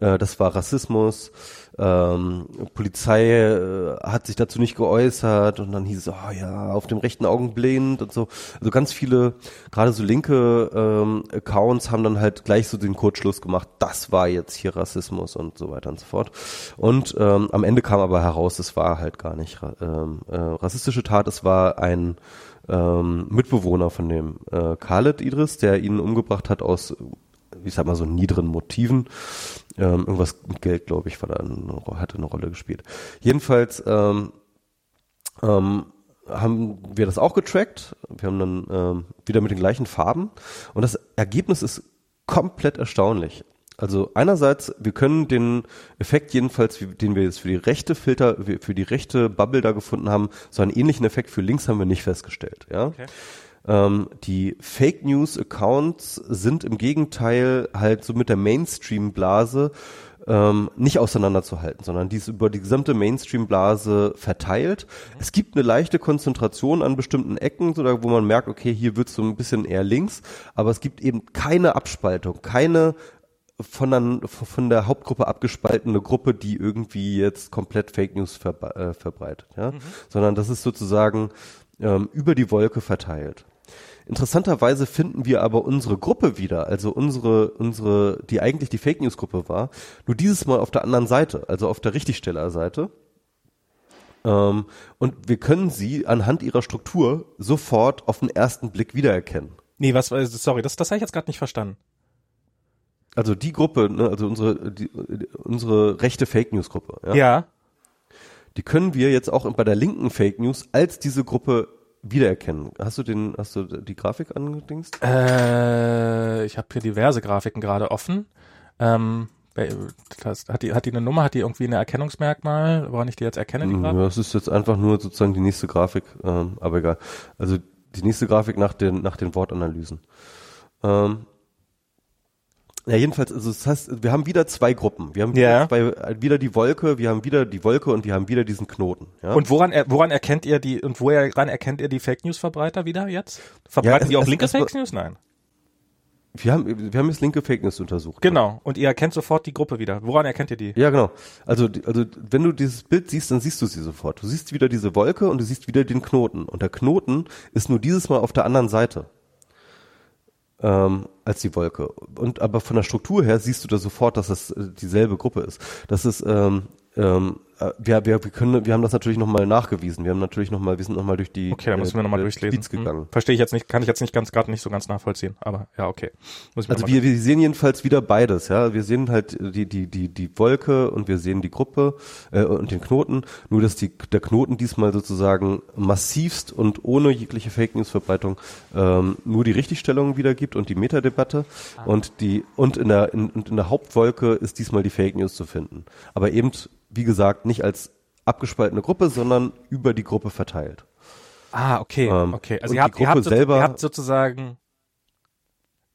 äh, das war Rassismus. Ähm, Polizei äh, hat sich dazu nicht geäußert und dann hieß es, oh ja, auf dem rechten Augen blind und so. Also ganz viele, gerade so linke ähm, Accounts haben dann halt gleich so den Kurzschluss gemacht, das war jetzt hier Rassismus und so weiter und so fort. Und ähm, am Ende kam aber heraus, es war halt gar nicht ähm, äh, rassistische Tat, es war ein ähm, Mitbewohner von dem äh, Khaled Idris, der ihn umgebracht hat aus, ich sag mal so niederen Motiven. Ähm, irgendwas mit Geld, glaube ich, war da eine, hatte eine Rolle gespielt. Jedenfalls ähm, ähm, haben wir das auch getrackt. Wir haben dann ähm, wieder mit den gleichen Farben und das Ergebnis ist komplett erstaunlich. Also einerseits, wir können den Effekt jedenfalls, den wir jetzt für die rechte Filter, für die rechte Bubble da gefunden haben, so einen ähnlichen Effekt für links haben wir nicht festgestellt. Ja. Okay. Ähm, die Fake News Accounts sind im Gegenteil halt so mit der Mainstream Blase ähm, nicht auseinanderzuhalten, sondern die ist über die gesamte Mainstream-Blase verteilt. Es gibt eine leichte Konzentration an bestimmten Ecken, so da, wo man merkt, okay, hier wird so ein bisschen eher links, aber es gibt eben keine Abspaltung, keine von der, von der Hauptgruppe abgespaltene Gruppe, die irgendwie jetzt komplett Fake News verbe äh, verbreitet, ja, sondern das ist sozusagen ähm, über die Wolke verteilt. Interessanterweise finden wir aber unsere Gruppe wieder, also unsere, unsere, die eigentlich die Fake News Gruppe war, nur dieses Mal auf der anderen Seite, also auf der Richtigstellerseite. Ähm, und wir können sie anhand ihrer Struktur sofort auf den ersten Blick wiedererkennen. Nee, was, äh, sorry, das, das habe ich jetzt gerade nicht verstanden. Also die Gruppe, ne, also unsere, die, unsere rechte Fake News Gruppe, ja, Ja. die können wir jetzt auch bei der linken Fake News als diese Gruppe wiedererkennen. Hast du den, hast du die Grafik angedingst? Äh, ich habe hier diverse Grafiken gerade offen. Ähm, das, hat, die, hat die eine Nummer, hat die irgendwie ein Erkennungsmerkmal, woran ich die jetzt erkenne, die Ja, Grafik? das ist jetzt einfach nur sozusagen die nächste Grafik, ähm, aber egal. Also die nächste Grafik nach den, nach den Wortanalysen. Ähm, ja, jedenfalls, also das heißt, wir haben wieder zwei Gruppen. Wir haben Ja. wieder, zwei, wieder die Wolke, wir haben wieder die Wolke und wir haben wieder diesen Knoten. Ja? Und woran, er- woran erkennt ihr die, und woran erkennt ihr die Fake News Verbreiter wieder jetzt? Verbreiten es- die auch es- linke es- Fake News? Nein. Wir haben, wir haben jetzt linke Fake News untersucht. Genau. Und ihr erkennt sofort die Gruppe wieder. Woran erkennt ihr die? Ja, genau. Also, also wenn du dieses Bild siehst, dann siehst du sie sofort. Du siehst wieder diese Wolke und du siehst wieder den Knoten. Und der Knoten ist nur dieses Mal auf der anderen Seite ähm, als die Wolke. Und aber von der Struktur her siehst du da sofort, dass es äh, dieselbe Gruppe ist. Das ist ähm, ähm, äh, wir, wir, wir können, wir haben das natürlich nochmal nachgewiesen. Wir haben natürlich nochmal, wir sind nochmal durch die Okay, da müssen wir äh, nochmal äh, durchlesen. Tweets gegangen. Hm. Verstehe ich jetzt nicht, kann ich jetzt nicht ganz gerade nicht so ganz nachvollziehen. Aber ja, okay. Muss ich mir Also noch mal- wir, wir sehen jedenfalls wieder beides, ja. Wir sehen halt die, die, die, die Wolke und wir sehen die Gruppe äh, und den Knoten, nur dass die, der Knoten diesmal sozusagen massivst und ohne jegliche Fake News Verbreitung ähm, nur die Richtigstellung wiedergibt und die Metadebatte und die und in der in, und in der Hauptwolke ist diesmal die Fake News zu finden. Aber eben, wie gesagt, nicht als abgespaltene Gruppe, sondern über die Gruppe verteilt. Ah, okay, Ähm, okay. Also ihr habt, die ihr, habt, selber- ihr habt sozusagen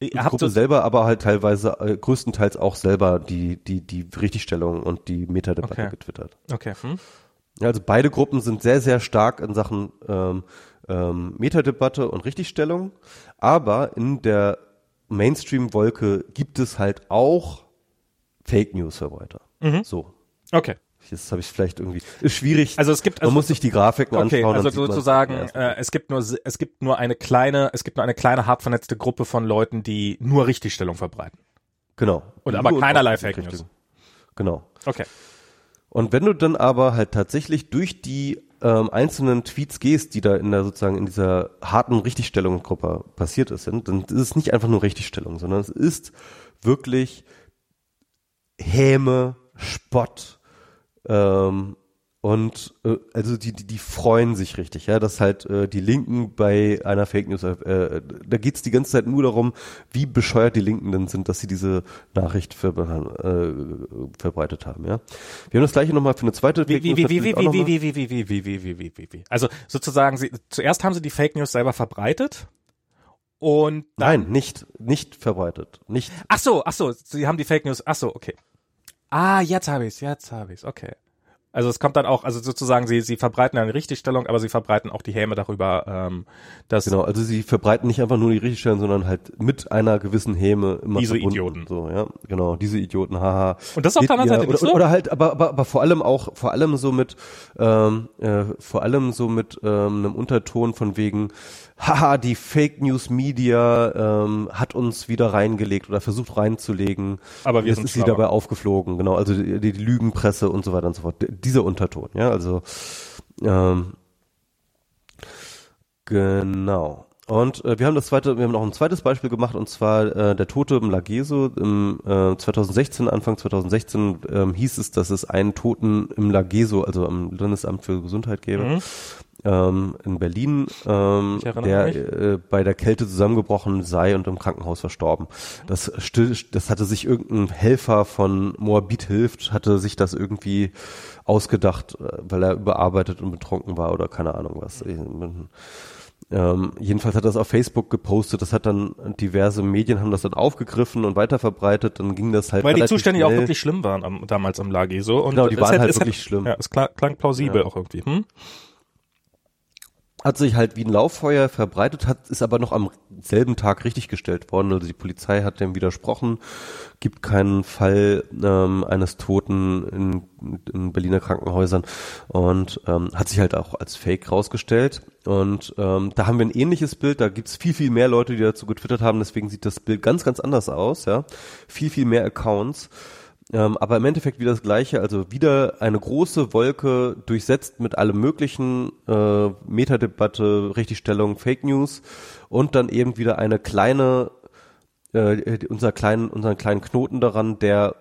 Die Gruppe selber aber halt teilweise äh, größtenteils auch selber die die die Richtigstellung und die Metadebatte Okay. getwittert. Okay, hm? Also beide Gruppen sind sehr sehr stark in Sachen ähm, ähm, Metadebatte und Richtigstellung, aber in der Mainstream-Wolke gibt es halt auch Fake News-Verbreiter. Mhm. So, Okay. jetzt habe ich vielleicht irgendwie ist schwierig. Also es gibt also man muss sich die Grafiken Okay, anschauen. also sozusagen, äh, es gibt nur es gibt nur eine kleine, es gibt nur eine kleine hart vernetzte Gruppe von Leuten, die nur Richtigstellung verbreiten. genau. und aber Nur keinerlei Fake News. Genau. Okay. Und wenn du dann aber halt tatsächlich durch die ähm, einzelnen Tweets gehst, die da in der sozusagen in dieser harten Richtigstellungsgruppe passiert ist, dann ist es nicht einfach nur Richtigstellung, sondern es ist wirklich Häme, Spott ähm, und äh, also die, die die freuen sich richtig, ja, dass halt äh, die Linken bei einer Fake News, äh, da geht's die ganze Zeit nur darum, wie bescheuert die Linken denn sind, dass sie diese Nachricht ver äh, verbreitet haben, ja. Wir haben das gleiche nochmal für eine zweite Wie, Fake News wie, wie, wie, wie, wie, wie, wie, wie, wie, wie, wie, wie, wie, wie. Also sozusagen, sie, zuerst haben sie die Fake News selber verbreitet und dann, Nein, nicht nicht verbreitet, nicht ach so, ach so, sie haben die Fake News, ach so, okay. Ah, jetzt habe ich's, jetzt habe ich's, okay. Also es kommt dann auch, also sozusagen, sie, sie verbreiten eine Richtigstellung, aber sie verbreiten auch die Häme darüber, ähm, dass Genau, also sie verbreiten nicht einfach nur die Richtigstellung, sondern halt mit einer gewissen Häme immer Diese. Idioten. So, ja, genau, diese Idioten, haha. Und das auf der anderen Seite oder, so? Oder halt, aber, aber, aber vor allem auch, vor allem so mit, ähm, äh, vor allem so mit ähm, einem Unterton von wegen, haha, die Fake News Media ähm, hat uns wieder reingelegt oder versucht reinzulegen. Aber wir Jetzt sind ist sie dabei aufgeflogen, genau, also die, die Lügenpresse und so weiter und so fort. Dieser Unterton, ja, also ähm, Genau. Und äh, wir haben das zweite, wir haben noch ein zweites Beispiel gemacht und zwar äh, der Tote im Lageso im äh, 2016, Anfang 2016 ähm, hieß es, dass es einen Toten im Lageso, also am Landesamt für Gesundheit gäbe, Mhm. ähm, in Berlin, ähm, Ich der äh, bei der Kälte zusammengebrochen sei und im Krankenhaus verstorben. Das still, das hatte sich irgendein Helfer von Moabit hilft, hatte sich das irgendwie ausgedacht, äh, weil er überarbeitet und betrunken war oder keine Ahnung was. Ähm, jedenfalls hat er das auf Facebook gepostet, das hat dann diverse Medien haben das dann aufgegriffen und weiterverbreitet, dann ging das halt weil die Zustände ja auch wirklich schlimm waren am, damals am Lage so. Und Genau, die waren halt hätte- wirklich schlimm. Ja, es klang, klang plausibel Ja. auch irgendwie. Hm? Hat sich halt wie ein Lauffeuer verbreitet, hat, ist aber noch am selben Tag richtiggestellt worden. Also die Polizei hat dem widersprochen, gibt keinen Fall ähm, eines Toten in, in Berliner Krankenhäusern und ähm, hat sich halt auch als Fake rausgestellt. Und ähm, da haben wir ein ähnliches Bild, da gibt's viel, viel mehr Leute, die dazu getwittert haben, deswegen sieht das Bild ganz, ganz anders aus, ja. Viel, viel mehr Accounts. Ähm, aber im Endeffekt wieder das Gleiche, also wieder eine große Wolke durchsetzt mit allem möglichen, äh, Metadebatte, Richtigstellung, Fake News und dann eben wieder eine kleine, äh, unser kleinen, unseren kleinen Knoten daran, der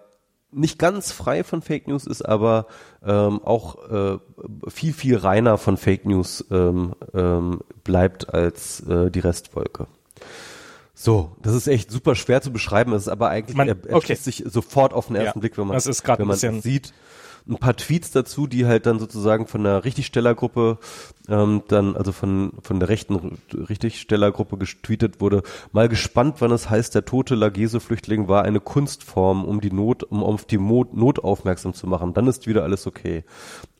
nicht ganz frei von Fake News ist, aber ähm, auch äh, viel, viel reiner von Fake News ähm, ähm, bleibt als äh, die Restwolke. So, das ist echt super schwer zu beschreiben, es ist aber eigentlich, Man- er, er okay. schließt sich sofort auf den ersten Ja, Blick, wenn man es sieht. Ein paar Tweets dazu, die halt dann sozusagen von der Richtigstellergruppe, ähm, dann, also von, von der rechten Richtigstellergruppe getweetet wurde, mal gespannt, wann es heißt, der tote Lageso-Flüchtling war eine Kunstform, um die Not, um auf die Not, Not aufmerksam zu machen. Dann ist wieder alles okay.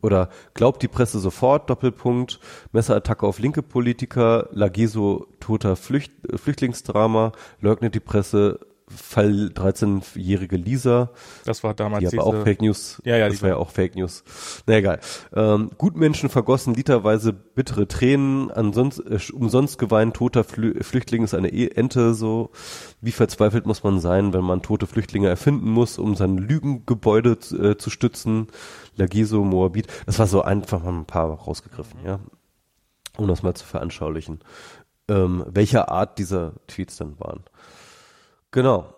Oder glaubt die Presse sofort, Doppelpunkt, Messerattacke auf linke Politiker, Lageso toter Flücht, Flüchtlingsdrama, leugnet die Presse Fall 13-jährige Lisa. Das war damals die aber auch Fake News. Ja, ja, das war ja auch Fake News. Na egal. Ähm, Gutmenschen vergossen literweise bittere Tränen. Ansonsten äh, umsonst geweint toter Flü Flüchtling ist eine e Ente. So wie verzweifelt muss man sein, wenn man tote Flüchtlinge erfinden muss, um sein Lügengebäude äh, zu stützen. Lagiso, Moabit. Das war so einfach mal ein paar rausgegriffen, ja, um das mal zu veranschaulichen, ähm, welcher Art dieser Tweets dann waren. Genau.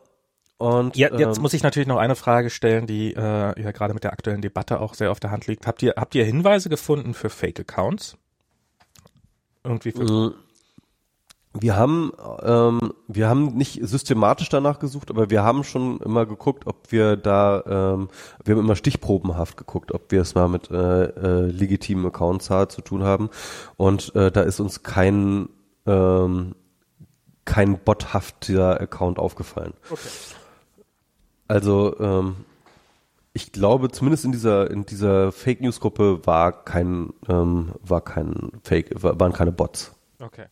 Und, ja, jetzt ähm, muss ich natürlich noch eine Frage stellen, die äh, ja gerade mit der aktuellen Debatte auch sehr auf der Hand liegt. Habt ihr, habt ihr Hinweise gefunden für Fake-Accounts? Irgendwie für wir haben, ähm, wir haben nicht systematisch danach gesucht, aber wir haben schon immer geguckt, ob wir da, ähm, wir haben immer stichprobenhaft geguckt, ob wir es mal mit äh, äh, legitimen Accounts zu tun haben. Und äh, da ist uns kein ähm, kein bothafter Account aufgefallen. Okay. Also ähm, ich glaube, zumindest in dieser in dieser Fake News Gruppe war kein ähm, war kein Fake waren keine Bots. Okay.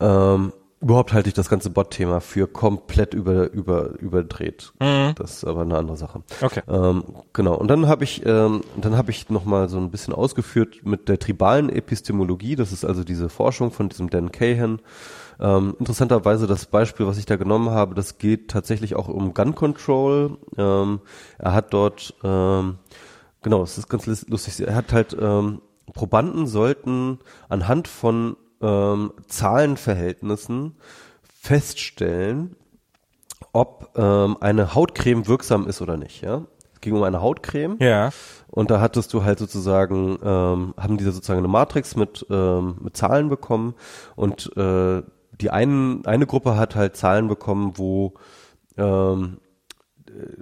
Ähm, überhaupt halte ich das ganze Bot-Thema für komplett über, über, überdreht. Mhm. Das ist aber eine andere Sache. Okay. Ähm, genau. Und dann habe ich, ähm, dann habe ich noch mal so ein bisschen ausgeführt mit der tribalen Epistemologie. Das ist also diese Forschung von diesem Dan Cahan. Ähm, interessanterweise das Beispiel, was ich da genommen habe, das geht tatsächlich auch um Gun Control. Ähm, er hat dort, ähm, genau, das ist ganz lustig. Er hat halt ähm, Probanden sollten anhand von ähm, Zahlenverhältnissen feststellen, ob ähm, eine Hautcreme wirksam ist oder nicht. Ja, es ging um eine Hautcreme. Ja. Und da hattest du halt sozusagen, ähm, haben diese sozusagen eine Matrix mit ähm, mit Zahlen bekommen und äh, die einen, eine Gruppe hat halt Zahlen bekommen, wo ähm,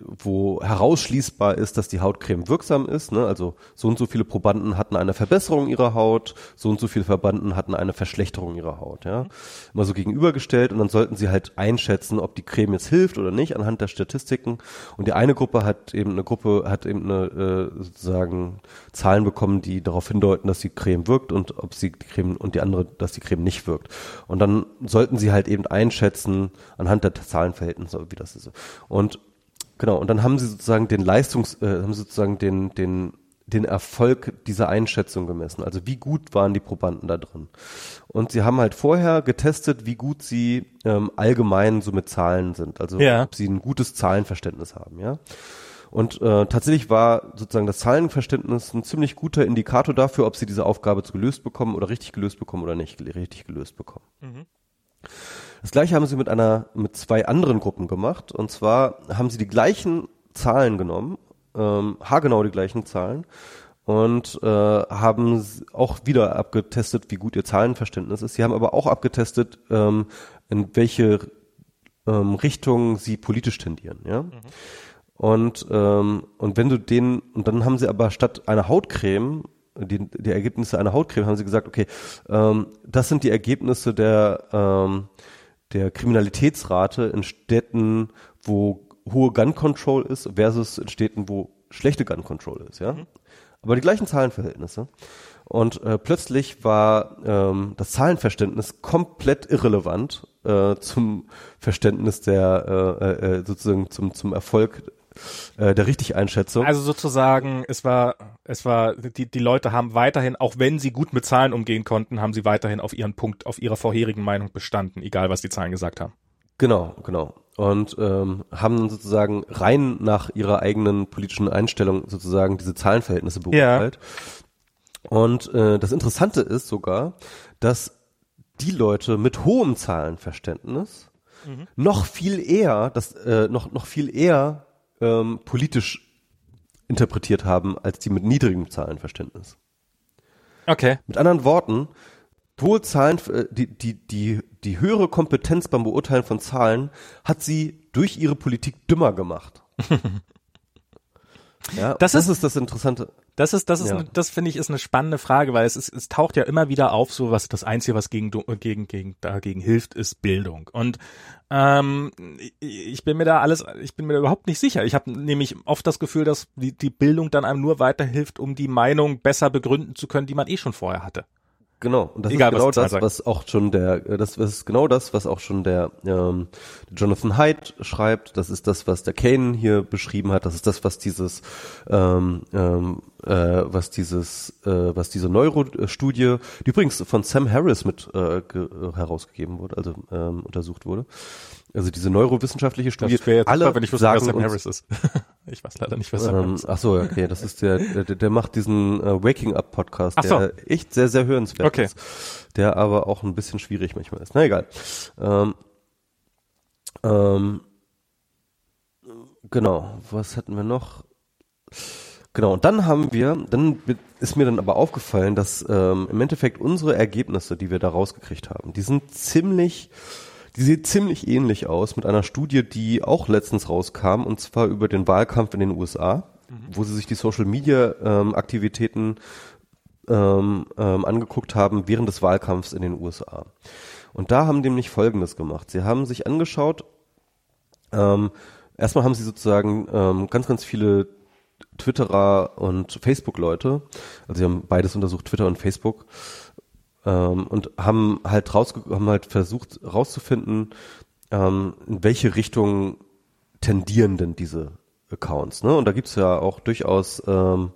wo herausschließbar ist, dass die Hautcreme wirksam ist. Ne? Also so und so viele Probanden hatten eine Verbesserung ihrer Haut, so und so viele Verbanden hatten eine Verschlechterung ihrer Haut. Ja? Immer so gegenübergestellt und dann sollten sie halt einschätzen, ob die Creme jetzt hilft oder nicht anhand der Statistiken. Und die eine Gruppe hat eben eine Gruppe hat eben eine äh, sozusagen Zahlen bekommen, die darauf hindeuten, dass die Creme wirkt und ob sie die Creme und die andere, dass die Creme nicht wirkt. Und dann sollten sie halt eben einschätzen anhand der Zahlenverhältnisse, wie das ist. Und Genau, und dann haben sie sozusagen den Leistungs, äh, haben sie sozusagen den, den, den Erfolg dieser Einschätzung gemessen. Also wie gut waren die Probanden da drin. Und sie haben halt vorher getestet, wie gut sie ähm, allgemein so mit Zahlen sind. Also ja. ob sie ein gutes Zahlenverständnis haben, ja. Und äh, tatsächlich war sozusagen das Zahlenverständnis ein ziemlich guter Indikator dafür, ob sie diese Aufgabe gelöst bekommen oder richtig gelöst bekommen oder nicht richtig gelöst bekommen. Mhm. Das gleiche haben sie mit einer, mit zwei anderen Gruppen gemacht. Und zwar haben sie die gleichen Zahlen genommen, ähm, haargenau die gleichen Zahlen und äh, haben auch wieder abgetestet, wie gut ihr Zahlenverständnis ist. Sie haben aber auch abgetestet, ähm, in welche ähm, Richtung sie politisch tendieren. Ja. Mhm. Und ähm, und wenn du den und dann haben sie aber statt einer Hautcreme die, die Ergebnisse einer Hautcreme haben sie gesagt, okay, ähm, das sind die Ergebnisse der ähm, der Kriminalitätsrate in Städten, wo hohe Gun Control ist, versus in Städten, wo schlechte Gun Control ist, ja. Mhm. Aber die gleichen Zahlenverhältnisse. Und äh, plötzlich war ähm, das Zahlenverständnis komplett irrelevant äh, zum Verständnis der äh, äh, äh sozusagen zum zum Erfolg äh, der Richtig-Einschätzung. Also sozusagen, es war, es war, die, die Leute haben weiterhin, auch wenn sie gut mit Zahlen umgehen konnten, haben sie weiterhin auf ihren Punkt, auf ihrer vorherigen Meinung bestanden, egal was die Zahlen gesagt haben. Genau, genau. Und ähm, haben sozusagen rein nach ihrer eigenen politischen Einstellung sozusagen diese Zahlenverhältnisse beurteilt. Ja. Und äh, das Interessante ist sogar, dass die Leute mit hohem Zahlenverständnis mhm. noch viel eher, das äh, noch noch viel eher ähm, politisch interpretiert haben als die mit niedrigem Zahlenverständnis. Okay. Mit anderen Worten, hohe Zahlen, äh, die, die, die, die höhere Kompetenz beim Beurteilen von Zahlen hat sie durch ihre Politik dümmer gemacht. ja, das, das ist, ist das Interessante. Das ist, das ist, ja. das finde ich ist eine spannende Frage, weil es ist, es taucht ja immer wieder auf, so was das Einzige, was gegen, gegen, gegen, dagegen hilft, ist Bildung. Und ähm, ich bin mir da alles, ich bin mir da überhaupt nicht sicher. Ich habe nämlich oft das Gefühl, dass die, die Bildung dann einem nur weiterhilft, um die Meinung besser begründen zu können, die man eh schon vorher hatte. Genau, und das Egal, ist genau was das, sagen. was auch schon der, äh, das ist genau das, was auch schon der ähm, Jonathan Haidt schreibt. Das ist das, was der Kane hier beschrieben hat. Das ist das, was dieses, ähm, ähm, äh, was dieses, äh, was diese Neurostudie, die übrigens von Sam Harris mit äh, ge, herausgegeben wurde, also ähm, untersucht wurde. Also diese neurowissenschaftliche Studie. Das wäre jetzt alle super, wenn ich wusste, wer sagen Sam uns, Harris ist. Ich weiß leider nicht, wer Sam ähm, ach so, okay, das ist der, der, der macht diesen äh, Waking Up Podcast, Ach so. der echt sehr, sehr hörenswert Okay. ist, der aber auch ein bisschen schwierig manchmal ist. Na egal. Ähm, ähm, genau, was hatten wir noch? Genau, und dann haben wir, dann ist mir dann aber aufgefallen, dass ähm, im Endeffekt unsere Ergebnisse, die wir da rausgekriegt haben, die sind ziemlich, die sieht ziemlich ähnlich aus mit einer Studie, die auch letztens rauskam, und zwar über den Wahlkampf in den USA, wo sie sich die Social Media ähm, Aktivitäten ähm, ähm, angeguckt haben während des Wahlkampfs in den USA. Und da haben die nämlich Folgendes gemacht. Sie haben sich angeschaut, ähm, erstmal haben sie sozusagen ähm, ganz, ganz viele Twitterer und Facebook-Leute, also sie haben beides untersucht, Twitter und Facebook, ähm, und haben halt haben halt versucht rauszufinden, ähm, in welche Richtung tendieren denn diese Accounts. Ne? Und da gibt's ja auch durchaus ähm,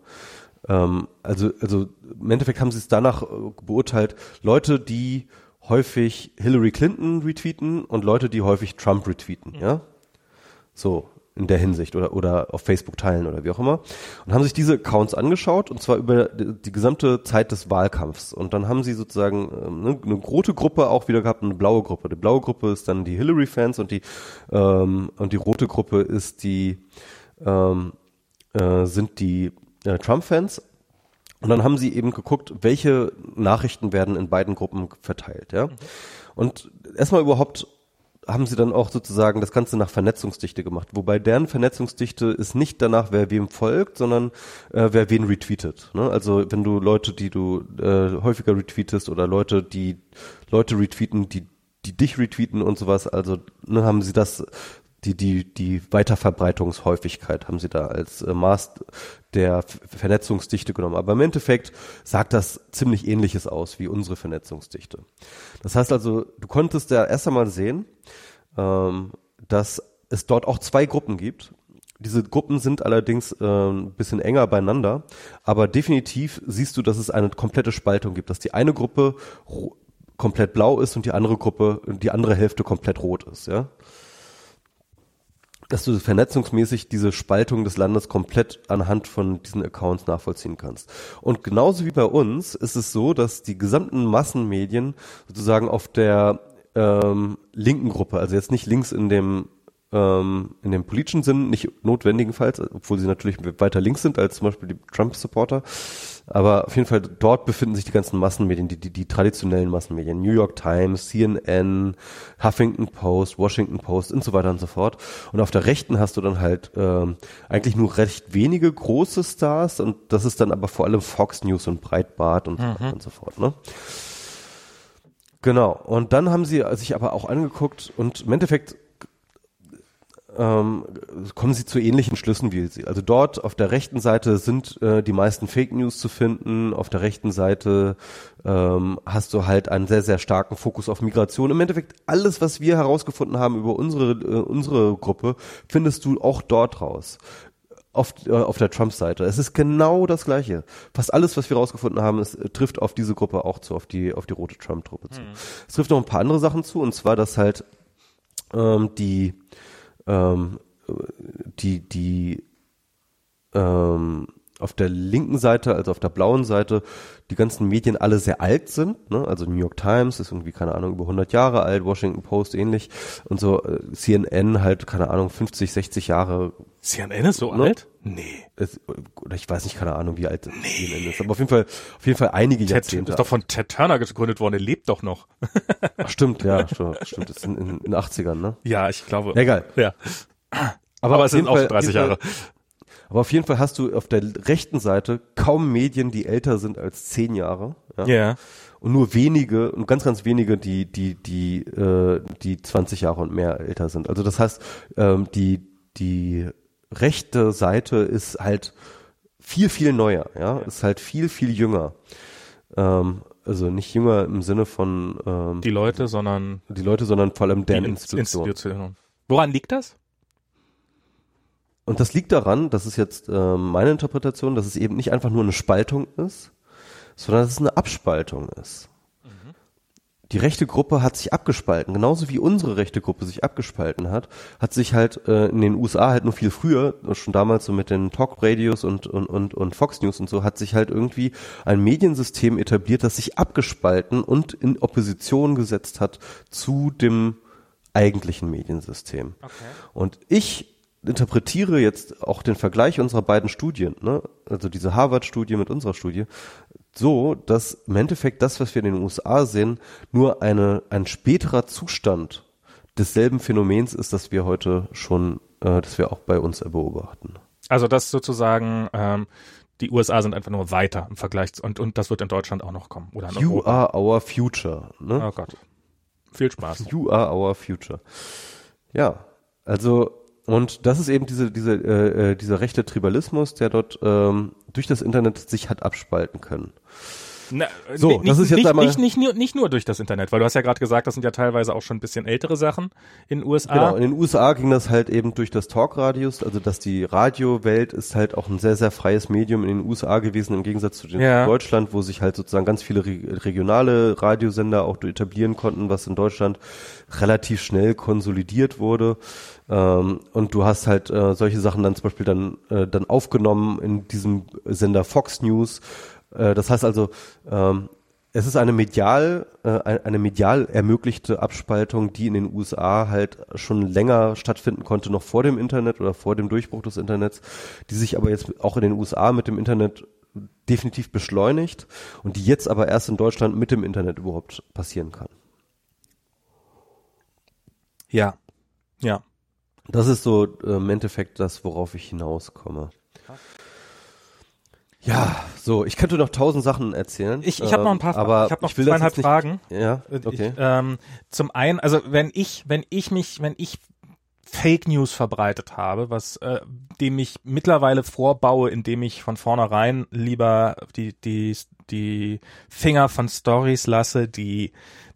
ähm, also, also im Endeffekt haben sie es danach äh, beurteilt, Leute, die häufig Hillary Clinton retweeten und Leute, die häufig Trump retweeten, ja. So, in der Hinsicht oder, oder auf Facebook teilen oder wie auch immer. Und haben sich diese Accounts angeschaut und zwar über die, gesamte Zeit des Wahlkampfs. Und dann haben sie sozusagen ähm, ne, eine rote Gruppe auch wieder gehabt und eine blaue Gruppe. Die blaue Gruppe ist dann die Hillary-Fans und die, ähm, und die rote Gruppe ist die, ähm, äh, sind die äh, Trump-Fans. Und dann haben sie eben geguckt, welche Nachrichten werden in beiden Gruppen verteilt, ja. Und erstmal überhaupt haben sie dann auch sozusagen das Ganze nach Vernetzungsdichte gemacht. Wobei deren Vernetzungsdichte ist nicht danach, wer wem folgt, sondern äh, wer wen retweetet. Ne? Also wenn du Leute, die du äh, häufiger retweetest oder Leute, die Leute retweeten, die die dich retweeten und sowas, also ne, haben sie das die, die, die Weiterverbreitungshäufigkeit haben sie da als äh, Maß der Vernetzungsdichte genommen. Aber im Endeffekt sagt das ziemlich ähnliches aus wie unsere Vernetzungsdichte. Das heißt also, du konntest ja erst einmal sehen, ähm, dass es dort auch zwei Gruppen gibt. Diese Gruppen sind allerdings äh, ein bisschen enger beieinander, aber definitiv siehst du, dass es eine komplette Spaltung gibt, dass die eine Gruppe komplett blau ist und die andere Gruppe, die andere Hälfte komplett rot ist, ja dass du vernetzungsmäßig diese Spaltung des Landes komplett anhand von diesen Accounts nachvollziehen kannst. Und genauso wie bei uns ist es so, dass die gesamten Massenmedien sozusagen auf der ähm, linken Gruppe, also jetzt nicht links in dem ähm, in dem politischen Sinn, nicht notwendigenfalls, obwohl sie natürlich weiter links sind als zum Beispiel die Trump-Supporter, aber auf jeden Fall dort befinden sich die ganzen Massenmedien, die, die, die traditionellen Massenmedien, New York Times, CNN, Huffington Post, Washington Post und so weiter und so fort. Und auf der rechten hast du dann halt ähm, eigentlich nur recht wenige große Stars und das ist dann aber vor allem Fox News und Breitbart und so weiter und so fort. Ne? Genau. Und dann haben sie sich aber auch angeguckt und im Endeffekt ähm, kommen sie zu ähnlichen Schlüssen wie sie. Also dort auf der rechten Seite sind äh, die meisten Fake News zu finden. Auf der rechten Seite ähm, hast du halt einen sehr, sehr starken Fokus auf Migration. Im Endeffekt alles, was wir herausgefunden haben über unsere, äh, unsere Gruppe, findest du auch dort raus. Auf, äh, auf der Trump-Seite. Es ist genau das Gleiche. Fast alles, was wir rausgefunden haben, es äh, trifft auf diese Gruppe auch zu, auf die, auf die rote Trump-Truppe zu. Es trifft noch ein paar andere Sachen zu, und zwar, dass halt ähm, die ähm, die, die ähm, auf der linken Seite, also auf der blauen Seite, die ganzen Medien alle sehr alt sind. Ne? Also New York Times ist irgendwie, keine Ahnung, über 100 Jahre alt, Washington Post ähnlich und so äh, CNN halt, keine Ahnung, 50, 60 Jahre. CNN ist so Ne? alt? Nee. Ist, oder ich weiß nicht, keine Ahnung, wie alt CNN ist, aber auf jeden Fall, auf jeden Fall einige Ted Jahrzehnte. ist doch von Ted Turner gegründet worden, er lebt doch noch. Ach, stimmt, ja, stimmt, stimmt, ist in, in, in den 80ern, ne? Ja, ich glaube. Egal. Ja. Aber, auf es sind jeden auch Fall- 30 auf jeden Jahre. Fall- Aber auf jeden Fall hast du auf der rechten Seite kaum Medien, die älter sind als zehn Jahre. Ja? Ja. Und nur wenige, und ganz, ganz wenige, die, die, die, äh, die 20 Jahre und mehr älter sind. Also das heißt, ähm, die, die rechte Seite ist halt viel, viel neuer, ja, ist halt viel, viel jünger. Ähm, also nicht jünger im Sinne von ähm, Die Leute, sondern die Leute, sondern vor allem deren Institution. Institution. Woran liegt das? Und das liegt daran, das ist jetzt ähm, meine Interpretation, dass es eben nicht einfach nur eine Spaltung ist, sondern dass es eine Abspaltung ist. Die rechte Gruppe hat sich abgespalten, genauso wie unsere rechte Gruppe sich abgespalten hat, hat sich halt äh, in den USA halt nur viel früher, schon damals so mit den Talk-Radios und, und, und, und Fox News und so, hat sich halt irgendwie ein Mediensystem etabliert, das sich abgespalten und in Opposition gesetzt hat zu dem eigentlichen Mediensystem. Okay. Und ich interpretiere jetzt auch den Vergleich unserer beiden Studien, ne? also diese Harvard-Studie mit unserer Studie, so, dass im Endeffekt das, was wir in den USA sehen, nur eine, ein späterer Zustand desselben Phänomens ist, das wir heute schon, äh, das wir auch bei uns beobachten. Also das sozusagen, ähm, die USA sind einfach nur weiter im Vergleich zu, und, und das wird in Deutschland auch noch kommen. Oder in You Europa. are our future. Ne? Oh Gott. Viel Spaß. You are our future. Ja, also und das ist eben diese diese äh, äh, dieser rechte Tribalismus, der dort ähm, durch das Internet sich hat abspalten können. Na, So, nicht, das ist jetzt nicht, einmal- nicht, nicht, nur, nicht nur durch das Internet, weil du hast ja gerade gesagt, das sind ja teilweise auch schon ein bisschen ältere Sachen in den USA. Genau, in den USA ging das halt eben durch das Talkradius, also dass die Radiowelt ist halt auch ein sehr, sehr freies Medium in den USA gewesen, im Gegensatz zu den Ja. Deutschland, wo sich halt sozusagen ganz viele re regionale Radiosender auch etablieren konnten, was in Deutschland relativ schnell konsolidiert wurde. Ähm, und du hast halt äh, solche Sachen dann zum Beispiel dann, äh, dann aufgenommen in diesem Sender Fox News. Äh, das heißt also, ähm, es ist eine medial, äh, ein- eine medial ermöglichte Abspaltung, die in den USA halt schon länger stattfinden konnte, noch vor dem Internet oder vor dem Durchbruch des Internets, die sich aber jetzt auch in den USA mit dem Internet definitiv beschleunigt und die jetzt aber erst in Deutschland mit dem Internet überhaupt passieren kann. Ja. Ja. Das ist so äh, im Endeffekt das, worauf ich hinauskomme. Ja, so, ich könnte noch tausend Sachen erzählen. Ich, ich habe noch ein paar ähm, aber Ich habe noch ich zweieinhalb nicht- Fragen. Ja, Ich, okay. ähm, zum einen, also wenn ich, wenn ich mich, wenn ich Fake News verbreitet habe, was äh, dem ich mittlerweile vorbaue, indem ich von vornherein lieber die die die Finger von Stories lasse, die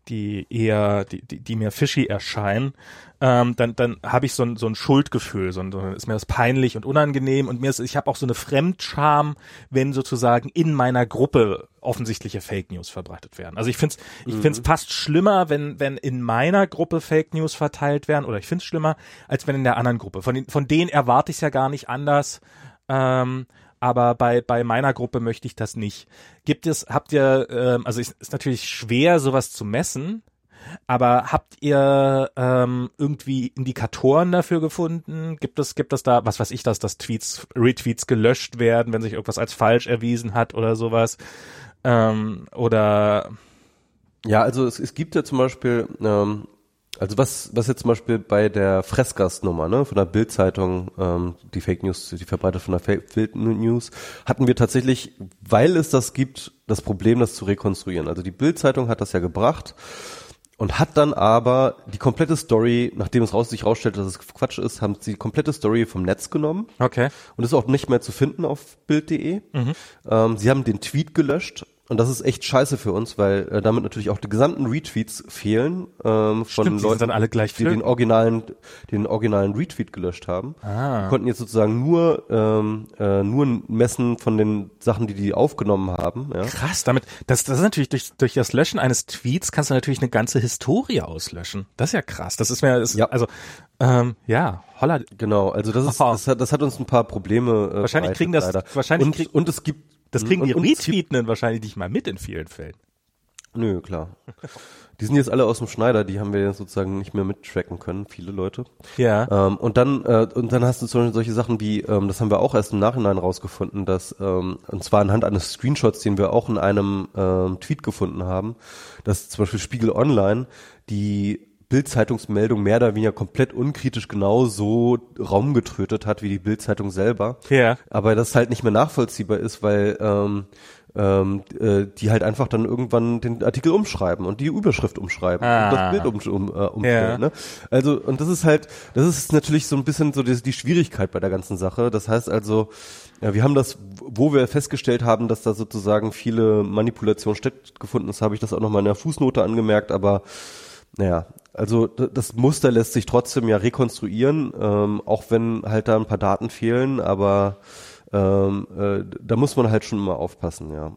die eher die die, die mir fishy erscheinen, ähm, dann dann habe ich so ein so ein Schuldgefühl, so ein, ist mir das peinlich und unangenehm und mir ist ich habe auch so eine Fremdscham, wenn sozusagen in meiner Gruppe offensichtliche Fake News verbreitet werden. Also ich finde es ich find's fast schlimmer, wenn wenn in meiner Gruppe Fake News verteilt werden oder ich finde es schlimmer, als wenn in der anderen Gruppe. Von den, von denen erwarte ich ja gar nicht anders. Ähm, aber bei, bei meiner Gruppe möchte ich das nicht. Gibt es, habt ihr, ähm, also es ist natürlich schwer, sowas zu messen, aber habt ihr ähm, irgendwie Indikatoren dafür gefunden? Gibt es, gibt es da, was weiß ich, dass, dass Tweets, Retweets gelöscht werden, wenn sich irgendwas als falsch erwiesen hat oder sowas? Ähm, oder Ja, also es, es gibt ja zum Beispiel, ähm, also was, was jetzt zum Beispiel bei der Fressgast-Nummer, ne, von der Bild-Zeitung, ähm, die Fake News, die verbreitet von der Fake News, hatten wir tatsächlich, weil es das gibt, das Problem, das zu rekonstruieren. Also die Bild-Zeitung hat das ja gebracht und hat dann aber die komplette Story, nachdem es raus, sich rausstellte, dass es Quatsch ist, haben sie die komplette Story vom Netz genommen okay. und ist auch nicht mehr zu finden auf Bild.de. Ähm, sie haben den Tweet gelöscht und das ist echt scheiße für uns, weil äh, damit natürlich auch die gesamten Retweets fehlen ähm, von Stimmt, Leuten, dann alle gleich die den originalen, den originalen Retweet gelöscht haben. Ah. Konnten jetzt sozusagen nur ähm, äh, nur messen von den Sachen, die die aufgenommen haben. Ja. Krass, damit, das, das ist natürlich durch, durch das Löschen eines Tweets kannst du natürlich eine ganze Historie auslöschen. Das ist ja krass. Das ist mir, das, Ja. also, ähm, ja, holla, Genau, also das ist, das hat, das hat uns ein paar Probleme. Äh, Wahrscheinlich kriegen das- leider. wahrscheinlich und, krieg- und es gibt das kriegen die und, Retweetenden wahrscheinlich nicht mal mit in vielen Fällen. Nö, klar. Die sind jetzt alle aus dem Schneider, die haben wir jetzt sozusagen nicht mehr mittracken können, viele Leute. Ja. Ähm, und dann äh, und dann hast du zum Beispiel solche Sachen wie, ähm, das haben wir auch erst im Nachhinein rausgefunden, dass ähm, und zwar anhand eines Screenshots, den wir auch in einem ähm, Tweet gefunden haben, dass zum Beispiel Spiegel Online die Bild-Zeitungsmeldung mehr oder weniger komplett unkritisch genau so Raum getrötet hat wie die Bild-Zeitung selber. Ja. Aber das halt nicht mehr nachvollziehbar ist, weil ähm, ähm, äh, die halt einfach dann irgendwann den Artikel umschreiben und die Überschrift umschreiben Ah. und das Bild um, um, äh, umstellen. Ja. Ne? Also und das ist halt, das ist natürlich so ein bisschen so die, die Schwierigkeit bei der ganzen Sache. Das heißt also, ja, wir haben das, wo wir festgestellt haben, dass da sozusagen viele Manipulationen stattgefunden ist, habe ich das auch nochmal in der Fußnote angemerkt, aber naja, also das Muster lässt sich trotzdem ja rekonstruieren, ähm, auch wenn halt da ein paar Daten fehlen, aber ähm, äh, da muss man halt schon immer aufpassen, ja.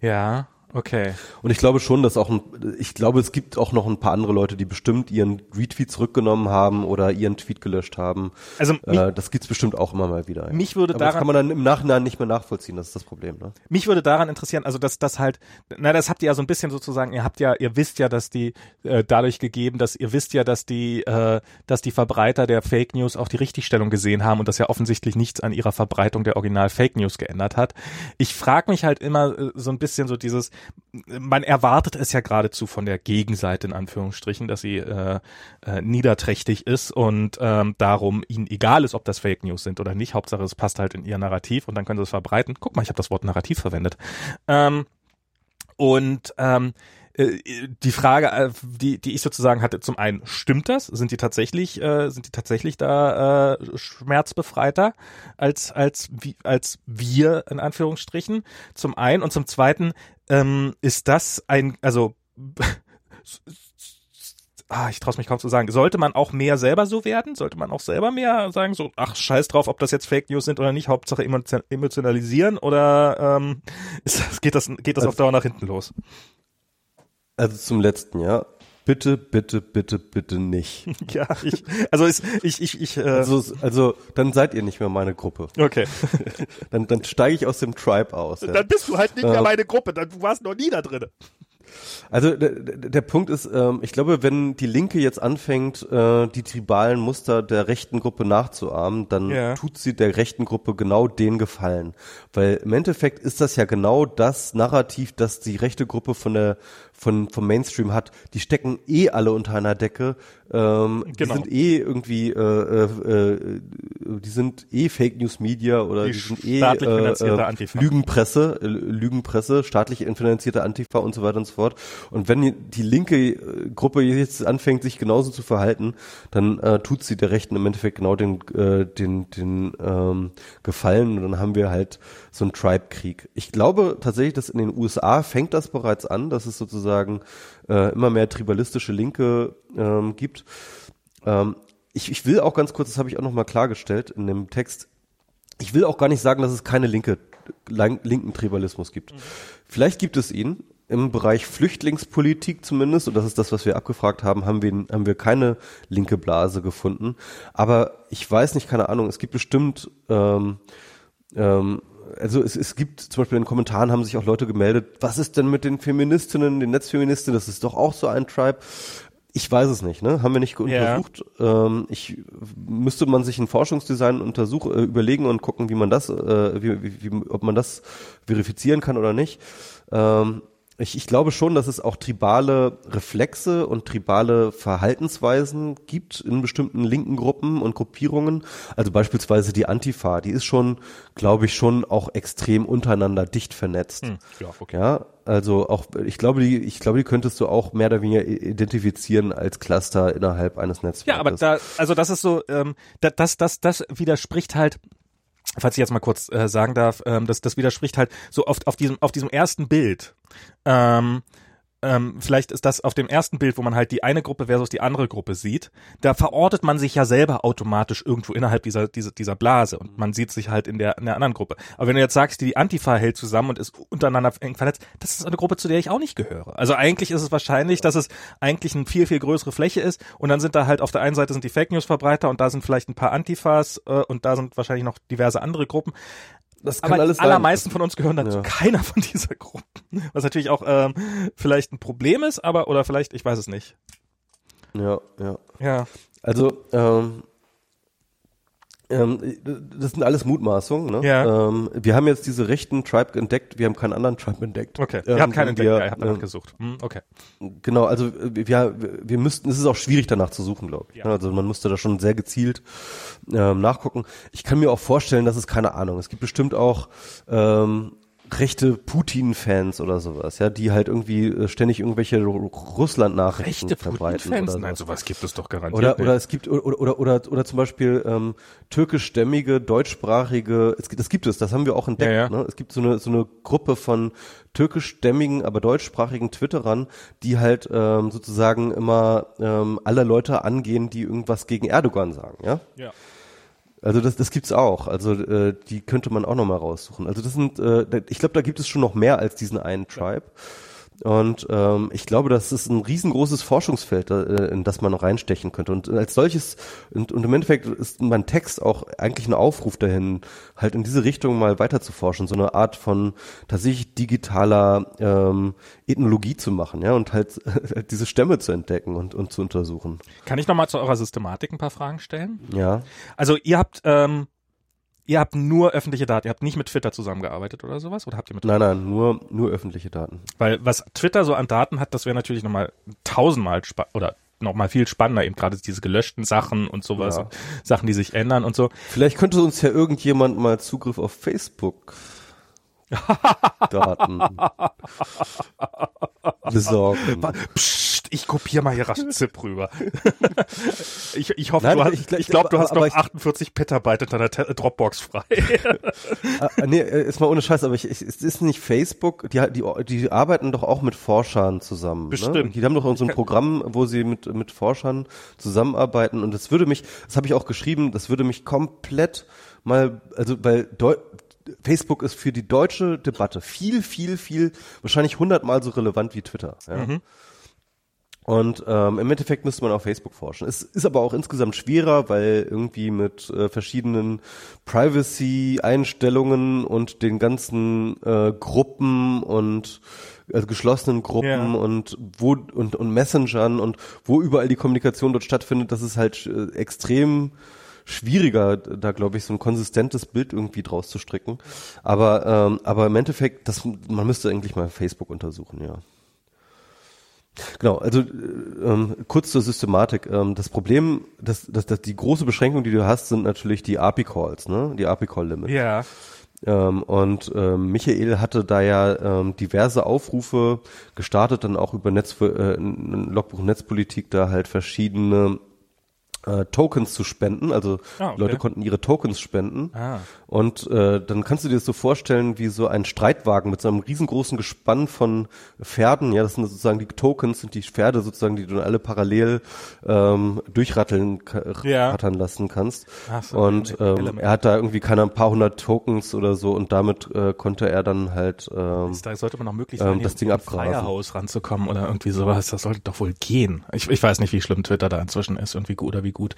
Ja, okay. Und ich glaube schon, dass auch ein, ich glaube, es gibt auch noch ein paar andere Leute, die bestimmt ihren Retweet zurückgenommen haben oder ihren Tweet gelöscht haben. Also mich, Äh, das gibt's bestimmt auch immer mal wieder. Mich würde Aber das daran kann man dann im Nachhinein nicht mehr nachvollziehen, das ist das Problem. Ne? Mich würde daran interessieren, also dass das halt, na, das habt ihr ja so ein bisschen sozusagen, ihr habt ja, ihr wisst ja, dass die äh, dadurch gegeben, dass ihr wisst ja, dass die, äh, dass die Verbreiter der Fake News auch die Richtigstellung gesehen haben und dass ja offensichtlich nichts an ihrer Verbreitung der Original Fake News geändert hat. Ich frage mich halt immer äh, so ein bisschen so dieses, man erwartet es ja geradezu von der Gegenseite in Anführungsstrichen, dass sie äh, äh, niederträchtig ist und ähm, darum ihnen egal ist, ob das Fake News sind oder nicht. Hauptsache es passt halt in ihr Narrativ und dann können sie es verbreiten. Guck mal, ich habe das Wort Narrativ verwendet. Ähm, und ähm, äh, die Frage, äh, die, die ich sozusagen hatte, zum einen, stimmt das? Sind die tatsächlich, äh, sind die tatsächlich da äh, schmerzbefreiter als, als, wie, als wir, in Anführungsstrichen? Zum einen. Und zum zweiten, ähm, ist das ein, also ah, ich traue mich kaum zu sagen, sollte man auch mehr selber so werden? Sollte man auch selber mehr sagen, so, ach, scheiß drauf, ob das jetzt Fake News sind oder nicht, Hauptsache emotio- emotionalisieren oder ähm, ist das, geht das, geht das auf Dauer nach hinten los? Also zum letzten, ja. Bitte, bitte, bitte, bitte nicht. Ja, ich, also ist, ich, ich, ich, äh, Also, also dann seid ihr nicht mehr meine Gruppe. okay. Dann, dann steige ich aus dem Tribe aus. Ja. Dann bist du halt nicht mehr Äh, meine Gruppe, dann, du warst noch nie da drin. Also der, der der Punkt ist, ähm, ich glaube, wenn die Linke jetzt anfängt, äh, die tribalen Muster der rechten Gruppe nachzuahmen, dann Ja. tut sie der rechten Gruppe genau den Gefallen. Weil im Endeffekt ist das ja genau das Narrativ, das die rechte Gruppe von der von vom Mainstream hat. Die stecken eh alle unter einer Decke. Ähm, Genau. Die sind eh irgendwie, äh, äh, äh, die sind eh Fake News Media oder Die die, sind eh äh, äh, Antifa. Lügenpresse, äh, Lügenpresse, staatlich finanzierte Antifa und so weiter und so fort. Und wenn die- die linke äh, Gruppe jetzt anfängt, sich genauso zu verhalten, dann äh, tut sie der Rechten im Endeffekt genau den, äh, den, den ähm, Gefallen und dann haben wir halt so einen Tribe-Krieg. Ich glaube tatsächlich, dass in den USA fängt das bereits an, dass es sozusagen äh, immer mehr tribalistische Linke ähm, gibt. Ähm, ich, ich will auch ganz kurz, das habe ich auch nochmal klargestellt in dem Text, ich will auch gar nicht sagen, dass es keine linke, linken Tribalismus gibt. Vielleicht gibt es ihn. Im Bereich Flüchtlingspolitik zumindest, und das ist das, was wir abgefragt haben, haben wir, haben wir keine linke Blase gefunden. Aber ich weiß nicht, keine Ahnung, es gibt bestimmt, ähm, ähm, also es, es gibt zum Beispiel in den Kommentaren haben sich auch Leute gemeldet, was ist denn mit den Feministinnen, den Netzfeministinnen, das ist doch auch so ein Tribe. Ich weiß es nicht, ne? Haben wir nicht untersucht. Ähm, ich müsste man sich ein Forschungsdesign untersuch, äh, überlegen und gucken, wie man das, äh, wie, wie, wie, ob man das verifizieren kann oder nicht. Ähm, ich, ich glaube schon, dass es auch tribale Reflexe und tribale Verhaltensweisen gibt in bestimmten linken Gruppen und Gruppierungen. Also beispielsweise die Antifa, die ist schon, glaube ich, schon auch extrem untereinander dicht vernetzt. Hm, ja, okay. Ja, also auch, ich glaube, die, ich glaube, die könntest du auch mehr oder weniger identifizieren als Cluster innerhalb eines Netzwerkes. Ja, aber da, also das ist so, ähm, da- das, das, das widerspricht halt, falls ich jetzt mal kurz äh, sagen darf, ähm, das, das widerspricht halt so oft auf diesem, auf diesem ersten Bild. Ähm, ähm, vielleicht ist das auf dem ersten Bild, wo man halt die eine Gruppe versus die andere Gruppe sieht, da verortet man sich ja selber automatisch irgendwo innerhalb dieser, dieser, dieser Blase und man sieht sich halt in der, in der anderen Gruppe. Aber wenn du jetzt sagst, die Antifa hält zusammen und ist untereinander eng vernetzt, das ist eine Gruppe, zu der ich auch nicht gehöre. Also eigentlich ist es wahrscheinlich, dass es eigentlich eine viel, viel größere Fläche ist und dann sind da halt auf der einen Seite sind die Fake News Verbreiter und da sind vielleicht ein paar Antifas äh, und da sind wahrscheinlich noch diverse andere Gruppen. Das kann Aber alles die allermeisten sein. von uns gehören dann Ja. zu keiner von dieser Gruppen. Was natürlich auch ähm, vielleicht ein Problem ist, aber oder vielleicht, ich weiß es nicht. Ja, ja. Ja. Also, ähm, ähm, das sind alles Mutmaßungen. Ne? Ja. Ähm, wir haben jetzt diese rechten Tribe entdeckt, wir haben keinen anderen Tribe entdeckt. Okay. Ähm, ihr habt keinen wir, entdeckt, ja, ihr habt danach ähm, gesucht. Hm, okay. Genau, also äh, wir, wir müssten, es ist auch schwierig danach zu suchen, glaube ich. Ja. Also man musste da schon sehr gezielt ähm, nachgucken. Ich kann mir auch vorstellen, dass es keine Ahnung. Es gibt bestimmt auch ähm, rechte Putin-Fans oder sowas, ja, die halt irgendwie äh, ständig irgendwelche Russland-Nachrichten Rechte verbreiten. Putin-Fans? oder Nein, sowas. sowas gibt es doch garantiert Oder, nicht. oder es gibt oder oder oder, oder zum Beispiel ähm, türkischstämmige, deutschsprachige, es, gibt- das gibt es, das haben wir auch entdeckt. Ja, ja. Ne? Es gibt so eine so eine Gruppe von türkischstämmigen, aber deutschsprachigen Twitterern, die halt ähm, sozusagen immer ähm, alle Leute angehen, die irgendwas gegen Erdogan sagen, ja. ja. Also das, das gibt's auch. Also äh, die könnte man auch noch mal raussuchen. Also das sind, äh, ich glaube, da gibt es schon noch mehr als diesen einen Tribe. Und ähm, ich glaube, das ist ein riesengroßes Forschungsfeld, äh, in das man reinstechen könnte. Und als solches, und, und im Endeffekt ist mein Text auch eigentlich ein Aufruf dahin, halt in diese Richtung mal weiter zu forschen, so eine Art von tatsächlich digitaler ähm, Ethnologie zu machen, ja, und halt diese Stämme zu entdecken und, und zu untersuchen. Kann ich nochmal zu eurer Systematik ein paar Fragen stellen? Ja. Also ihr habt, ähm, ihr habt nur öffentliche Daten, ihr habt nicht mit Twitter zusammengearbeitet oder sowas? Oder habt ihr mit Nein, nein, nur, nur öffentliche Daten. Weil was Twitter so an Daten hat, das wäre natürlich nochmal tausendmal oder nochmal viel spannender, eben gerade diese gelöschten Sachen und sowas, Ja. Sachen, die sich ändern und so. Vielleicht könnte uns ja irgendjemand mal Zugriff auf Facebook Daten besorgen. Psst, ich kopiere mal hier rasch ZIP rüber. ich, ich hoffe, Nein, du hast, ich ich, glaub- glaube, du hast noch ich- 48 Petabyte in deiner Dropbox frei. Ah, nee, äh, ist mal ohne Scheiß, aber ich, ich, es ist nicht Facebook, die, die, die arbeiten doch auch mit Forschern zusammen. Ne? Bestimmt. Die haben doch so ein Programm, wo sie mit, mit Forschern zusammenarbeiten und das würde mich, das habe ich auch geschrieben, das würde mich komplett mal, also weil Deu Facebook ist für die deutsche Debatte viel, viel, viel, wahrscheinlich hundertmal so relevant wie Twitter. Ja? Und ähm, im Endeffekt müsste man auf Facebook forschen. Es ist aber auch insgesamt schwerer, weil irgendwie mit äh, verschiedenen Privacy-Einstellungen und den ganzen äh, Gruppen und also geschlossenen Gruppen Ja. und wo und, und Messengern und wo überall die Kommunikation dort stattfindet, das ist halt äh, extrem schwieriger, da glaube ich, so ein konsistentes Bild irgendwie draus zu stricken. Aber, ähm, aber im Endeffekt, das, man müsste eigentlich mal Facebook untersuchen, ja. Genau, also äh, ähm, kurz zur Systematik. Ähm, das Problem, das, das, das, die große Beschränkung, die du hast, sind natürlich die API-Calls, ne? Die API-Call-Limits. ja. Ähm, und ähm, Michael hatte da ja ähm, diverse Aufrufe gestartet, dann auch über Netz, äh, Logbuch Netzpolitik da halt verschiedene äh, Tokens zu spenden. Also Ah, okay. Leute konnten ihre Tokens spenden. Ah. Und äh, dann kannst du dir das so vorstellen wie so ein Streitwagen mit so einem riesengroßen Gespann von Pferden. Ja, das sind sozusagen die Tokens, sind die Pferde sozusagen, die du dann alle parallel ähm, durchratteln Ja. rattern lassen kannst. Ach so, und ähm, er hat da irgendwie keine ein paar hundert Tokens oder so und damit äh, konnte er dann halt ähm, Da sollte man noch möglich Ähm, sein, das hier Ding abgrasen. Firehouse ranzukommen oder irgendwie sowas. Das sollte doch wohl gehen. Ich, ich weiß nicht, wie schlimm Twitter da inzwischen ist und wie gut oder wie gut.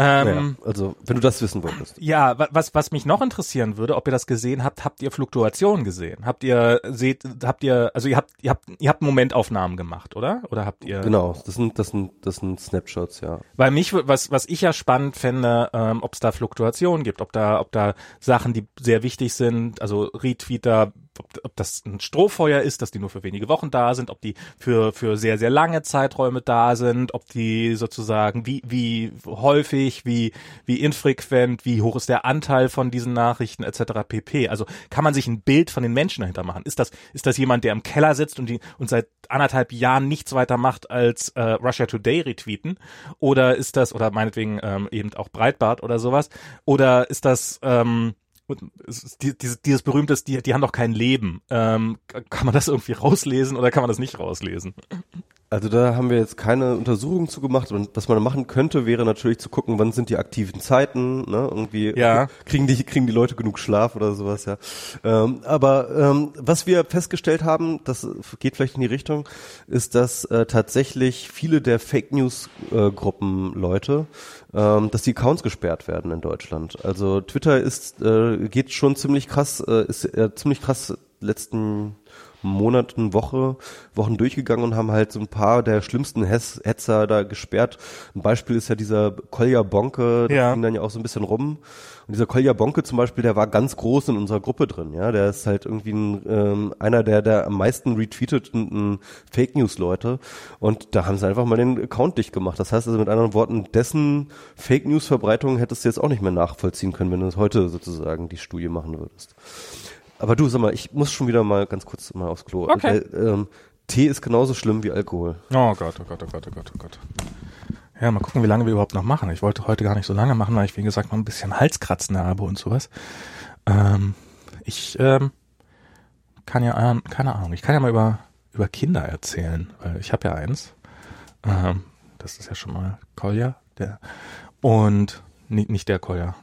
Ähm, naja, also wenn du das wissen wolltest. Ja, wa- was, was mich noch interessieren würde, ob ihr das gesehen habt, habt ihr Fluktuationen gesehen? Habt ihr, seht, habt ihr, also ihr habt, ihr habt, ihr habt Momentaufnahmen gemacht, oder? Oder habt ihr? Genau, das sind das sind das sind Snapshots, ja. Weil mich, was, was ich ja spannend fände, ähm, ob es da Fluktuationen gibt, ob da, ob da Sachen, die sehr wichtig sind, also Retweeter, ob, ob das ein Strohfeuer ist, dass die nur für wenige Wochen da sind, ob die für, für sehr, sehr lange Zeiträume da sind, ob die sozusagen, wie, wie häufig, wie, wie infrequent, wie hoch ist der Anteil von diesen Nachrichten etc. pp. Also kann man sich ein Bild von den Menschen dahinter machen? Ist das, ist das jemand, der im Keller sitzt und die, und seit anderthalb Jahren nichts weiter macht als äh, Russia Today retweeten? Oder ist das, oder meinetwegen ähm, eben auch Breitbart oder sowas? Oder ist das, ähm, dieses, dieses berühmtes, die, die haben doch kein Leben. Ähm, kann man das irgendwie rauslesen oder kann man das nicht rauslesen? Also da haben wir jetzt keine Untersuchungen zu gemacht und was man machen könnte, wäre natürlich zu gucken, wann sind die aktiven Zeiten, ne? Irgendwie Ja. kriegen die kriegen die Leute genug Schlaf oder sowas, ja. Ähm, aber ähm, was wir festgestellt haben, das geht vielleicht in die Richtung, ist, dass äh, tatsächlich viele der Fake News äh, Gruppen Leute, ähm, dass die Accounts gesperrt werden in Deutschland. Also Twitter ist äh, geht schon ziemlich krass, äh, ist äh, ziemlich krass letzten Monaten, Woche, Wochen durchgegangen und haben halt so ein paar der schlimmsten Hetz, Hetzer da gesperrt. Ein Beispiel ist ja dieser Kolja Bonke, das Ja. ging dann ja auch so ein bisschen rum. Und dieser Kolja Bonke zum Beispiel, der war ganz groß in unserer Gruppe drin, ja. Der ist halt irgendwie ein, ähm, einer der, der am meisten retweeteten Fake News Leute. Und da haben sie einfach mal den Account dicht gemacht. Das heißt also mit anderen Worten, dessen Fake News Verbreitung hättest du jetzt auch nicht mehr nachvollziehen können, wenn du heute sozusagen die Studie machen würdest. Aber du, sag mal, ich muss schon wieder mal ganz kurz mal aufs Klo. Okay. Weil, ähm, Tee ist genauso schlimm wie Alkohol. Oh Gott, oh Gott, oh Gott, oh Gott, oh Gott. Ja, mal gucken, wie lange wir überhaupt noch machen. Ich wollte heute gar nicht so lange machen, weil ich, wie gesagt, noch ein bisschen Halskratzen habe und sowas. Ähm, ich ähm, kann ja, ähm, keine Ahnung, ich kann ja mal über, über Kinder erzählen, weil ich habe ja eins. Ähm, das ist ja schon mal Kolja, der. Und nicht, nicht der Kolja.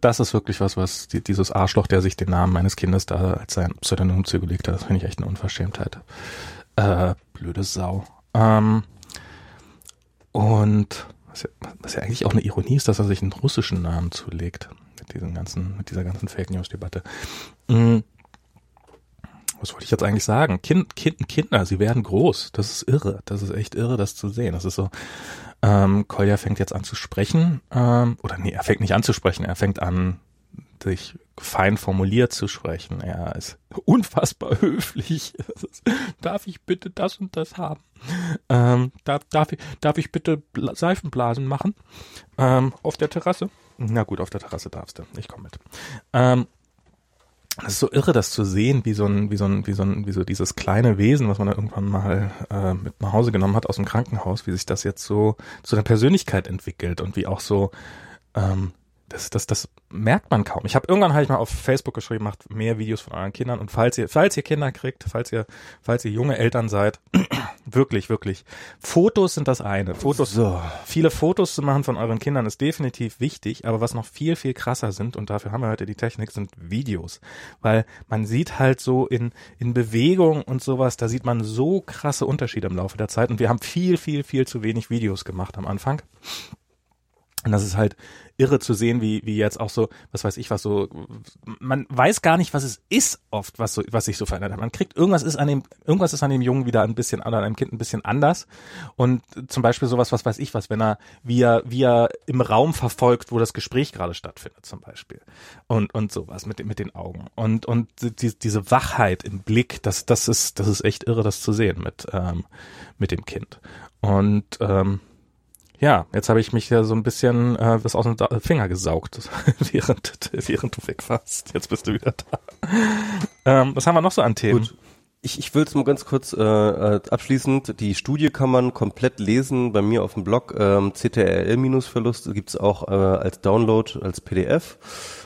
Das ist wirklich was, was die, dieses Arschloch, der sich den Namen meines Kindes da als sein Pseudonym zugelegt hat, das finde ich echt eine Unverschämtheit. Äh, blöde Sau. Ähm, und was ja, was ja eigentlich auch eine Ironie ist, dass er sich einen russischen Namen zulegt mit diesem ganzen, mit dieser ganzen Fake News Debatte. Mhm. Was wollte ich jetzt eigentlich sagen? Kind, kind, Kinder, sie werden groß. Das ist irre. Das ist echt irre, das zu sehen. Das ist so. Ähm, Kolja fängt jetzt an zu sprechen. Ähm, oder nee, er fängt nicht an zu sprechen. Er fängt an, sich fein formuliert zu sprechen. Er ist unfassbar höflich. darf ich bitte das und das haben? Ähm, darf, darf, ich, darf ich bitte Seifenblasen machen? Ähm, auf der Terrasse? Na gut, auf der Terrasse darfst du. Ich komme mit. Ähm, das ist so irre, das zu sehen, wie so ein, wie so ein, wie so ein, wie so dieses kleine Wesen, was man da irgendwann mal äh, mit nach Hause genommen hat aus dem Krankenhaus, wie sich das jetzt so zu einer Persönlichkeit entwickelt und wie auch so ähm, das, das, das merkt man kaum. Ich habe irgendwann habe ich mal auf Facebook geschrieben, macht mehr Videos von euren Kindern und falls ihr, falls ihr Kinder kriegt, falls ihr, falls ihr junge Eltern seid, wirklich, wirklich. Fotos sind das eine. Fotos, so. viele Fotos zu machen von euren Kindern ist definitiv wichtig, aber was noch viel, viel krasser sind, und dafür haben wir heute die Technik, sind Videos. Weil man sieht halt so in, in Bewegung und sowas, da sieht man so krasse Unterschiede im Laufe der Zeit und wir haben viel, viel, viel zu wenig Videos gemacht am Anfang. Und das ist halt irre zu sehen, wie, wie jetzt auch so, was weiß ich, was so, man weiß gar nicht, was es ist oft, was so, was sich so verändert hat. Man kriegt, irgendwas ist an dem, irgendwas ist an dem Jungen wieder ein bisschen, an einem Kind ein bisschen anders. Und zum Beispiel sowas, was weiß ich was, wenn er, wie er, wie er im Raum verfolgt, wo das Gespräch gerade stattfindet, zum Beispiel. Und, und sowas mit, mit den Augen. Und, und die, diese Wachheit im Blick, das, das ist, das ist echt irre, das zu sehen mit, ähm, mit dem Kind. Und, ähm, ja, jetzt habe ich mich ja so ein bisschen äh, was aus dem Finger gesaugt, während, während du weg warst. Jetzt bist du wieder da. Ähm, was haben wir noch so an Themen? Gut. Ich, ich will es mal ganz kurz äh, äh, abschließend. Die Studie kann man komplett lesen bei mir auf dem Blog. Ähm, CTRL-Verlust gibt's auch äh, als Download, als PDF.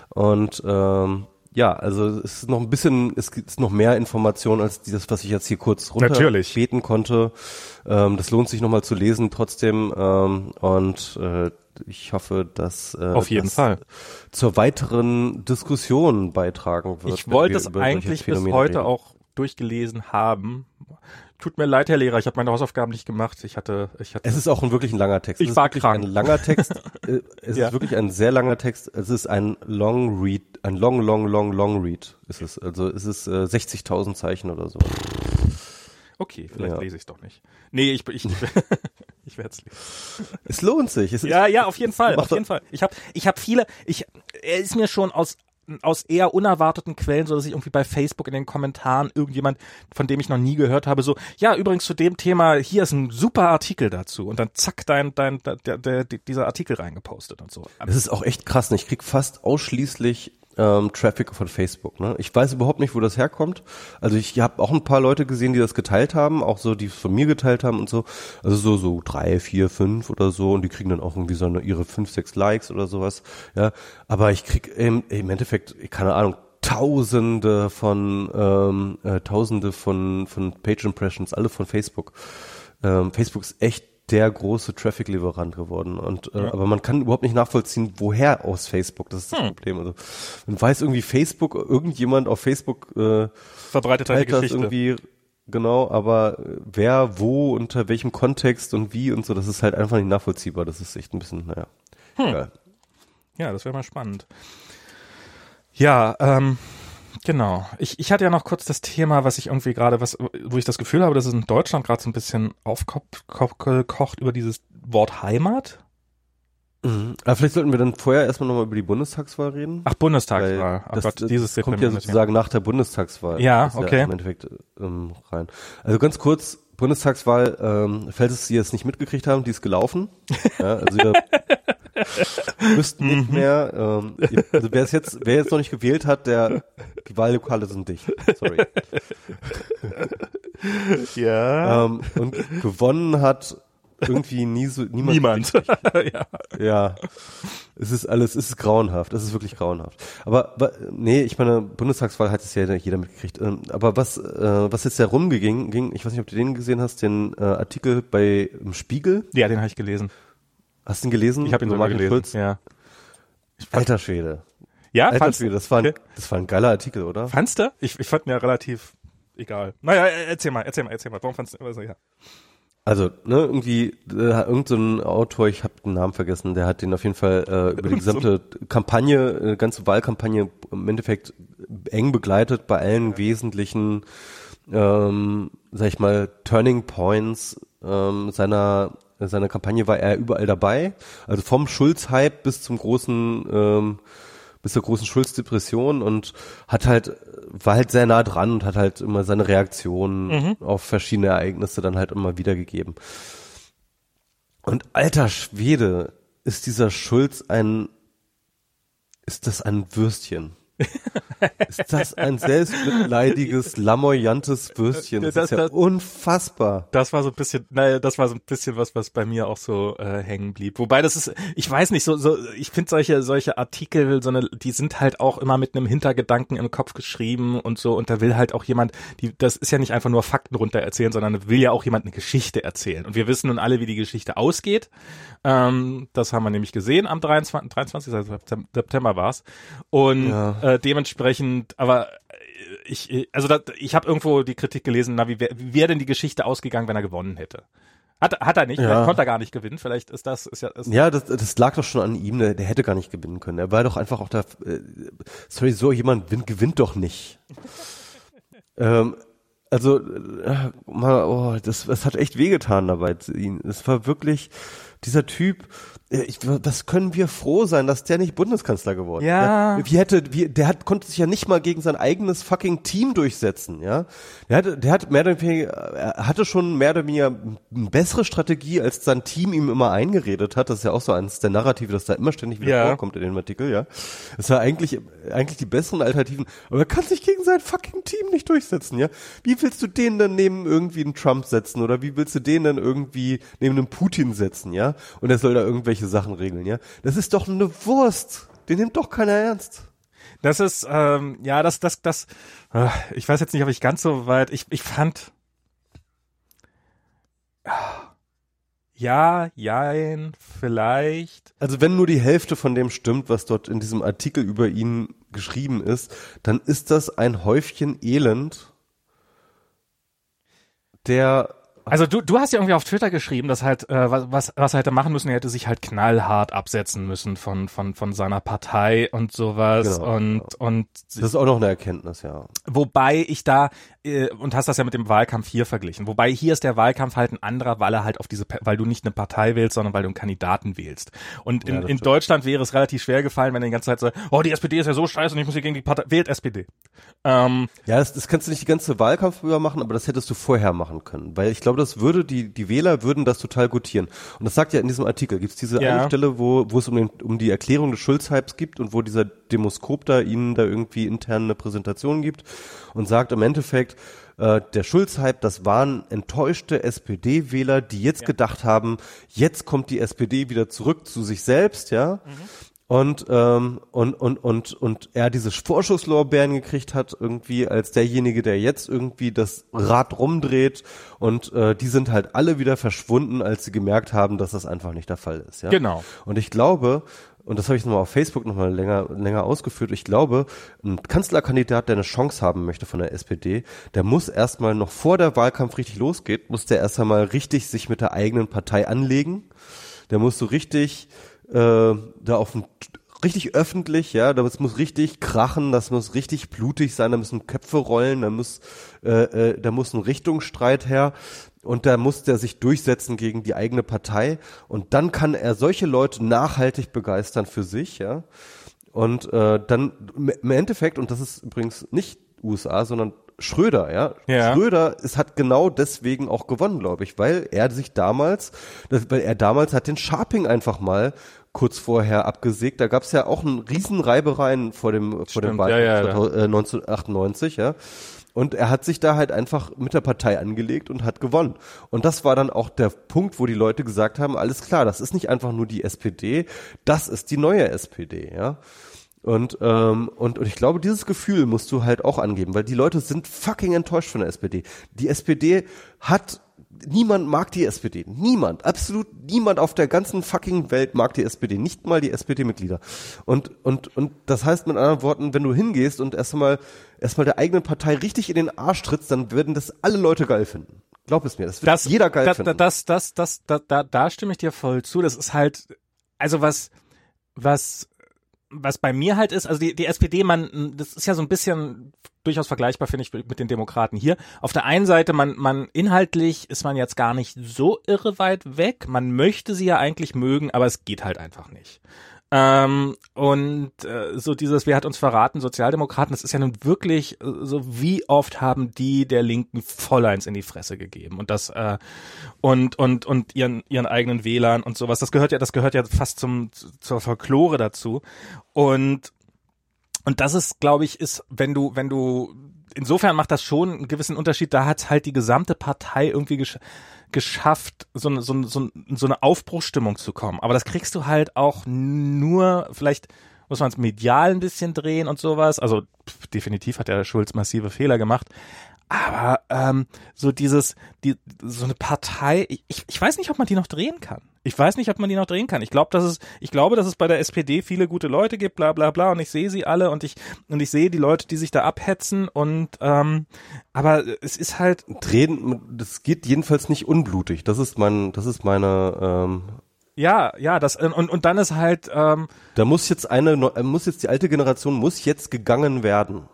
Und ähm, ja, also es ist noch ein bisschen, es gibt noch mehr Informationen als dieses, was ich jetzt hier kurz runterbeten konnte. Ähm, das lohnt sich nochmal zu lesen trotzdem ähm, und äh, ich hoffe, dass äh, auf jeden Fall zur weiteren Diskussion beitragen wird. Ich wollte es eigentlich bis heute reden. auch durchgelesen haben. Tut mir leid, Herr Lehrer, ich habe meine Hausaufgaben nicht gemacht. Ich hatte, ich hatte. Es ist auch ein wirklich ein langer Text. Ich war krank. Ein langer Text. Äh, es ja. ist wirklich ein sehr langer Text. Es ist ein Long Read, ein Long, Long, Long, Long Read. Ist es. Also es ist äh, 60.000 Zeichen oder so. Okay, vielleicht ja. lese ich es doch nicht. Nee, ich, ich, ich werde es lesen. Es lohnt sich. Es ja, ja, auf jeden Fall, auf jeden Fall. Ich habe ich hab viele, ich, er ist mir schon aus aus eher unerwarteten Quellen, so dass ich irgendwie bei Facebook in den Kommentaren irgendjemand, von dem ich noch nie gehört habe, so, ja, übrigens zu dem Thema, hier ist ein super Artikel dazu und dann zack, dein, dein, der, der, dieser Artikel reingepostet und so. Das ist auch echt krass, ne? Ich krieg fast ausschließlich ähm, Traffic von Facebook. Ne? Ich weiß überhaupt nicht, wo das herkommt. Also ich habe auch ein paar Leute gesehen, die das geteilt haben, auch so, die es von mir geteilt haben und so. Also so so drei, vier, fünf oder so und die kriegen dann auch irgendwie so ihre fünf, sechs Likes oder sowas. Ja, aber ich krieg im, im Endeffekt, keine Ahnung, Tausende von ähm, äh, Tausende von von Page Impressions, alle von Facebook. Ähm, Facebook ist echt der große Traffic-Lieferant geworden. Und äh, ja. aber man kann überhaupt nicht nachvollziehen, woher aus Facebook. Das ist das hm. Problem. Also man weiß irgendwie Facebook, irgendjemand auf Facebook äh, verbreitet eine Geschichte. irgendwie genau, aber wer, wo, unter welchem Kontext und wie und so, das ist halt einfach nicht nachvollziehbar. Das ist echt ein bisschen, naja. Hm. Ja, das wäre mal spannend. Ja, ähm, Genau. Ich, ich hatte ja noch kurz das Thema, was ich irgendwie gerade, was, wo ich das Gefühl habe, dass es in Deutschland gerade so ein bisschen aufgekocht über dieses Wort Heimat. Mhm. Aber vielleicht sollten wir dann vorher erstmal nochmal über die Bundestagswahl reden. Ach, Bundestagswahl. Ach das, Gott, dieses das kommt ja sozusagen nach der Bundestagswahl. Ja, okay. Ja Im Endeffekt ähm, rein. Also ganz kurz, Bundestagswahl, ähm, falls Sie jetzt nicht mitgekriegt haben, die ist gelaufen. ja, also ja, müssten nicht mehr, ähm, also wer es jetzt, wer jetzt noch nicht gewählt hat, der, die Wahllokale sind dicht. Sorry. Ja. Ähm, und gewonnen hat irgendwie nie so, niemand. Niemand. ja. Ja. Es ist alles, es ist grauenhaft. Es ist wirklich grauenhaft. Aber, nee, ich meine, Bundestagswahl hat es ja jeder mitgekriegt. Ähm, Aber was, äh, was jetzt herumging, ging, ich weiß nicht, ob du den gesehen hast, den äh, Artikel bei im Spiegel. ja, den habe ich gelesen. Hast du ihn gelesen? Ich habe ihn sogar Martin gelesen. Schulz? Ja. Alter Schwede. Ja, Alter Schwede, das war, ein, Okay. das war ein geiler Artikel, oder? fandst du? Ich, ich fand ihn ja relativ egal. Naja, erzähl mal, erzähl mal, erzähl mal. Warum fandst du, also, ja. Also, ne, irgendwie, äh, irgend so ein Autor, ich habe den Namen vergessen, der hat den auf jeden Fall äh, über die gesamte Kampagne, äh, ganze Wahlkampagne im Endeffekt eng begleitet bei allen wesentlichen, ähm, sag ich mal, Turning Points ähm, seiner seiner Kampagne war er überall dabei. Also vom Schulz-Hype bis zum großen ähm, bis zur großen Schulz-Depression und hat halt, war halt sehr nah dran und hat halt immer seine Reaktionen auf verschiedene Ereignisse dann halt immer wiedergegeben. Und alter Schwede, ist dieser Schulz ein, ist das ein Würstchen? Ist das ein selbstmitleidiges, lamoyantes Würstchen? Das, Das- ist ja das- unfassbar. Das war so ein bisschen, naja, das war so ein bisschen was, was bei mir auch so äh, hängen blieb. Wobei das ist, ich weiß nicht, so, so, ich finde solche, solche Artikel, so eine, die sind halt auch immer mit einem Hintergedanken im Kopf geschrieben und so. Und da will halt auch jemand, die, das ist ja nicht einfach nur Fakten runter erzählen, sondern will ja auch jemand eine Geschichte erzählen. Und wir wissen nun alle, wie die Geschichte ausgeht. Ähm, das haben wir nämlich gesehen am 23. 23. September war's Und Ja. äh, dementsprechend, aber ich, also da, ich habe irgendwo die Kritik gelesen, na, wie wäre wär denn die Geschichte ausgegangen, wenn er gewonnen hätte? Hat, hat er nicht, Ja. vielleicht konnte er gar nicht gewinnen, vielleicht ist das, ist ja, ist, Ja, das, das lag doch schon an ihm, der, der hätte gar nicht gewinnen können. Er war doch einfach auch da, äh, sorry, so jemand win, gewinnt doch nicht. ähm, also, äh, mal, oh, das, das hat echt wehgetan dabei zu ihm. Es war wirklich dieser Typ, äh, ich, was können wir froh sein, dass der nicht Bundeskanzler geworden ist? Ja. Wie hätte, wie, der hat, konnte sich ja nicht mal gegen sein eigenes fucking Team durchsetzen, ja. Der hatte, der hat mehr oder weniger, er hatte schon mehr oder weniger eine bessere Strategie, als sein Team ihm immer eingeredet hat. Das ist ja auch so eines der Narrative, das da immer ständig wieder Ja. vorkommt in dem Artikel, ja. Das war eigentlich, eigentlich die besseren Alternativen. Aber er kann sich gegen sein fucking Team nicht durchsetzen, ja. Wie willst du den dann neben irgendwie einen Trump setzen oder wie willst du den dann irgendwie neben einen Putin setzen, ja? Und er soll da irgendwelche Sachen regeln, ja. Das ist doch eine Wurst. Den nimmt doch keiner ernst. das ist, ähm, ja, das, das, das, äh, ich weiß jetzt nicht, ob ich ganz so weit, ich, ich fand, ja, jein, vielleicht, Also wenn nur die Hälfte von dem stimmt, was dort in diesem Artikel über ihn geschrieben ist, dann ist das ein Häufchen Elend, der Also du, du hast ja irgendwie auf Twitter geschrieben, dass halt, äh, was, was, er hätte machen müssen, er hätte sich halt knallhart absetzen müssen von, von, von seiner Partei und sowas. Genau, und, und das ist auch noch eine Erkenntnis, ja. wobei ich da, und hast das ja mit dem Wahlkampf hier verglichen, wobei hier ist der Wahlkampf halt ein anderer, weil er halt auf diese, weil du nicht eine Partei wählst, sondern weil du einen Kandidaten wählst. Und in, Ja, in. Deutschland wäre es relativ schwer gefallen, wenn er die ganze Zeit so, oh, die SPD ist ja so scheiße und ich muss hier gegen die Partei, wählt SPD. Ähm, Ja, das, das kannst du nicht die ganze Wahlkampf über machen, aber das hättest du vorher machen können, weil ich glaube, das würde die die Wähler würden das total gutieren. Und das sagt ja in diesem Artikel gibt's diese Ja. eine Stelle, wo wo es um den um die Erklärung des Schulz-Hypes gibt und wo dieser Demoskop da ihnen da irgendwie intern eine Präsentation gibt und sagt im Endeffekt äh, der Schulz-Hype, das waren enttäuschte SPD-Wähler, die jetzt gedacht haben, jetzt kommt die SPD wieder zurück zu sich selbst, ja. Und, ähm, und, und, und, und er diese Vorschusslorbeeren gekriegt hat, irgendwie als derjenige, der jetzt irgendwie das Rad rumdreht. Und äh, die sind halt alle wieder verschwunden, als sie gemerkt haben, dass das einfach nicht der Fall ist. Ja? Genau. Und ich glaube, und das habe ich nochmal auf Facebook nochmal länger, länger ausgeführt, ich glaube, ein Kanzlerkandidat, der eine Chance haben möchte von der SPD, der muss erstmal noch vor der Wahlkampf richtig losgeht, muss der erst einmal richtig sich mit der eigenen Partei anlegen. Der muss so richtig äh, da auf dem richtig öffentlich, ja, das muss richtig krachen, das muss richtig blutig sein, da müssen Köpfe rollen, da muss äh, äh, da muss ein Richtungsstreit her und da muss der sich durchsetzen gegen die eigene Partei und dann kann er solche Leute nachhaltig begeistern für sich, ja. Und äh, dann im Endeffekt, und das ist übrigens nicht USA, sondern Schröder, ja. Ja. Schröder ist, hat genau deswegen auch gewonnen, glaube ich, weil er sich damals, weil er damals hat den Sharping einfach mal kurz vorher abgesägt. Da gab es ja auch einen riesen Reibereien vor dem vor Stimmt, dem Wahlkampf ja, ja, ja. 2000, äh, 1998, ja. Und er hat sich da halt einfach mit der Partei angelegt und hat gewonnen. Und das war dann auch der Punkt, wo die Leute gesagt haben, alles klar, das ist nicht einfach nur die SPD, das ist die neue SPD, ja. Und, ähm, und, und ich glaube, dieses Gefühl musst du halt auch angeben, weil die Leute sind fucking enttäuscht von der SPD. Die SPD hat, niemand mag die SPD. Niemand, absolut niemand auf der ganzen fucking Welt mag die SPD. Nicht mal die SPD-Mitglieder. Und, und, und das heißt mit anderen Worten, wenn du hingehst und erstmal, erstmal der eigenen Partei richtig in den Arsch trittst, dann werden das alle Leute geil finden. Glaub es mir, das wird das, jeder geil das, finden. Das, das, das, das, da, da stimme ich dir voll zu. Das ist halt, also was, was, was bei mir halt ist, also die, die SPD, man, das ist ja so ein bisschen durchaus vergleichbar, finde ich, mit den Demokraten hier. Auf der einen Seite, man, man inhaltlich ist man jetzt gar nicht so irre weit weg. Man möchte sie ja eigentlich mögen, aber es geht halt einfach nicht. Ähm, und äh, so dieses, wer hat uns verraten, Sozialdemokraten, das ist ja nun wirklich, äh, so wie oft haben die der Linken voll eins in die Fresse gegeben und das äh, und und und ihren ihren eigenen Wählern und sowas. Das gehört ja, das gehört ja fast zum zur Folklore dazu und und das ist, glaube ich, ist, wenn du wenn du insofern macht das schon einen gewissen Unterschied. Da hat halt die gesamte Partei irgendwie gesch geschafft, so eine, so, so eine Aufbruchsstimmung zu kommen. Aber das kriegst du halt auch nur, vielleicht muss man es medial ein bisschen drehen und sowas. Also pff, definitiv hat der Schulz massive Fehler gemacht. Aber ähm, so dieses, die, so eine Partei, ich, ich weiß nicht, ob man die noch drehen kann. Ich weiß nicht, ob man die noch drehen kann. Ich glaube, dass es, ich glaube, dass es bei der SPD viele gute Leute gibt, bla bla bla, und ich sehe sie alle und ich und ich sehe die Leute, die sich da abhetzen und ähm, aber es ist halt Drehen, das geht jedenfalls nicht unblutig. Das ist mein, das ist meine. Ähm, ja, ja, das und und dann ist halt ähm, da muss jetzt eine, muss jetzt die alte Generation muss jetzt gegangen werden.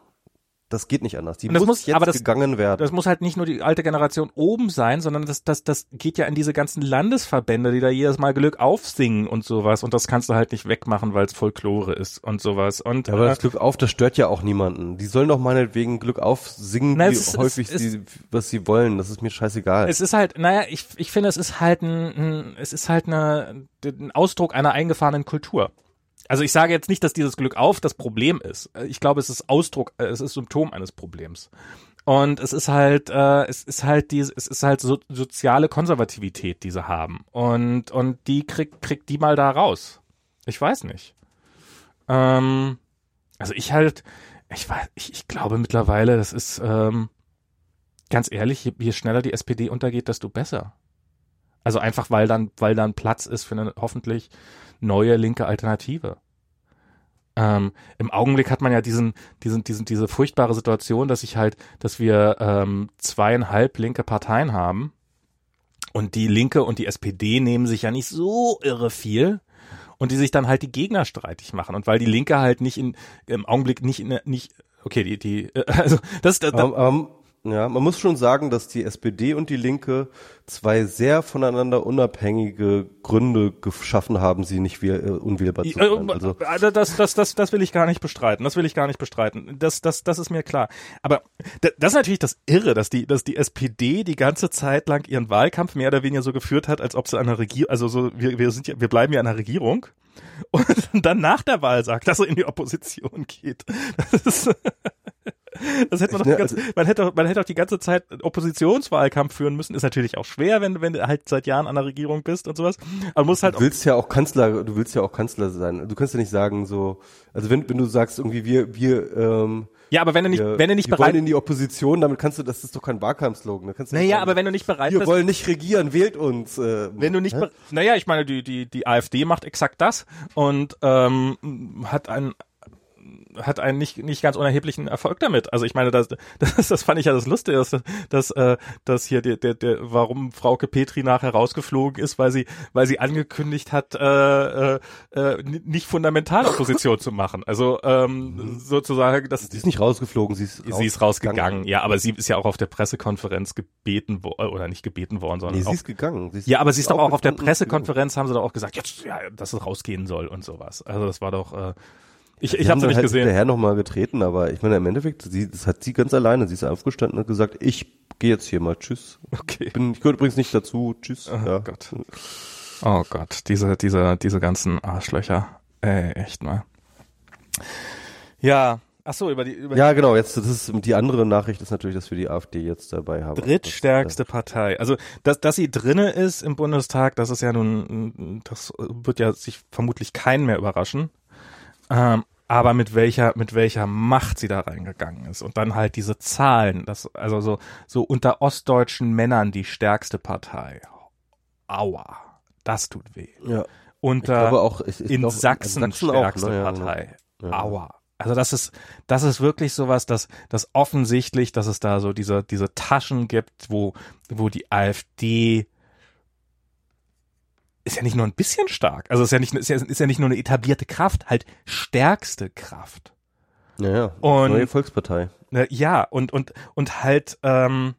Das geht nicht anders. Die das muss, muss jetzt aber das, gegangen werden. Das muss halt nicht nur die alte Generation oben sein, sondern das, das, das geht ja in diese ganzen Landesverbände, die da jedes Mal Glück aufsingen und sowas. Und das kannst du halt nicht wegmachen, weil es Folklore ist und sowas. Und, ja, aber äh, das Glück auf, das stört ja auch niemanden. Die sollen doch meinetwegen Glück auf singen, Na, wie ist- häufig es- sie, was sie wollen. Das ist mir scheißegal. es ist halt, naja, ich, ich finde, es ist halt ein, ein es ist halt eine, ein Ausdruck einer eingefahrenen Kultur. Also ich sage jetzt nicht, dass dieses Glück auf das Problem ist. Ich glaube, es ist Ausdruck, äh, es ist Symptom eines Problems. Und es ist halt, äh, es ist halt diese, es ist halt so, soziale Konservativität, die sie haben. Und und die kriegt kriegt die mal da raus. Ich weiß nicht. Ähm, also ich halt, ich weiß, ich, ich glaube mittlerweile, das ist ähm, ganz ehrlich, je, je schneller die SPD untergeht, desto besser. Also einfach, weil dann, weil dann Platz ist für eine hoffentlich neue linke Alternative. Ähm, Im Augenblick hat man ja diesen, diesen, diesen, diese furchtbare Situation, dass ich halt, dass wir ähm, zweieinhalb linke Parteien haben. Und die Linke und die SPD nehmen sich ja nicht so irre viel. Und die sich dann halt die Gegner streitig machen. Und weil die Linke halt nicht in im Augenblick nicht in nicht okay die die äh, also das, das, das Aber, aber, ja, man muss schon sagen, dass die SPD und die Linke zwei sehr voneinander unabhängige Gründe geschaffen haben, sie nicht wähl, äh, unwählbar zu sein. Also, Also das, das, das, das will ich gar nicht bestreiten. Das will ich gar nicht bestreiten. Das, das, das ist mir klar. Aber da- das ist natürlich das Irre, dass die, dass die SPD die ganze Zeit lang ihren Wahlkampf mehr oder weniger so geführt hat, als ob sie einer Regierung, also so, wir, wir sind ja, wir bleiben ja in einer Regierung. Und dann nach der Wahl sagt, dass er in die Opposition geht. Das ist, das hätte man doch die ganze, man hätte, man hätte auch die ganze Zeit Oppositionswahlkampf führen müssen. Ist natürlich auch schwer, wenn, du- wenn du halt seit Jahren an der Regierung bist und sowas. Aber muss halt du willst ja auch Kanzler, du willst ja auch Kanzler sein. Du kannst ja nicht sagen so, also wenn, wenn du sagst irgendwie wir, wir, ähm, Ja, aber wenn du nicht, wir, wenn du nicht wir bereit wollen in die Opposition, damit kannst du, das ist doch kein Wahlkampfslogan. Naja, aber wenn du nicht bereit wir bist, wollen nicht regieren, wählt uns. Äh, wenn du nicht, be- naja, ich meine, die, die, die AfD macht exakt das und ähm, hat einen hat einen nicht, nicht ganz unerheblichen Erfolg damit. Also ich meine, das, das, das fand ich ja das Lustige, dass, dass, äh, dass hier der, der, der, warum Frauke Petri nachher rausgeflogen ist, weil sie, weil sie angekündigt hat, äh, äh, äh, nicht fundamental Opposition zu machen. Also ähm, sozusagen, dass Sie ist nicht rausgeflogen, sie ist sie ist rausgegangen. Ja, aber sie ist ja auch auf der Pressekonferenz gebeten worden, oder nicht gebeten worden, sondern Nee, auch sie ist gegangen. Sie ist ja, aber sie ist doch auch auf der Pressekonferenz, haben sie doch auch gesagt, jetzt, ja, dass es rausgehen soll und sowas. Also das war doch, äh, ich, ich habe sie nicht halt gesehen. hinterher nochmal getreten, aber ich meine, im Endeffekt, sie, das hat sie ganz alleine. Sie ist aufgestanden und hat gesagt, ich gehe jetzt hier mal, tschüss. Okay. Bin, ich gehöre übrigens nicht dazu, tschüss. Oh ja. Gott. Oh Gott, diese, diese, diese ganzen Arschlöcher. Ey, echt mal. Ja, ach so, über die, über Ja, genau, jetzt, das ist, die andere Nachricht ist natürlich, dass wir die AfD jetzt dabei haben. drittstärkste Partei. Also, dass, dass sie drinne ist im Bundestag, das ist ja nun, das wird ja sich vermutlich keinen mehr überraschen. Ähm, aber mit welcher, mit welcher Macht sie da reingegangen ist. Und dann halt diese Zahlen, das, also so, so unter ostdeutschen Männern die stärkste Partei. Aua. Das tut weh. Ja. Unter, auch, in glaube, Sachsen, Sachsen auch, stärkste ne? Ja, Partei. genau. Ja. Aua. Also das ist, das ist wirklich sowas, dass, dass offensichtlich, dass es da so diese, diese Taschen gibt, wo, wo die AfD ist ja nicht nur ein bisschen stark. Also ist ja nicht, ist ja, ist ja nicht nur eine etablierte Kraft, halt stärkste Kraft. Ja, ja. Und- Neue Volkspartei. Ne, Ja, und, und, und halt, ähm,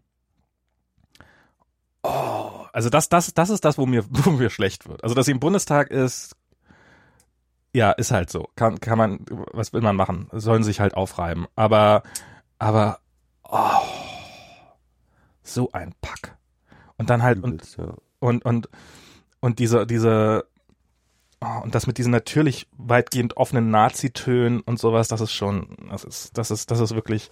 oh, also das, das, das ist das, wo mir, wo mir schlecht wird. Also, dass sie im Bundestag ist, ja, ist halt so. Kann, kann man, was will man machen? Sollen sich halt aufreiben. Aber, aber, oh, so ein Pack. Und dann halt, und, Übelst, ja. und, und, und diese, diese, oh, und das mit diesen natürlich weitgehend offenen Nazi-Tönen und sowas, das ist schon, das ist, das ist, das ist wirklich,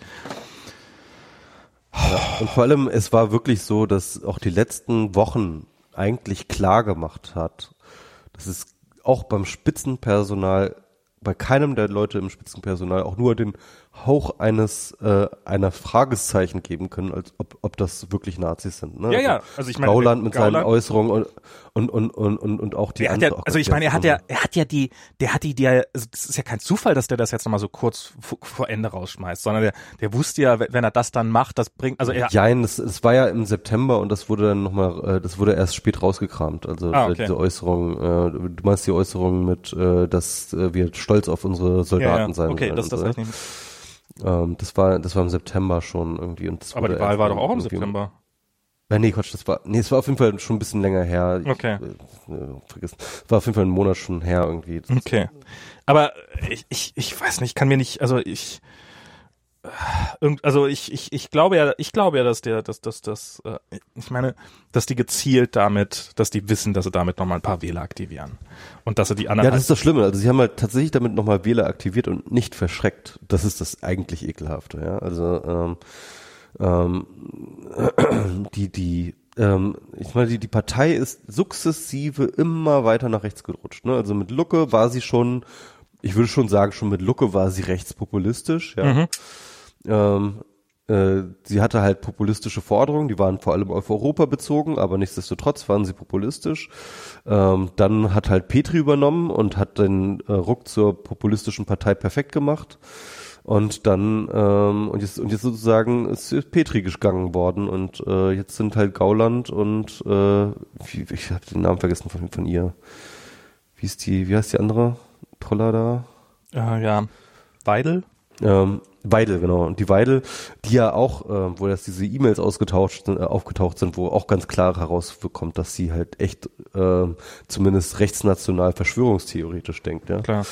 Und vor allem, es war wirklich so, dass auch die letzten Wochen eigentlich klar gemacht hat, dass es auch beim Spitzenpersonal, bei keinem der Leute im Spitzenpersonal auch nur den Hauch eines äh, einer Fragezeichen geben können, als ob, ob das wirklich Nazis sind. Ne? Ja, ja. Also ich meine, Gauland mit Gauland- seinen Äußerungen und und und und und, und auch die ja, andere- auch also ich meine, er hat ja, er hat ja die, der hat die, der, also das ist ja kein Zufall, dass der das jetzt nochmal so kurz vor, Ende rausschmeißt, sondern der, der wusste ja, wenn er das dann macht, das bringt, also er, Jein, das, das war ja im September und das wurde dann nochmal, äh, das wurde erst spät rausgekramt. Also Ah, okay. diese Äußerung, äh, du meinst die Äußerung mit, äh, dass äh, wir stolz auf unsere Soldaten ja, ja. sein Okay, das, das so, ich ja. nicht. Ähm, das war, das war im September schon irgendwie. Und das Aber die Wahl war doch auch im September. Äh, nee, Quatsch, das war, nee, es war auf jeden Fall schon ein bisschen länger her. Ich, Okay. Äh, äh, vergessen. Es war auf jeden Fall ein Monat schon her irgendwie. Das- Okay. Aber ich, ich, ich weiß nicht, ich kann mir nicht, also ich, also ich, ich, ich glaube ja, ich glaube ja, dass der, dass, dass, dass, äh, ich meine, dass die gezielt damit, dass die wissen, dass sie damit nochmal ein paar Wähler aktivieren. Und dass sie die anderen Ja, das ist das Schlimme. Also sie haben halt tatsächlich damit nochmal Wähler aktiviert und nicht verschreckt. Das ist das eigentlich ekelhafte. Ja, also ähm, ähm, die die ähm, ich meine die die Partei ist sukzessive immer weiter nach rechts gerutscht. Ne? Also mit Lucke war sie schon, ich würde schon sagen, schon mit Lucke war sie rechtspopulistisch. Ja. Mhm. Ähm, äh, sie hatte halt populistische Forderungen, die waren vor allem auf Europa bezogen, aber nichtsdestotrotz waren sie populistisch. Ähm, dann hat halt Petri übernommen und hat den äh, Ruck zur populistischen Partei perfekt gemacht. Und dann, ähm, und jetzt, und jetzt sozusagen ist Petri gegangen worden und äh, jetzt sind halt Gauland und äh, wie, ich habe den Namen vergessen von, von ihr. Wie ist die, wie heißt die andere Troller da? Äh, ja. Weidel? Ähm, Weidel, genau. Und die Weidel, die ja auch, äh, wo jetzt diese E-Mails ausgetauscht sind, äh, aufgetaucht sind, wo auch ganz klar herauskommt, dass sie halt echt äh, zumindest rechtsnational verschwörungstheoretisch denkt, ja. Klar.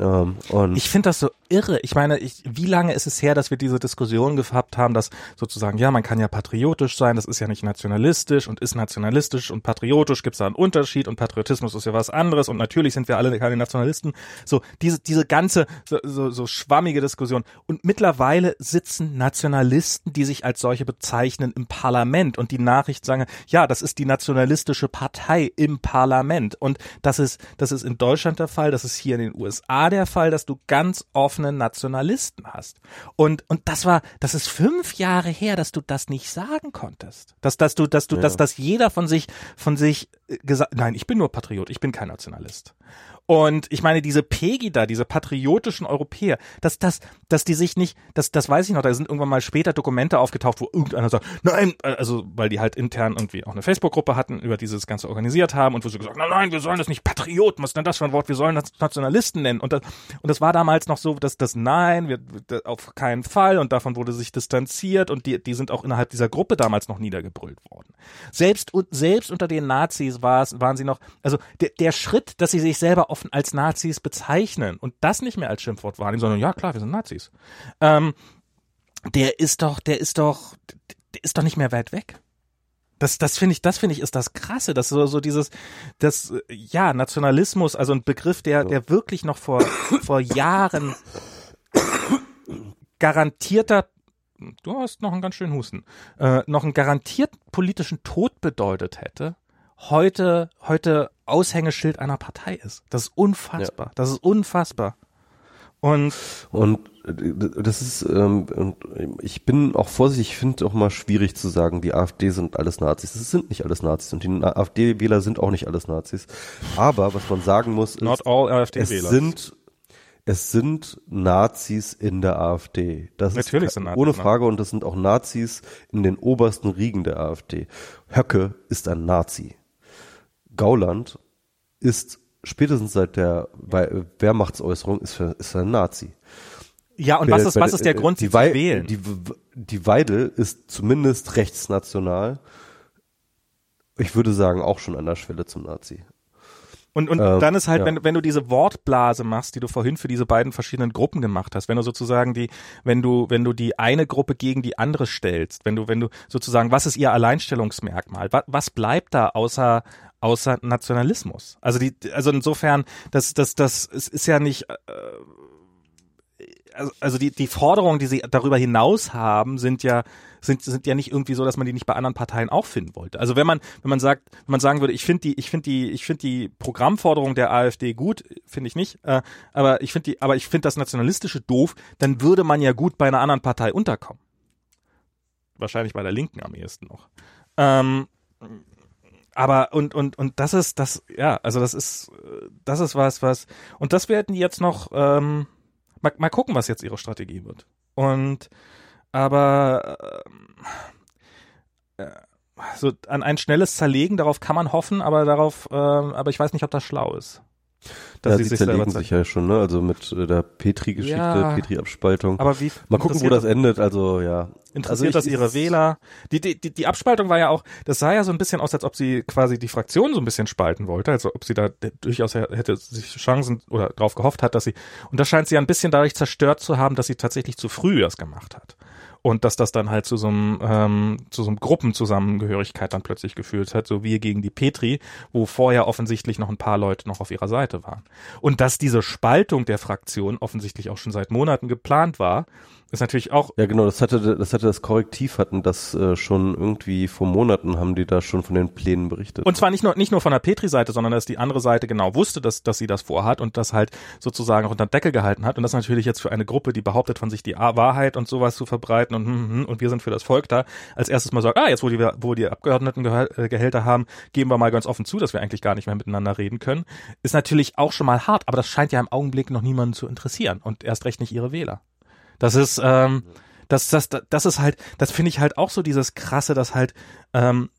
Ähm, Ich finde das so irre. Ich meine, ich, wie lange ist es her, dass wir diese Diskussion gehabt haben, dass sozusagen, ja, man kann ja patriotisch sein, das ist ja nicht nationalistisch und ist nationalistisch und patriotisch, gibt es da einen Unterschied und Patriotismus ist ja was anderes und natürlich sind wir alle keine Nationalisten. So, diese, diese ganze, so, so, so schwammige Diskussion. Und mittlerweile sitzen Nationalisten, die sich als solche bezeichnen, im Parlament und die Nachricht sagen, ja, das ist die nationalistische Partei im Parlament. Und das ist, das ist in Deutschland der Fall, das ist hier in den USA der Fall, dass du ganz offene Nationalisten hast. Und, und das war, das ist fünf Jahre her, dass du das nicht sagen konntest. Dass, dass du, dass du, Ja. dass, dass jeder von sich, von sich äh, gesagt, nein, ich bin nur Patriot, ich bin kein Nationalist. Und ich meine, diese Pegida, diese patriotischen Europäer, dass, dass, dass die sich nicht, das, das weiß ich noch, da sind irgendwann mal später Dokumente aufgetaucht, wo irgendeiner sagt, nein, äh, also, weil die halt intern irgendwie auch eine Facebook-Gruppe hatten, über dieses Ganze organisiert haben und wo sie gesagt nein, nein, wir sollen das nicht Patrioten, was ist denn das für ein Wort, wir sollen das Nationalisten nennen. Und das, und das war damals noch so, dass das Nein, wir, auf keinen Fall und davon wurde sich distanziert und die, die sind auch innerhalb dieser Gruppe damals noch niedergebrüllt worden. Selbst, selbst unter den Nazis war es, waren sie noch, also der, der Schritt, dass sie sich selber offen als Nazis bezeichnen und das nicht mehr als Schimpfwort wahrnehmen, sondern ja klar, wir sind Nazis. Ähm, der ist doch, der ist doch, der ist doch nicht mehr weit weg. Das, das finde ich, das finde ich ist das Krasse, dass so, so dieses, das, ja, Nationalismus, also ein Begriff, der, der wirklich noch vor, vor Jahren garantierter, du hast noch einen ganz schönen Husten, äh, noch einen garantierten politischen Tod bedeutet hätte, heute, heute Aushängeschild einer Partei ist. Das ist unfassbar. Ja. Das ist unfassbar. Und, und das ist, ähm, und ich bin auch vorsichtig, ich finde auch mal schwierig zu sagen, die AfD sind alles Nazis. Das sind nicht alles Nazis und die AfD-Wähler sind auch nicht alles Nazis. Aber was man sagen muss, ist, Not all AfD-Wähler. Es sind, es sind Nazis in der AfD. Das Natürlich ist sind Nazis, ohne Frage und das sind auch Nazis in den obersten Riegen der AfD. Höcke ist ein Nazi. Gauland ist spätestens seit der Wehrmachtsäußerung ist, ist er ein Nazi. Ja, und was ist, was ist der Grund, sie zu wählen? Die, die Weidel ist zumindest rechtsnational. Ich würde sagen, auch schon an der Schwelle zum Nazi. Und, und ähm, dann ist halt, ja. wenn, wenn du diese Wortblase machst, die du vorhin für diese beiden verschiedenen Gruppen gemacht hast, wenn du sozusagen die, wenn du, wenn du die eine Gruppe gegen die andere stellst, wenn du, wenn du sozusagen, was ist ihr Alleinstellungsmerkmal? Was, was bleibt da außer, außer Nationalismus. Also die, also insofern, das, das, das es ist ja nicht, äh, also, also die, die Forderungen, die sie darüber hinaus haben, sind ja, sind, sind ja nicht irgendwie so, dass man die nicht bei anderen Parteien auch finden wollte. Also wenn man, wenn man sagt, wenn man sagen würde, ich finde die, ich finde die, ich finde die Programmforderung der AfD gut, finde ich nicht, äh, aber ich finde die, aber ich finde das Nationalistische doof, dann würde man ja gut bei einer anderen Partei unterkommen. Wahrscheinlich bei der Linken am ehesten noch. Ähm, aber und und und das ist das ja also das ist das ist was was und das werden die jetzt noch ähm, mal, mal gucken was jetzt ihre Strategie wird. Und aber äh, äh, so an ein schnelles Zerlegen darauf kann man hoffen aber darauf äh, aber ich weiß nicht ob das schlau ist dass ja, sie, sie sich zerlegen sich ja schon, ne? Also mit äh, der Petri-Geschichte, ja, Petri-Abspaltung. Aber wie mal gucken, wo das endet. Also ja. Interessiert also ich, das ihre Wähler? Die, die, die, die Abspaltung war ja auch, das sah ja so ein bisschen aus, als ob sie quasi die Fraktion so ein bisschen spalten wollte, also ob sie da durchaus hätte sich Chancen oder darauf gehofft hat, dass sie und das scheint sie ja ein bisschen dadurch zerstört zu haben, dass sie tatsächlich zu früh das gemacht hat und dass das dann halt zu so einem ähm, zu so einem Gruppenzusammengehörigkeit dann plötzlich geführt hat, so wie gegen die Petri, wo vorher offensichtlich noch ein paar Leute noch auf ihrer Seite waren. Und dass diese Spaltung der Fraktion offensichtlich auch schon seit Monaten geplant war, ist natürlich auch. Ja, genau, das hatte, das hatte das Korrektiv hatten das äh, schon irgendwie vor Monaten haben die da schon von den Plänen berichtet. Und zwar nicht nur, nicht nur von der Petri-Seite, sondern dass die andere Seite genau wusste, dass, dass sie das vorhat und das halt sozusagen auch unter Deckel gehalten hat. Und das natürlich jetzt für eine Gruppe, die behauptet von sich die Wahrheit und sowas zu verbreiten und, hm, hm, hm, und wir sind für das Volk da, als erstes mal sagt, ah, jetzt wo die, wo die Abgeordnetengehälter haben, geben wir mal ganz offen zu, dass wir eigentlich gar nicht mehr miteinander reden können, ist natürlich auch schon mal hart, aber das scheint ja im Augenblick noch niemanden zu interessieren und erst recht nicht ihre Wähler. Das ist, ähm, das, das, das ist halt, das finde ich halt auch so dieses krasse, dass halt ähm,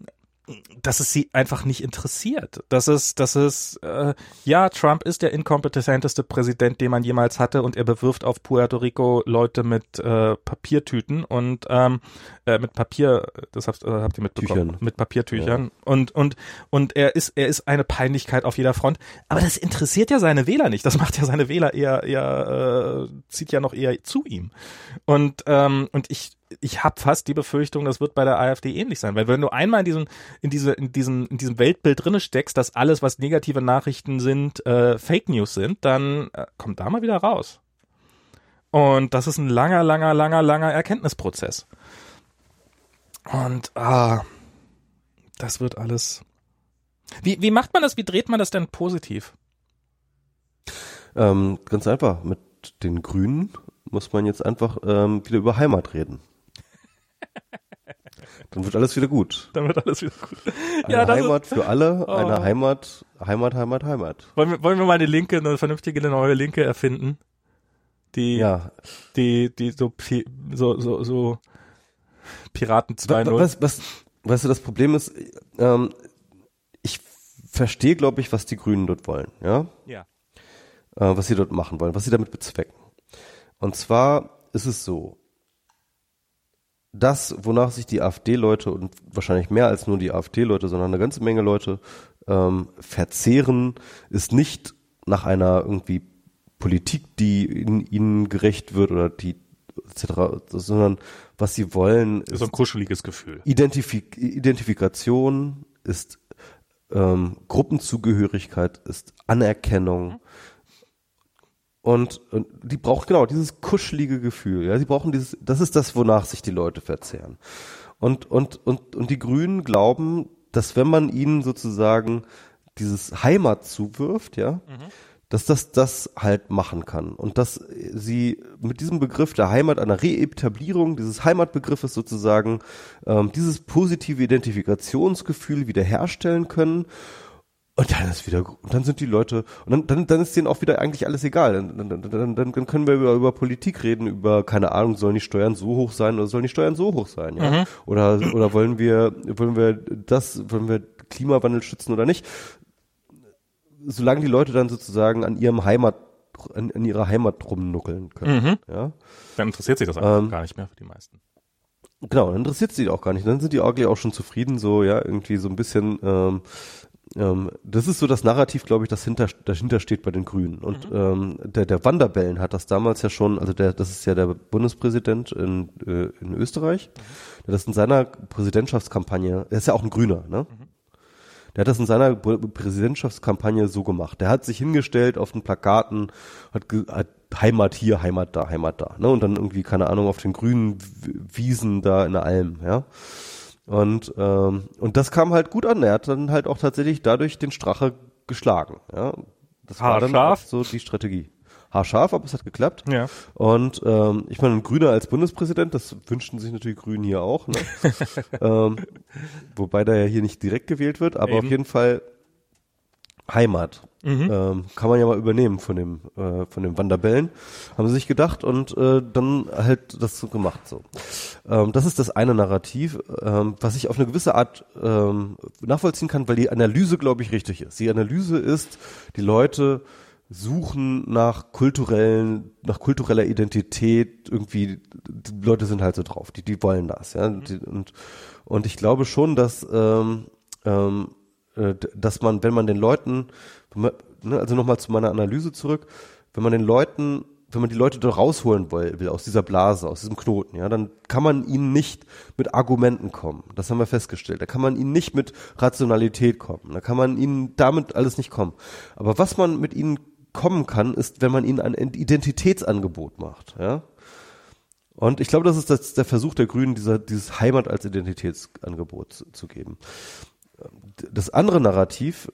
dass es sie einfach nicht interessiert. Das ist, das ist, äh, ja, Trump ist der inkompetenteste Präsident, den man jemals hatte und er bewirft auf Puerto Rico Leute mit äh, Papiertüten und ähm, äh, mit Papier, das habt, äh, habt ihr mitbekommen, Tüchern. mit Papiertüchern ja. und und und er ist, er ist eine Peinlichkeit auf jeder Front. Aber das interessiert ja seine Wähler nicht. Das macht ja seine Wähler eher, eher äh, zieht ja noch eher zu ihm. Und ähm, und ich ich habe fast die Befürchtung, das wird bei der AfD ähnlich sein, weil wenn du einmal in diesem in diese in diesem in diesem Weltbild drinne steckst, dass alles was negative Nachrichten sind äh, Fake News sind, dann äh, kommt da mal wieder raus. Und das ist ein langer, langer, langer, langer Erkenntnisprozess. Und ah, das wird alles. Wie wie macht man das? Wie dreht man das denn positiv? Ähm, ganz einfach mit den Grünen muss man jetzt einfach ähm, wieder über Heimat reden. Dann wird alles wieder gut. Dann wird alles wieder gut. Eine ja, Heimat ist, für alle, oh. eine Heimat, Heimat, Heimat, Heimat. Wollen wir, wollen wir mal eine Linke, eine vernünftige neue Linke erfinden? Die, ja. die, die so, so, so, so Piraten 2.0. Was, was, weißt du, das Problem ist, ähm, ich verstehe, glaube ich, was die Grünen dort wollen, ja? Ja. Äh, was sie dort machen wollen, was sie damit bezwecken. Und zwar ist es so, das, wonach sich die AfD-Leute und wahrscheinlich mehr als nur die AfD-Leute, sondern eine ganze Menge Leute ähm, verzehren, ist nicht nach einer irgendwie Politik, die in ihnen gerecht wird oder die etc., sondern was sie wollen ist so ein kuscheliges Gefühl. Identifik Identifikation ist ähm, Gruppenzugehörigkeit, ist Anerkennung. Und, und die braucht genau dieses kuschelige Gefühl. Ja, sie brauchen dieses. Das ist das, wonach sich die Leute verzehren. Und und und und die Grünen glauben, dass wenn man ihnen sozusagen dieses Heimat zuwirft, ja, mhm. dass das das halt machen kann und dass sie mit diesem Begriff der Heimat einer Reetablierung dieses Heimatbegriffes sozusagen ähm, dieses positive Identifikationsgefühl wiederherstellen können und dann ist wieder, und dann sind die Leute, und dann, dann, dann ist denen auch wieder eigentlich alles egal. Dann, dann, dann, dann können wir über, über Politik reden, über, keine Ahnung, sollen die Steuern so hoch sein oder sollen die Steuern so hoch sein, ja? Mhm. Oder, oder wollen wir, wollen wir das, wollen wir Klimawandel schützen oder nicht? Solange die Leute dann sozusagen an ihrem Heimat, an, an ihrer Heimat rumnuckeln können, mhm. ja? Dann interessiert sich das einfach ähm, gar nicht mehr für die meisten. Genau, dann interessiert sie auch gar nicht. Dann sind die eigentlich auch schon zufrieden, so, ja, irgendwie so ein bisschen, ähm, ähm, das ist so das Narrativ, glaube ich, das hinter, dahinter steht bei den Grünen. Und mhm. ähm, der, der Wanderbellen hat das damals ja schon, also der, das ist ja der Bundespräsident in, äh, in Österreich, mhm. der das in seiner Präsidentschaftskampagne, er ist ja auch ein Grüner, ne? Mhm. Der hat das in seiner Präsidentschaftskampagne so gemacht. Der hat sich hingestellt auf den Plakaten, hat, hat Heimat hier, Heimat da, Heimat da, ne? Und dann irgendwie, keine Ahnung, auf den grünen Wiesen da in der Alm, ja. Und, ähm, und das kam halt gut an. Er hat dann halt auch tatsächlich dadurch den Strache geschlagen. Ja? Das war dann auch so die Strategie. Haarscharf, aber es hat geklappt. Ja. Und ähm, ich meine, ein Grüner als Bundespräsident, das wünschten sich natürlich Grünen hier auch. Ne? ähm, wobei der ja hier nicht direkt gewählt wird, aber Eben. auf jeden Fall Heimat. Mhm. Ähm, kann man ja mal übernehmen von dem äh, von dem Wanderbellen. Haben sie sich gedacht und äh, dann halt das so gemacht so. Ähm, das ist das eine Narrativ, ähm, was ich auf eine gewisse Art ähm, nachvollziehen kann, weil die Analyse, glaube ich, richtig ist. Die Analyse ist, die Leute suchen nach kulturellen, nach kultureller Identität irgendwie, die Leute sind halt so drauf, die, die wollen das, ja. Mhm. Die, und, und ich glaube schon, dass ähm, ähm, äh, dass man, wenn man den Leuten, also nochmal zu meiner Analyse zurück, wenn man den Leuten, wenn man die Leute da rausholen will, will aus dieser Blase, aus diesem Knoten, ja, dann kann man ihnen nicht mit Argumenten kommen. Das haben wir festgestellt. Da kann man ihnen nicht mit Rationalität kommen. Da kann man ihnen damit alles nicht kommen. Aber was man mit ihnen kommen kann, ist, wenn man ihnen ein Identitätsangebot macht, ja. Und ich glaube, das ist das, der Versuch der Grünen, dieser, dieses Heimat als Identitätsangebot zu, zu geben das andere Narrativ,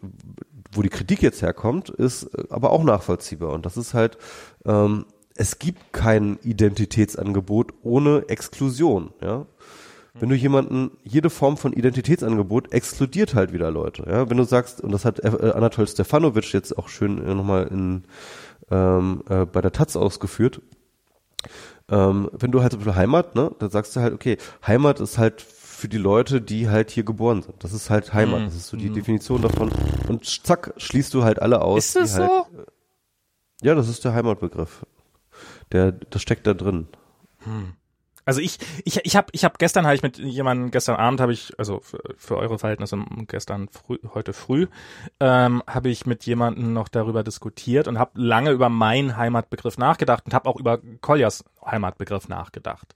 wo die Kritik jetzt herkommt, ist äh, aber auch nachvollziehbar. Und das ist halt, ähm, es gibt kein Identitätsangebot ohne Exklusion, ja. Wenn du jemanden, jede Form von Identitätsangebot exkludiert halt wieder Leute, ja. Wenn du sagst, und das hat äh, Anatol Stefanovic jetzt auch schön äh, nochmal in, ähm, äh, bei der Taz ausgeführt, ähm, wenn du halt zum Beispiel Heimat, ne, dann sagst du halt, okay, Heimat ist halt für die Leute, die halt hier geboren sind. Das ist halt Heimat. Mhm. Das ist so die mhm. Definition davon. Und zack, schließt du halt alle aus. Ist das halt, so? Ja, das ist der Heimatbegriff. Der, das steckt da drin. Hm. Also ich, ich, ich habe, ich habe gestern habe ich mit jemandem, gestern Abend habe ich, also für, für, eure Verhältnisse gestern früh, heute früh, ähm, habe ich mit jemandem noch darüber diskutiert und habe lange über meinen Heimatbegriff nachgedacht und habe auch über Koljas Heimatbegriff nachgedacht.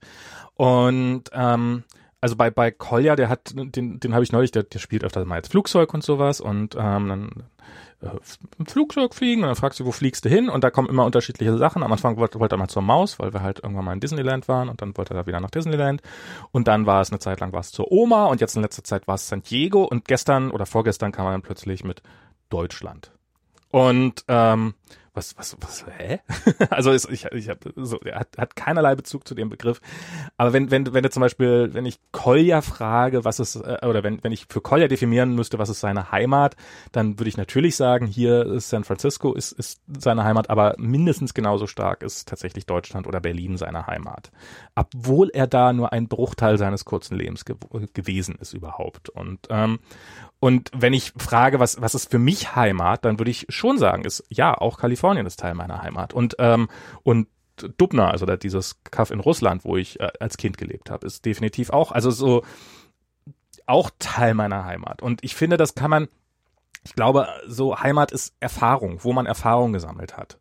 Und ähm, also bei, bei Kolja, der hat, den, den habe ich neulich, der, der spielt öfter mal als Flugzeug und sowas und ähm, dann äh, Flugzeug fliegen und dann fragst du, wo fliegst du hin? Und da kommen immer unterschiedliche Sachen. Am Anfang wollte, wollte er mal zur Maus, weil wir halt irgendwann mal in Disneyland waren und dann wollte er da wieder nach Disneyland. Und dann war es eine Zeit lang was zur Oma und jetzt in letzter Zeit war es San Diego und gestern oder vorgestern kam er dann plötzlich mit Deutschland. Und ähm, was, was, was, hä? also ist, ich, ich habe so, er hat, hat keinerlei Bezug zu dem Begriff. Aber wenn, wenn, wenn du zum Beispiel, wenn ich Kolja frage, was ist, äh, oder wenn, wenn ich für Kolja definieren müsste, was ist seine Heimat, dann würde ich natürlich sagen, hier ist San Francisco, ist, ist seine Heimat, aber mindestens genauso stark ist tatsächlich Deutschland oder Berlin seine Heimat. Obwohl er da nur ein Bruchteil seines kurzen Lebens ge gewesen ist überhaupt. Und, ähm, und wenn ich frage, was, was ist für mich Heimat, dann würde ich schon sagen, ist ja, auch Kalifornien ist Teil meiner Heimat. Und, ähm, und Dubna, also dieses Kaff in Russland, wo ich äh, als Kind gelebt habe, ist definitiv auch, also so auch Teil meiner Heimat. Und ich finde, das kann man, ich glaube, so Heimat ist Erfahrung, wo man Erfahrung gesammelt hat.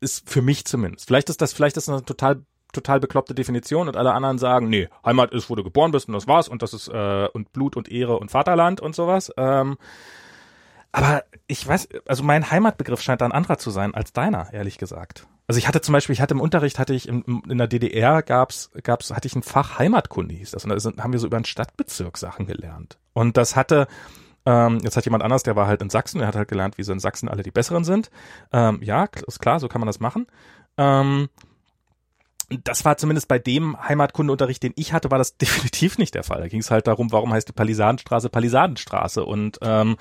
Ist für mich zumindest. Vielleicht ist das, vielleicht ist das eine total total bekloppte Definition und alle anderen sagen, nee, Heimat ist, wo du geboren bist und das war's und das ist äh, und Blut und Ehre und Vaterland und sowas. Ähm, aber ich weiß, also mein Heimatbegriff scheint da ein anderer zu sein als deiner, ehrlich gesagt. Also ich hatte zum Beispiel, ich hatte im Unterricht, hatte ich in, in der DDR gab's, gab's, hatte ich ein Fach Heimatkunde hieß das und da sind, haben wir so über einen Stadtbezirk Sachen gelernt. Und das hatte, ähm, jetzt hat jemand anders, der war halt in Sachsen, der hat halt gelernt, wie so in Sachsen alle die Besseren sind. Ähm, ja, ist klar, so kann man das machen. Ähm, das war zumindest bei dem Heimatkundeunterricht, den ich hatte, war das definitiv nicht der Fall. Da ging es halt darum, warum heißt die Palisadenstraße Palisadenstraße und ähm,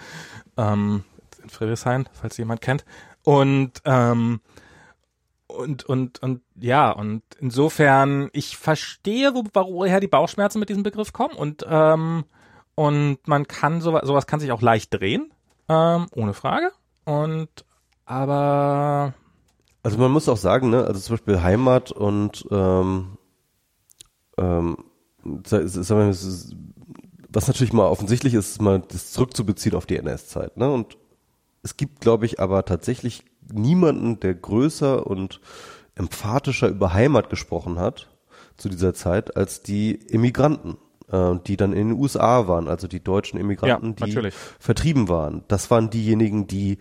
ähm, in Friedrichshain, falls jemand kennt. Und ähm, und und und ja und insofern ich verstehe, wo, woher die Bauchschmerzen mit diesem Begriff kommen und ähm, und man kann sowas sowas kann sich auch leicht drehen, ähm, ohne Frage. Und aber also man muss auch sagen, ne, also zum Beispiel Heimat und ähm, ähm, was natürlich mal offensichtlich ist, ist mal das zurückzubeziehen auf die NS-Zeit. Ne? Und es gibt, glaube ich, aber tatsächlich niemanden, der größer und emphatischer über Heimat gesprochen hat zu dieser Zeit als die Immigranten, äh, die dann in den USA waren, also die deutschen Immigranten, ja, die vertrieben waren. Das waren diejenigen, die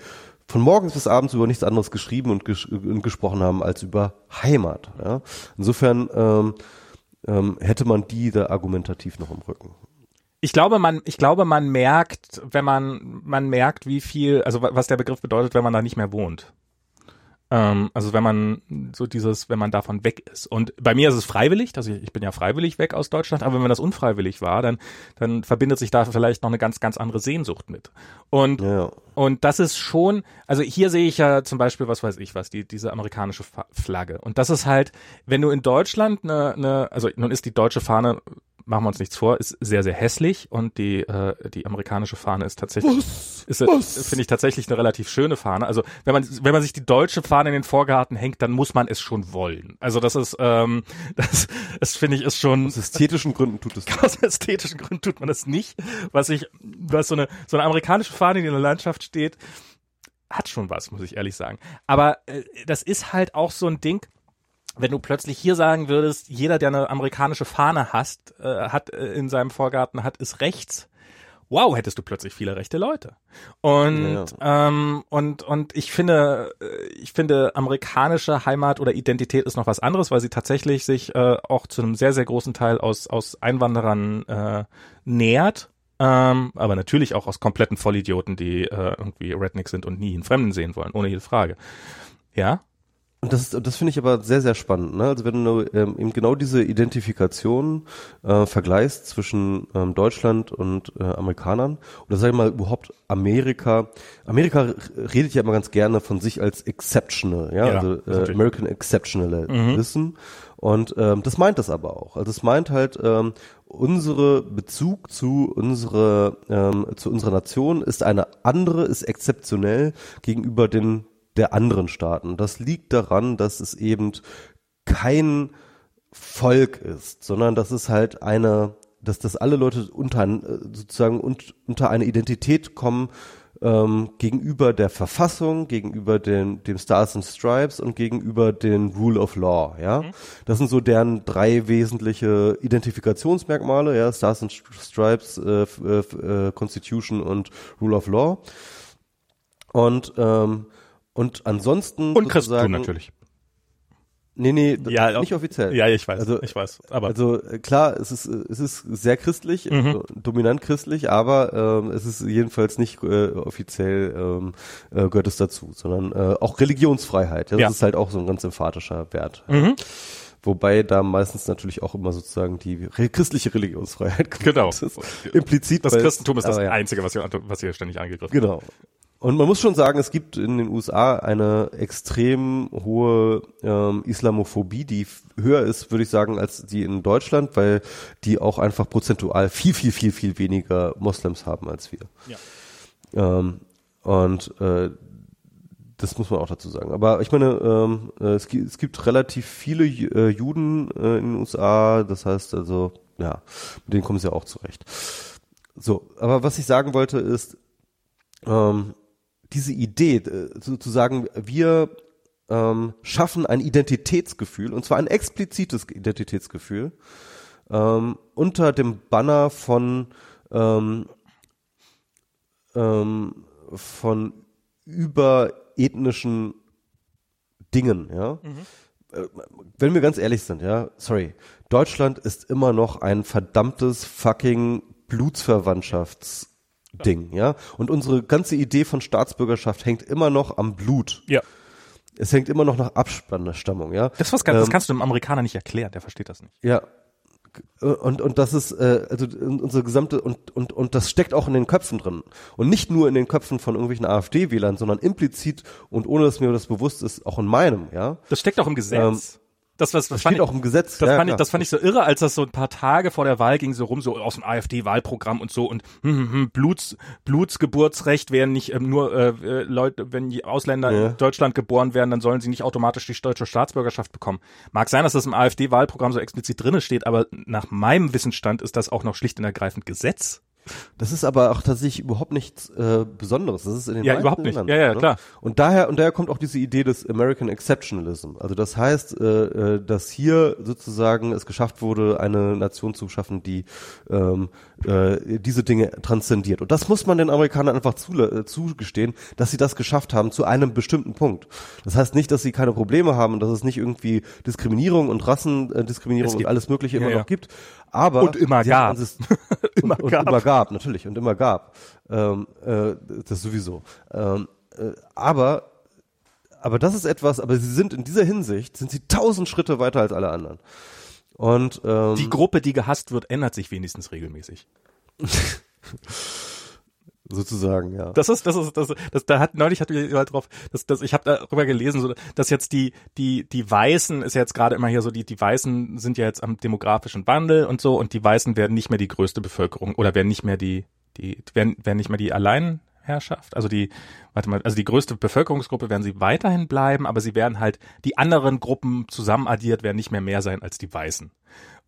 von morgens bis abends über nichts anderes geschrieben und, ges und gesprochen haben als über Heimat. Ja? Insofern ähm, ähm, hätte man die da argumentativ noch im Rücken. Ich glaube, man, ich glaube, man merkt, wenn man, man merkt, wie viel, also was der Begriff bedeutet, wenn man da nicht mehr wohnt. Ähm, also wenn man so dieses, wenn man davon weg ist. Und bei mir ist es freiwillig, also ich, ich bin ja freiwillig weg aus Deutschland, aber wenn man das unfreiwillig war, dann, dann verbindet sich da vielleicht noch eine ganz, ganz andere Sehnsucht mit. Und, ja. Und das ist schon, also hier sehe ich ja zum Beispiel, was weiß ich was, die, diese amerikanische Flagge. Und das ist halt, wenn du in Deutschland eine, eine also nun ist die deutsche Fahne machen wir uns nichts vor, ist sehr, sehr hässlich und die, äh, die amerikanische Fahne ist tatsächlich, ist, was? finde ich tatsächlich eine relativ schöne Fahne. Also wenn man, wenn man sich die deutsche Fahne in den Vorgarten hängt, dann muss man es schon wollen. Also das ist, ähm, das, das finde ich ist schon. Aus ästhetischen Gründen tut es nicht. Aus ästhetischen Gründen tut man es nicht. Was ich, was so eine, so eine amerikanische Fahne, die in der Landschaft steht, hat schon was, muss ich ehrlich sagen. Aber äh, das ist halt auch so ein Ding, wenn du plötzlich hier sagen würdest, jeder, der eine amerikanische Fahne hast, äh, hat äh, in seinem Vorgarten hat, ist rechts. Wow, hättest du plötzlich viele rechte Leute. Und ja. ähm, und und ich finde, äh, ich finde amerikanische Heimat oder Identität ist noch was anderes, weil sie tatsächlich sich äh, auch zu einem sehr sehr großen Teil aus aus Einwanderern äh, nähert. Ähm, aber natürlich auch aus kompletten Vollidioten, die äh, irgendwie Redneck sind und nie einen Fremden sehen wollen, ohne jede Frage. Ja, und das, das finde ich aber sehr, sehr spannend. Ne? Also wenn du ähm, eben genau diese Identifikation äh, vergleichst zwischen ähm, Deutschland und äh, Amerikanern, oder sag ich mal überhaupt Amerika. Amerika redet ja immer ganz gerne von sich als exceptional, ja, ja also äh, American Exceptionalism. Mhm. Und ähm, das meint das aber auch. Also es meint halt, ähm, unsere Bezug zu unsere ähm, zu unserer Nation ist eine andere, ist exzeptionell gegenüber den der anderen Staaten. Das liegt daran, dass es eben kein Volk ist, sondern dass es halt eine, dass das alle Leute unter sozusagen unter eine Identität kommen ähm, gegenüber der Verfassung, gegenüber den, dem Stars and Stripes und gegenüber den Rule of Law. Ja, mhm. das sind so deren drei wesentliche Identifikationsmerkmale. Ja, Stars and Stripes, äh, äh, Constitution und Rule of Law. Und ähm, und ansonsten. Und Christentum natürlich. Nee, nee, ja, nicht offiziell. Ja, ich weiß, also, ich weiß. Aber also äh, klar, es ist es ist sehr christlich, mhm. also dominant christlich, aber ähm, es ist jedenfalls nicht äh, offiziell ähm, äh, gehört es dazu, sondern äh, auch Religionsfreiheit. Das ja. ist halt auch so ein ganz emphatischer Wert. Mhm. Wobei da meistens natürlich auch immer sozusagen die christliche Religionsfreiheit genau. ist. Implizit. Das Christentum ist das ja. Einzige, was hier, was hier ständig angegriffen wird. Genau. Und man muss schon sagen, es gibt in den USA eine extrem hohe ähm, Islamophobie, die höher ist, würde ich sagen, als die in Deutschland, weil die auch einfach prozentual viel, viel, viel, viel weniger Moslems haben als wir. Ja. Ähm, und äh, das muss man auch dazu sagen. Aber ich meine, ähm, äh, es, gibt, es gibt relativ viele äh, Juden äh, in den USA, das heißt also, ja, mit denen kommen sie ja auch zurecht. So, aber was ich sagen wollte ist, ähm, diese Idee, äh, sozusagen, wir ähm, schaffen ein Identitätsgefühl, und zwar ein explizites Identitätsgefühl, ähm, unter dem Banner von, ähm, ähm, von überethnischen Dingen, ja. Mhm. Äh, wenn wir ganz ehrlich sind, ja, sorry, Deutschland ist immer noch ein verdammtes fucking Blutsverwandtschaftsding, ja. Und unsere ganze Idee von Staatsbürgerschaft hängt immer noch am Blut. Ja. Es hängt immer noch nach Abstammung, ja. Das, was, ähm, das kannst du dem Amerikaner nicht erklären, der versteht das nicht. Ja, und und das ist äh, also unsere gesamte und und und das steckt auch in den Köpfen drin und nicht nur in den Köpfen von irgendwelchen AfD-Wählern, sondern implizit und ohne dass mir das bewusst ist, auch in meinem, ja. Das steckt auch im Gesetz. Ähm, das, was, das steht ich, auch im Gesetz. Das, ja, fand ich, das fand ich so irre, als das so ein paar Tage vor der Wahl ging, so rum, so aus dem AfD-Wahlprogramm und so und hm, hm, hm, Bluts, Blutsgeburtsrecht werden nicht ähm, nur äh, äh, Leute, wenn die Ausländer ja. in Deutschland geboren werden, dann sollen sie nicht automatisch die deutsche Staatsbürgerschaft bekommen. Mag sein, dass das im AfD-Wahlprogramm so explizit drinne steht, aber nach meinem Wissensstand ist das auch noch schlicht und ergreifend Gesetz. Das ist aber auch tatsächlich überhaupt nichts äh, Besonderes. Das ist in den ja überhaupt nicht. Ländern, ja, ja, ne? klar. Und daher und daher kommt auch diese Idee des American Exceptionalism. Also das heißt, äh, äh, dass hier sozusagen es geschafft wurde, eine Nation zu schaffen, die ähm, äh, diese Dinge transzendiert. Und das muss man den Amerikanern einfach zu, äh, zugestehen, dass sie das geschafft haben zu einem bestimmten Punkt. Das heißt nicht, dass sie keine Probleme haben und dass es nicht irgendwie Diskriminierung und Rassendiskriminierung und alles Mögliche immer ja, noch gibt. Aber und immer gab. Es, immer, und, gab. Und immer gab, natürlich, und immer gab. Ähm, äh, das sowieso. Ähm, äh, aber aber das ist etwas, aber sie sind in dieser Hinsicht, sind sie tausend Schritte weiter als alle anderen. Und ähm, die Gruppe, die gehasst wird, ändert sich wenigstens regelmäßig. sozusagen, ja. Das ist, das ist, das, das da hat neulich hat jemand drauf, dass, dass ich habe darüber gelesen, so, dass jetzt die die die Weißen ist jetzt gerade immer hier so die die Weißen sind ja jetzt am demografischen Wandel und so und die Weißen werden nicht mehr die größte Bevölkerung oder werden nicht mehr die die werden werden nicht mehr die Alleinherrschaft, also die warte mal, also die größte Bevölkerungsgruppe werden sie weiterhin bleiben, aber sie werden halt die anderen Gruppen zusammen addiert werden nicht mehr mehr sein als die Weißen.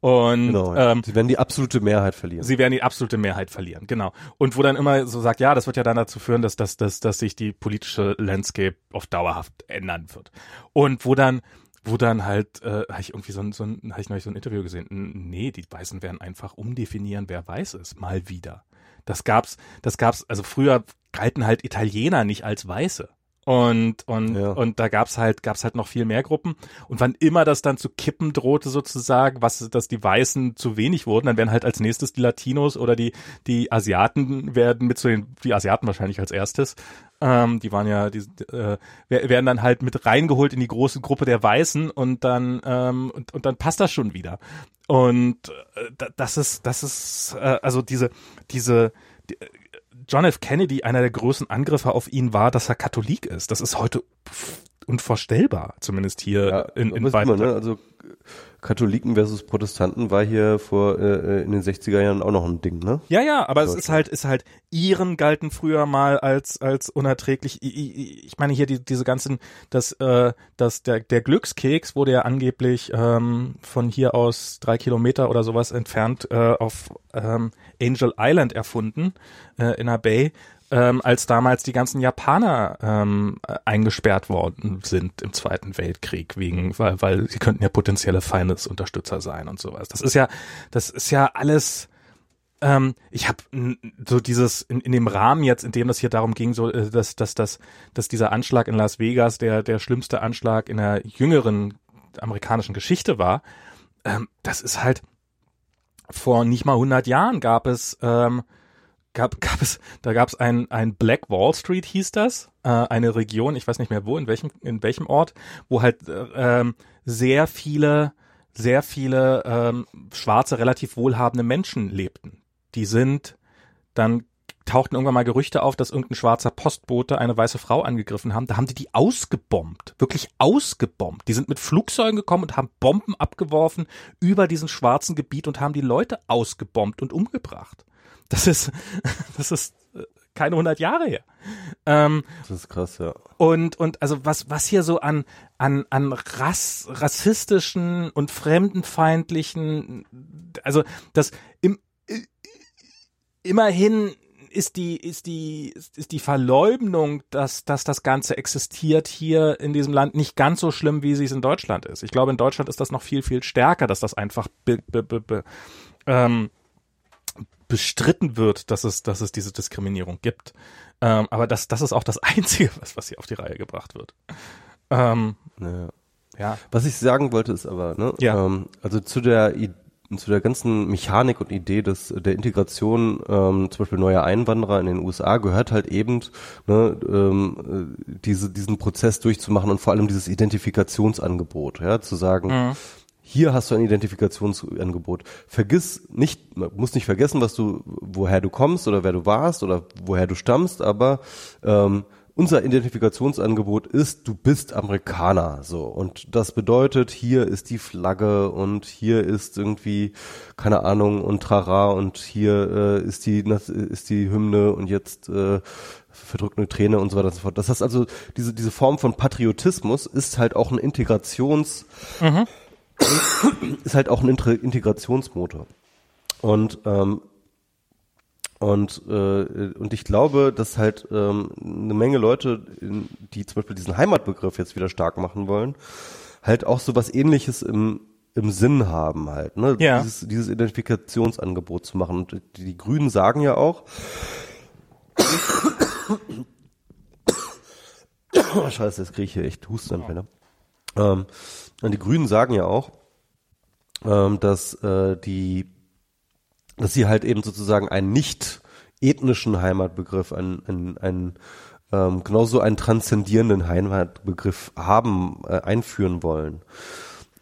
Und genau, ja. ähm, sie werden die absolute Mehrheit verlieren. Sie werden die absolute Mehrheit verlieren, genau. Und wo dann immer so sagt, ja, das wird ja dann dazu führen, dass, dass, dass, dass sich die politische Landscape auf dauerhaft ändern wird. Und wo dann wo dann halt, äh, habe ich irgendwie so ein, so ein, habe ich neulich so ein Interview gesehen, nee, die Weißen werden einfach umdefinieren, wer weiß ist, mal wieder. Das gab's, das gab's, also früher galten halt Italiener nicht als Weiße. Und, und, ja. und da gab's halt, gab's halt noch viel mehr Gruppen. Und wann immer das dann zu kippen drohte sozusagen, was, dass die Weißen zu wenig wurden, dann werden halt als nächstes die Latinos oder die, die Asiaten werden mit zu den, die Asiaten wahrscheinlich als erstes, ähm, die waren ja, die, äh, werden dann halt mit reingeholt in die große Gruppe der Weißen und dann, ähm, und, und dann passt das schon wieder. Und äh, das ist, das ist, äh, also diese, diese, die, John F. Kennedy, einer der größten Angriffe auf ihn war, dass er Katholik ist. Das ist heute unvorstellbar, zumindest hier ja, in, in Bayern. Ne? Also Katholiken versus Protestanten war hier vor äh, äh in den 60er Jahren auch noch ein Ding, ne? Ja, ja, aber es ist halt ist halt Iren galten früher mal als als unerträglich. Ich, ich meine hier die, diese ganzen das äh, das der der Glückskeks wurde ja angeblich ähm, von hier aus drei Kilometer oder sowas entfernt äh, auf ähm, Angel Island erfunden äh, in der Bay ähm, als damals die ganzen Japaner ähm, eingesperrt worden sind im Zweiten Weltkrieg wegen, weil, weil sie könnten ja potenzielle Feindesunterstützer sein und sowas. Das ist ja, das ist ja alles. Ähm, ich habe so dieses in, in dem Rahmen jetzt, in dem das hier darum ging, so äh, dass, dass, dass, dass dieser Anschlag in Las Vegas der der schlimmste Anschlag in der jüngeren amerikanischen Geschichte war. Ähm, das ist halt vor nicht mal 100 Jahren gab es ähm, gab, gab es, da gab es ein, ein Black Wall Street hieß das, äh, eine Region, ich weiß nicht mehr wo, in welchem, in welchem Ort, wo halt äh, ähm, sehr viele, sehr viele ähm, schwarze, relativ wohlhabende Menschen lebten. Die sind dann tauchten irgendwann mal Gerüchte auf, dass irgendein schwarzer Postbote eine weiße Frau angegriffen haben. Da haben die die ausgebombt, wirklich ausgebombt. Die sind mit Flugzeugen gekommen und haben Bomben abgeworfen über diesen schwarzen Gebiet und haben die Leute ausgebombt und umgebracht. Das ist, das ist äh, keine 100 Jahre her. Ähm, das ist krass, ja. Und, und also was, was hier so an, an, an Rass, rassistischen und fremdenfeindlichen, also das im, immerhin ist die, ist die, ist die Verleumdung, dass, dass das Ganze existiert hier in diesem Land nicht ganz so schlimm, wie sie es in Deutschland ist. Ich glaube, in Deutschland ist das noch viel, viel stärker, dass das einfach be, be, be, ähm, bestritten wird, dass es, dass es diese Diskriminierung gibt. Ähm, aber das, das ist auch das Einzige, was, was hier auf die Reihe gebracht wird. Ähm, Ja. ja. Was ich sagen wollte ist aber, ne, Ja. ähm, also zu der zu der ganzen Mechanik und Idee des der Integration ähm, zum Beispiel neuer Einwanderer in den USA gehört halt eben ne, ähm, äh, diese diesen Prozess durchzumachen und vor allem dieses Identifikationsangebot, ja, zu sagen, Mhm. Hier hast du ein Identifikationsangebot. Vergiss nicht, man muss nicht vergessen, was du, woher du kommst oder wer du warst oder woher du stammst, aber ähm, unser Identifikationsangebot ist, du bist Amerikaner, so. Und das bedeutet, hier ist die Flagge und hier ist irgendwie, keine Ahnung, und Trara und hier äh, ist die, ist die Hymne und jetzt, äh, verdrückt eine Träne und so weiter und so fort. Das heißt also, diese, diese Form von Patriotismus ist halt auch ein Integrations, ist halt auch ein Integrationsmotor. Und ähm, und äh, und ich glaube, dass halt ähm, eine Menge Leute, die zum Beispiel diesen Heimatbegriff jetzt wieder stark machen wollen, halt auch so was Ähnliches im im Sinn haben halt, ne? Ja. Dieses, dieses Identifikationsangebot zu machen. Und die, die Grünen sagen ja auch, oh, Scheiße, jetzt kriege ich hier echt Hustenanfälle. Ähm, und die Grünen sagen ja auch, ähm, dass äh, die, dass sie halt eben sozusagen einen nicht ethnischen Heimatbegriff, einen, einen, einen ähm, genauso einen transzendierenden Heimatbegriff haben, äh, einführen wollen.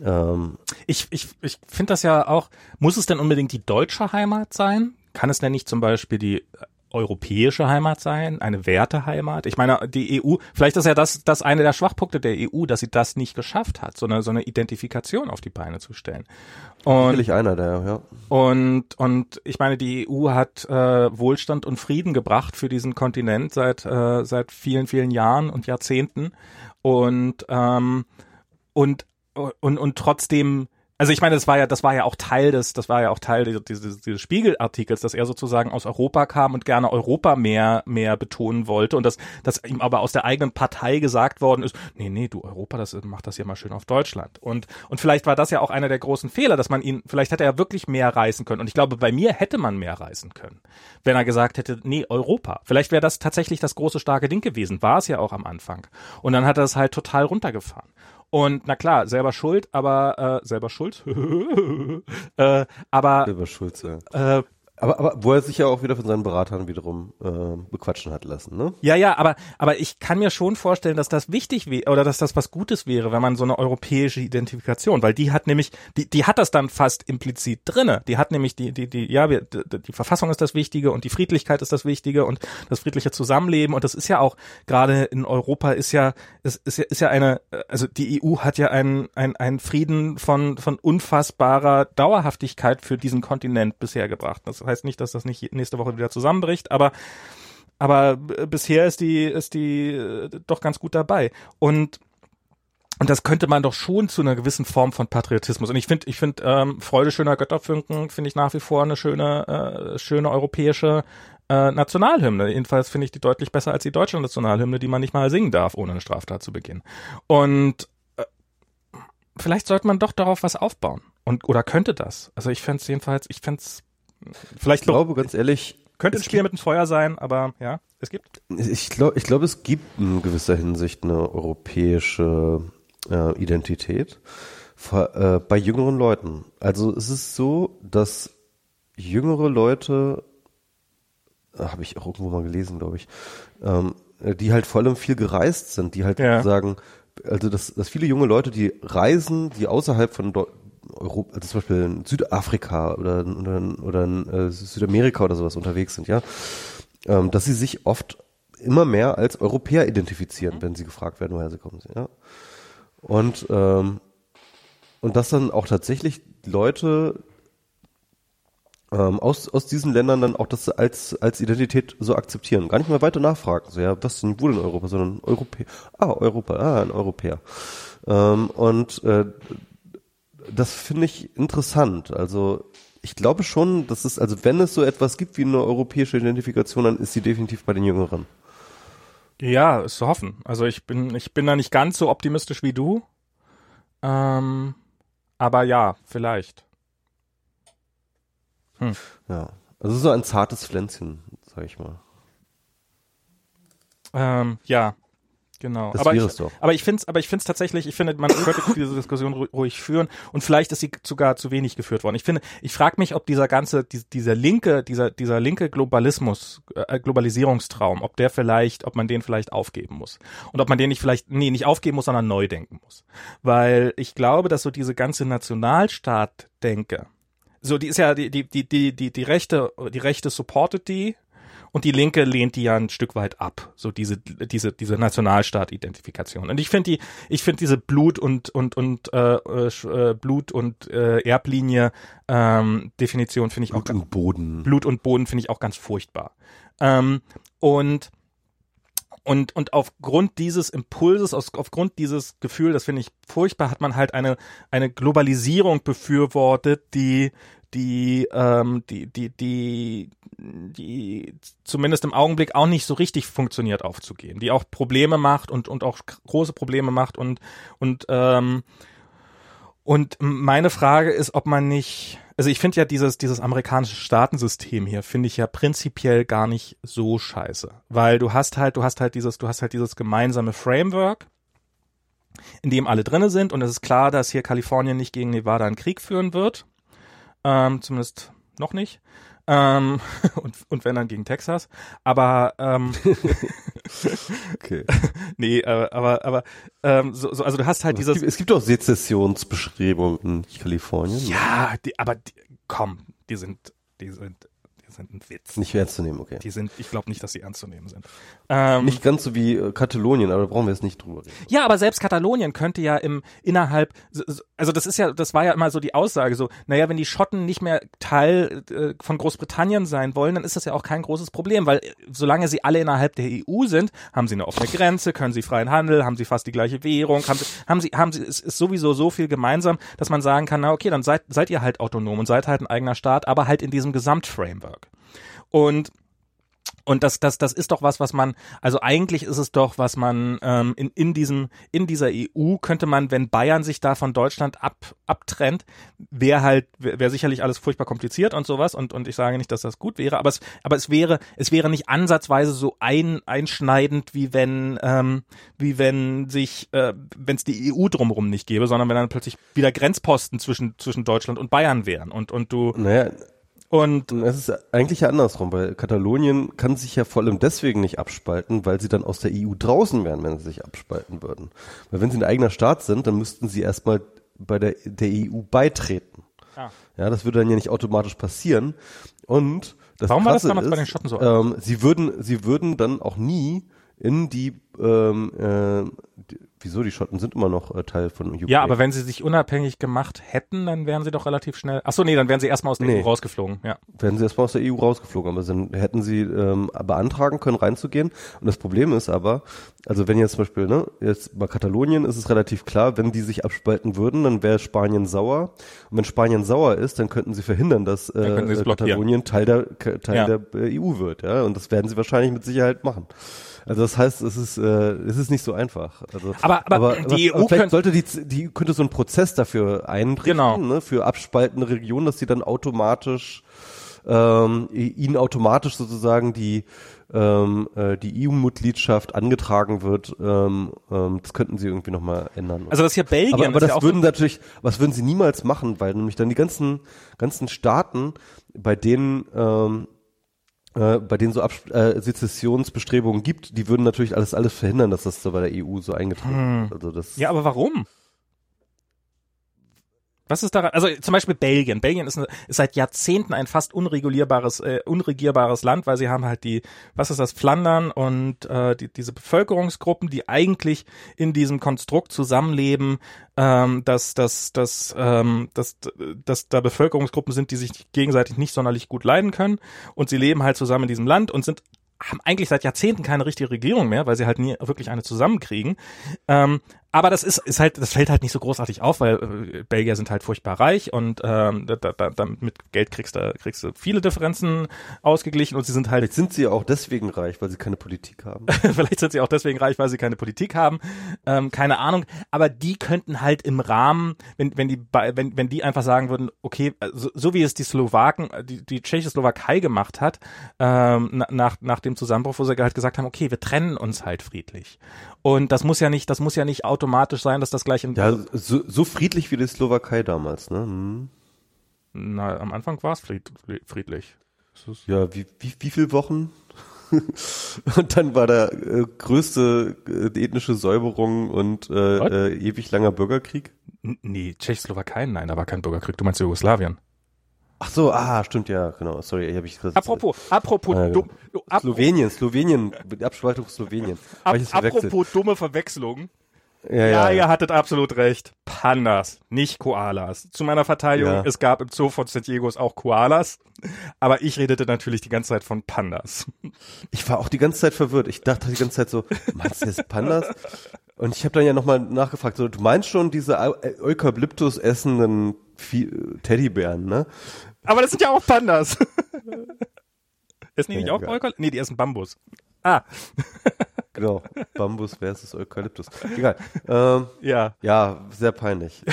Ähm, Ich, ich, ich finde das ja auch, muss es denn unbedingt die deutsche Heimat sein? Kann es denn nicht zum Beispiel die europäische Heimat sein, eine Werteheimat? Ich meine, die EU, vielleicht ist ja das, das eine der Schwachpunkte der EU, dass sie das nicht geschafft hat, so eine, so eine Identifikation auf die Beine zu stellen. Und sicherlich einer der, ja. Und, und ich meine, die EU hat äh, Wohlstand und Frieden gebracht für diesen Kontinent seit, äh, seit vielen, vielen Jahren und Jahrzehnten. Und, ähm, und, und, und trotzdem, also ich meine, das war ja, das war ja auch Teil des, das war ja auch Teil dieses, dieses, dieses Spiegelartikels, dass er sozusagen aus Europa kam und gerne Europa mehr, mehr betonen wollte und dass, dass ihm aber aus der eigenen Partei gesagt worden ist, nee, nee, du Europa, das macht das ja mal schön auf Deutschland. Und, und vielleicht war das ja auch einer der großen Fehler, dass man ihn, vielleicht hätte er wirklich mehr reißen können. Und ich glaube, bei mir hätte man mehr reißen können, wenn er gesagt hätte, nee, Europa. Vielleicht wäre das tatsächlich das große, starke Ding gewesen. War es ja auch am Anfang. Und dann hat er es halt total runtergefahren. Und na klar, selber schuld, aber äh, selber schuld. äh, aber Silber Schulze. äh, Aber, aber wo er sich ja auch wieder von seinen Beratern wiederum äh, bequatschen hat lassen, ne? Ja, ja, aber, aber ich kann mir schon vorstellen, dass das wichtig wäre oder dass das was Gutes wäre, wenn man so eine europäische Identifikation, weil die hat nämlich, die, die hat das dann fast implizit drinne. Die hat nämlich die, die, die, ja, die, die Verfassung ist das Wichtige und die Friedlichkeit ist das Wichtige und das friedliche Zusammenleben und das ist ja auch gerade in Europa ist ja, ist, ist ja, ist ja eine, also die EU hat ja einen, einen, einen Frieden von, von unfassbarer Dauerhaftigkeit für diesen Kontinent bisher gebracht. Das heißt nicht, dass das nicht nächste Woche wieder zusammenbricht, aber aber bisher ist die ist die äh, doch ganz gut dabei und und das könnte man doch schon zu einer gewissen Form von Patriotismus. Und ich finde, ich finde ähm, Freude schöner Götterfunken finde ich nach wie vor eine schöne, äh, schöne europäische äh, Nationalhymne. Jedenfalls finde ich die deutlich besser als die deutsche Nationalhymne, die man nicht mal singen darf, ohne eine Straftat zu begehen. Und äh, vielleicht sollte man doch darauf was aufbauen. Und oder könnte das? Also ich fände es jedenfalls, ich fände es vielleicht Ich glaube, ganz ehrlich, könnte ein Spiel mit dem Feuer sein, aber ja, es gibt. Ich glaube, ich glaube, es gibt in gewisser Hinsicht eine europäische äh, Identität vor, äh, bei jüngeren Leuten. Also es ist so, dass jüngere Leute, äh, habe ich auch irgendwo mal gelesen, glaube ich, ähm, äh, die halt vor allem viel gereist sind, die halt Ja. sagen, also dass, dass viele junge Leute, die reisen, die außerhalb von Deu- Europa, also zum Beispiel in Südafrika oder, oder, oder in äh, Südamerika oder sowas unterwegs sind, ja, ähm, dass sie sich oft immer mehr als Europäer identifizieren, wenn sie gefragt werden, woher sie kommen. Ja. Und, ähm, und dass dann auch tatsächlich Leute ähm, aus, aus diesen Ländern dann auch das als, als Identität so akzeptieren. Gar nicht mehr weiter nachfragen. So, ja, was denn wohl in Europa, sondern Europäer. Ah, Europa, ah, ein Europäer. Ähm, und äh, das finde ich interessant. Also ich glaube schon, dass es, also wenn es so etwas gibt wie eine europäische Identifikation, dann ist sie definitiv bei den Jüngeren. Ja, ist zu hoffen. Also ich bin, ich bin da nicht ganz so optimistisch wie du. Ähm, aber ja, vielleicht. Hm. Ja. Also so ein zartes Pflänzchen, sag ich mal. Ähm, ja, Genau. Das aber ich, doch. aber ich finde es, aber ich finde es tatsächlich, ich finde, man könnte diese Diskussion ru- ruhig führen und vielleicht ist sie sogar zu wenig geführt worden. Ich finde, ich frage mich, ob dieser ganze, die, dieser linke, dieser, dieser linke Globalismus, äh, Globalisierungstraum, ob der vielleicht, ob man den vielleicht aufgeben muss. Und ob man den nicht vielleicht, nee, nicht aufgeben muss, sondern neu denken muss. Weil ich glaube, dass so diese ganze Nationalstaat-Denke, so, die ist ja, die, die, die, die, die, die Rechte, die Rechte supportet die, und die Linke lehnt die ja ein Stück weit ab, so diese diese diese Nationalstaat-Identifikation. Und ich finde die ich finde diese Blut und und und äh, äh, Blut und äh, Erblinie ähm, Definition finde ich auch Blut und Boden. Blut und Boden finde ich auch ganz furchtbar. Ähm, und und, und aufgrund dieses Impulses, aus, aufgrund dieses Gefühl, das finde ich furchtbar, hat man halt eine, eine Globalisierung befürwortet, die, die, ähm, die, die, die, die zumindest im Augenblick auch nicht so richtig funktioniert aufzugehen, die auch Probleme macht und, und auch große Probleme macht und, und, ähm, und meine Frage ist, ob man nicht, also ich finde ja dieses, dieses amerikanische Staatensystem hier, finde ich ja prinzipiell gar nicht so scheiße. Weil du hast halt, du hast halt dieses, du hast halt dieses gemeinsame Framework, in dem alle drinne sind und es ist klar, dass hier Kalifornien nicht gegen Nevada einen Krieg führen wird. Ähm, zumindest noch nicht. Ähm, und, und wenn dann gegen Texas. Aber ähm, Okay. nee, äh, aber aber ähm, so, so, also du hast halt Es dieses gibt, es gibt auch Sezessionsbestrebungen in Kalifornien. Ja, die, aber die, komm, die sind, die sind, sind ein Witz. Nicht ernst zu nehmen, okay. Die sind, ich glaube nicht, dass sie ernst zu nehmen sind. Ähm, Nicht ganz so wie äh, Katalonien, aber da brauchen wir jetzt nicht drüber reden. ja, aber selbst Katalonien könnte ja im innerhalb, so- so- also das ist ja, das war ja immer so die Aussage, so, naja, wenn die Schotten nicht mehr Teil äh, von Großbritannien sein wollen, dann ist das ja auch kein großes Problem, weil äh, solange sie alle innerhalb der EU sind, haben sie eine offene Grenze, können sie freien Handel, haben sie fast die gleiche Währung, haben sie, haben sie, haben sie, es ist sowieso so viel gemeinsam, dass man sagen kann, na okay, dann seid, seid ihr halt autonom und seid halt ein eigener Staat, aber halt in diesem Gesamtframework. Und und das, das, das ist doch was, was man, also eigentlich ist es doch, was man ähm, in, in diesem, in dieser EU könnte man, wenn Bayern sich da von Deutschland ab, abtrennt, wäre halt, wäre wär sicherlich alles furchtbar kompliziert und sowas und, und ich sage nicht, dass das gut wäre, aber es, aber es wäre, es wäre nicht ansatzweise so ein, einschneidend, wie wenn, ähm, wie wenn sich, äh, wenn es die EU drumherum nicht gäbe, sondern wenn dann plötzlich wieder Grenzposten zwischen, zwischen Deutschland und Bayern wären und, und du, Naja, und, es ist eigentlich ja andersrum, weil Katalonien kann sich ja vor allem deswegen nicht abspalten, weil sie dann aus der EU draußen wären, wenn sie sich abspalten würden. Weil wenn sie ein eigener Staat sind, dann müssten sie erstmal bei der, der EU beitreten. Ah. Ja, das würde dann ja nicht automatisch passieren. Und das Warum war das damals ist, bei den Schotten so? Ähm, sie würden, sie würden dann auch nie in die, ähm, äh, die wieso die Schotten sind immer noch äh, Teil von UK. Ja, aber wenn sie sich unabhängig gemacht hätten, dann wären sie doch relativ schnell. Ach so, nee, dann wären sie erstmal aus der Nee. EU rausgeflogen. Ja. wären sie erstmal aus der EU rausgeflogen, aber dann hätten sie ähm, beantragen können, reinzugehen. Und das Problem ist aber, also wenn jetzt zum Beispiel, ne, jetzt bei Katalonien ist es relativ klar, wenn die sich abspalten würden, dann wäre Spanien sauer. Und wenn Spanien sauer ist, dann könnten sie verhindern, dass äh. Katalonien Teil der Teil Ja. der äh, EU wird, ja. Und das werden sie wahrscheinlich mit Sicherheit machen. Also das heißt, es ist äh, es ist nicht so einfach. Also, Aber- aber die aber EU vielleicht sollte die die könnte so einen Prozess dafür einrichten, Genau. ne, für abspaltende Regionen, dass sie dann automatisch ähm, ihnen automatisch sozusagen die ähm, äh, die EU-Mitgliedschaft angetragen wird. Ähm, ähm, das könnten sie irgendwie noch mal ändern. Also das hier Belgien aber, aber ist das ja auch würden so, natürlich, was würden sie niemals machen, weil nämlich dann die ganzen ganzen Staaten, bei denen ähm, äh, bei denen so Abs äh, Sezessionsbestrebungen gibt, die würden natürlich alles alles verhindern, dass das so bei der EU so eingetreten wird. Also das Hm. Ja, aber warum? Was ist daran? Also zum Beispiel Belgien. Belgien ist, eine, ist seit Jahrzehnten ein fast unregulierbares, äh, unregierbares Land, weil sie haben halt die, was ist das, Flandern und äh, die, diese Bevölkerungsgruppen, die eigentlich in diesem Konstrukt zusammenleben, ähm, dass, dass, dass, ähm, dass, dass da Bevölkerungsgruppen sind, die sich gegenseitig nicht sonderlich gut leiden können und sie leben halt zusammen in diesem Land und sind haben eigentlich seit Jahrzehnten keine richtige Regierung mehr, weil sie halt nie wirklich eine zusammenkriegen. Ähm, aber das ist, ist halt, das fällt halt nicht so großartig auf, weil äh, Belgier sind halt furchtbar reich und ähm, da, da, da, mit Geld kriegst du, kriegst du viele Differenzen ausgeglichen und sie sind halt. Vielleicht sind sie auch deswegen reich, weil sie keine Politik haben. Vielleicht sind sie auch deswegen reich, weil sie keine Politik haben. Ähm, keine Ahnung. Aber die könnten halt im Rahmen, wenn, wenn die, wenn, wenn die einfach sagen würden, okay, so, so wie es die Slowaken, die, die Tschechoslowakei gemacht hat, ähm, nach, nach dem Zusammenbruch, wo sie halt gesagt haben, okay, wir trennen uns halt friedlich. Und das muss ja nicht, das muss ja nicht automatisch sein, dass das gleich in. Ja, so, so friedlich wie die Slowakei damals, ne? Hm. Na, am Anfang war es fried, friedlich. Ja, wie, wie, wie viele Wochen? und dann war da äh, größte äh, ethnische Säuberung und äh, äh, ewig langer Bürgerkrieg. N nee, Tschechoslowakei, nein, da war kein Bürgerkrieg. Du meinst Jugoslawien. Ach so, ah, stimmt, ja, genau. Sorry, habe ich Apropos, apropos, äh, dumm, ap Slowenien, Slowenien, die Abspaltung Slowenien. Ab, apropos dumme Verwechslung. Ja, Ja, ja, ihr hattet absolut recht. Pandas, nicht Koalas. Zu meiner Verteidigung, Ja. es gab im Zoo von San Diego auch Koalas, aber ich redete natürlich die ganze Zeit von Pandas. Ich war auch die ganze Zeit verwirrt. Ich dachte die ganze Zeit so, meinst du jetzt Pandas? Und ich habe dann ja nochmal nachgefragt, so, du meinst schon diese Eu- Eukalyptus essenden Vie- Teddybären, ne? Aber das sind ja auch Pandas. Essen die nicht Ja, auch egal. Eukalyptus? Nee, die essen Bambus. Ah, Genau. Bambus versus Eukalyptus. Egal. Ähm, ja, ja, sehr peinlich.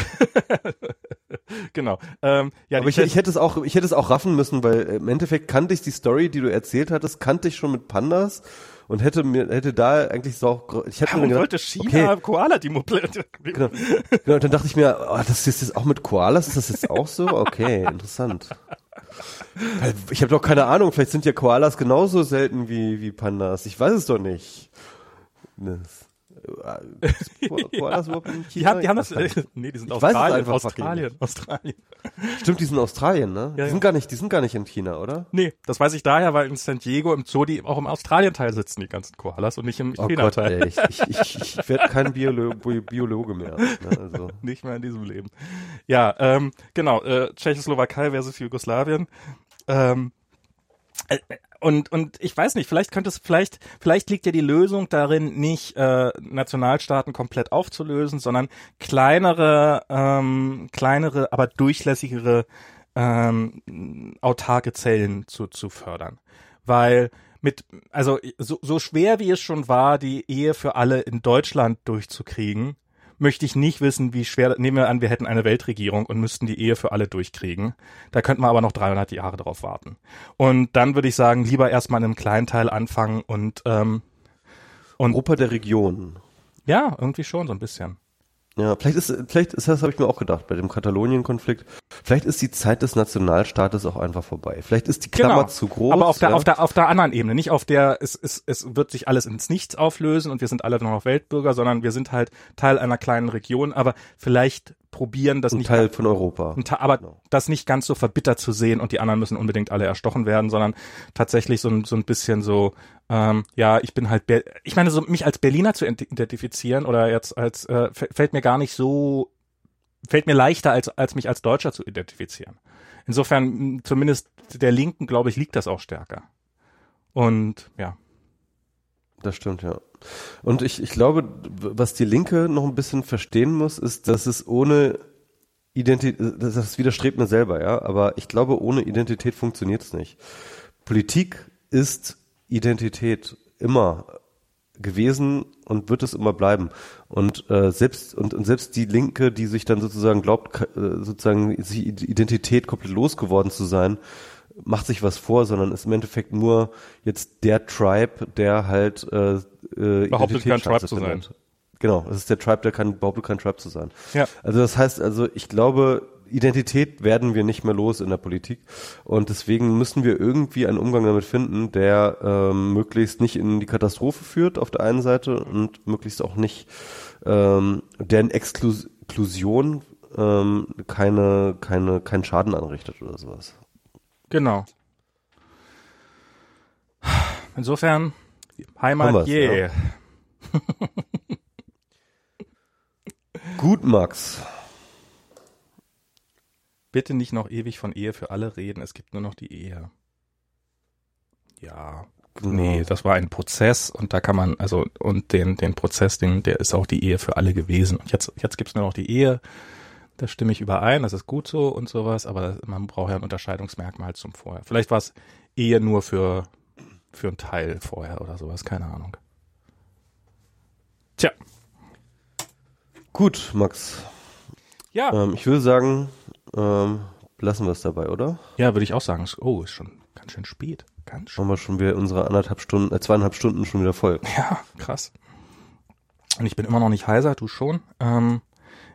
genau. Ähm, ja, Aber ich, ich hätte es auch, ich hätte es auch raffen müssen, weil im Endeffekt kannte ich die Story, die du erzählt hattest, kannte ich schon mit Pandas und hätte mir, hätte da eigentlich so auch, ich hätte mir Warum gedacht, wollte China okay, Koala die Moped? Genau. genau, und dann dachte ich mir, oh, das ist jetzt auch mit Koalas, ist das jetzt auch so? Okay, interessant. Ich habe doch keine Ahnung, vielleicht sind ja Koalas genauso selten wie, wie Pandas. Ich weiß es doch nicht. Das, äh, Ko- Koalas überhaupt in Die haben, die haben das, weiß nicht. nee, die sind Ich weiß Australien, einfach Australien, Australien. Stimmt, die sind in Australien, ne? Die Ja, sind ja. gar nicht, die sind gar nicht in China, oder? Nee, das weiß ich daher, weil in San Diego im Zoo die auch im Australien-Teil sitzen, die ganzen Koalas und nicht im Oh Gott, China-Teil. ey, ich, ich, ich, ich werde kein Biolo Bi- Biologe mehr. Ne? Also, Nicht mehr in diesem Leben. Ja, ähm, genau, äh, Tschechoslowakei versus Jugoslawien. Ähm, äh, und, und ich weiß nicht, vielleicht könnte es, vielleicht, vielleicht liegt ja die Lösung darin, nicht äh, Nationalstaaten komplett aufzulösen, sondern kleinere, ähm, kleinere, aber durchlässigere ähm, autarke Zellen zu, zu fördern. Weil mit, also so, so schwer wie es schon war, die Ehe für alle in Deutschland durchzukriegen, möchte ich nicht wissen, wie schwer, nehmen wir an, wir hätten eine Weltregierung und müssten die Ehe für alle durchkriegen. Da könnten wir aber noch 300 Jahre drauf warten. Und dann würde ich sagen, lieber erstmal in einem kleinen Teil anfangen und, ähm, und Europa der Region. ja, irgendwie schon so ein bisschen. Ja, vielleicht ist, vielleicht ist das, habe ich mir auch gedacht, bei dem Katalonien-Konflikt. Vielleicht ist die Zeit des Nationalstaates auch einfach vorbei. Vielleicht ist die Klammer Genau. zu groß. Aber auf der, ja. auf der, auf der anderen Ebene, nicht auf der, es, es, es wird sich alles ins Nichts auflösen und wir sind alle noch Weltbürger, sondern wir sind halt Teil einer kleinen Region, aber vielleicht probieren das ein nicht Teil von Europa. Ta- aber Genau. das nicht ganz so verbittert zu sehen und die anderen müssen unbedingt alle erstochen werden, sondern tatsächlich so ein, so ein bisschen so, ähm, ja, ich bin halt, Ber ich meine, so mich als Berliner zu ent- identifizieren oder jetzt als, äh, fällt mir gar nicht so, fällt mir leichter als, als mich als Deutscher zu identifizieren. Insofern, zumindest der Linken, glaube ich, liegt das auch stärker. Und ja, Das stimmt, ja. Und ich, ich glaube, was die Linke noch ein bisschen verstehen muss, ist, dass es ohne Identität, das widerstrebt mir selber, ja, aber ich glaube, ohne Identität funktioniert es nicht. Politik ist Identität immer gewesen und wird es immer bleiben. Und äh, selbst und, und selbst die Linke, die sich dann sozusagen glaubt, äh, sozusagen sie Identität komplett losgeworden zu sein, macht sich was vor, sondern ist im Endeffekt nur jetzt der Tribe, der halt äh, äh, Behauptet, kein Tribe zu sein. Genau, es ist der Tribe, der kann behauptet, kein Tribe zu sein. Ja. Also das heißt, also ich glaube, Identität werden wir nicht mehr los in der Politik und deswegen müssen wir irgendwie einen Umgang damit finden, der ähm, möglichst nicht in die Katastrophe führt auf der einen Seite und möglichst auch nicht, ähm, deren Exklus Exklusion ähm, keine, keine, keinen Schaden anrichtet oder sowas. Genau. Insofern, Heimat, yeah. Gut, Max. Bitte nicht noch ewig von Ehe für alle reden, es gibt nur noch die Ehe. Ja. nee, das war ein Prozess und da kann man, also, und den, den Prozess, den, der ist auch die Ehe für alle gewesen. Und jetzt, jetzt gibt's nur noch die Ehe. Da stimme ich überein, das ist gut so und sowas, aber man braucht ja ein Unterscheidungsmerkmal zum Vorher. Vielleicht war es Ehe nur für, für einen Teil vorher oder sowas, keine Ahnung. Tja. Gut, Max. Ja. Ähm, ich würde sagen, ähm, lassen wir es dabei, oder? Ja, würde ich auch sagen. Oh, ist schon ganz schön spät. Ganz schön. Haben wir schon wieder unsere anderthalb Stunden, äh, zweieinhalb Stunden schon wieder voll. Ja, krass. Und ich bin immer noch nicht heiser, du schon. Ähm,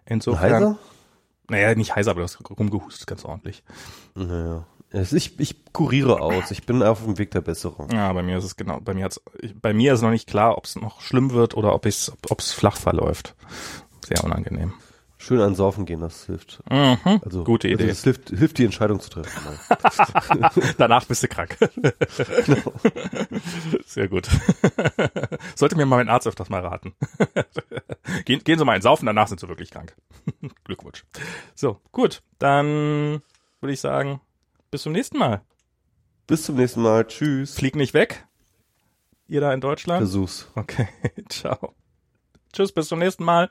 insofern. Heiser? Naja, nicht heiser, aber du hast rumgehustet ganz ordentlich. Naja. Ich, ich kuriere aus. Ich bin auf dem Weg der Besserung. Ja, bei mir ist es genau, bei mir hat's, bei mir ist noch nicht klar, ob es noch schlimm wird oder ob es ob es flach verläuft. Sehr unangenehm. Schön an Saufen gehen, das hilft. Mhm. Also, Gute Also Idee. das hilft, hilft die Entscheidung zu treffen. Danach bist du krank. Sehr gut. Sollte mir mal mein Arzt öfters mal raten. gehen, gehen Sie mal ins Saufen, danach sind Sie wirklich krank. Glückwunsch. So, gut. Dann würde ich sagen, bis zum nächsten Mal. Bis zum nächsten Mal. Tschüss. Flieg nicht weg. Ihr da in Deutschland. Versuch's. Okay, ciao. Tschüss, bis zum nächsten Mal.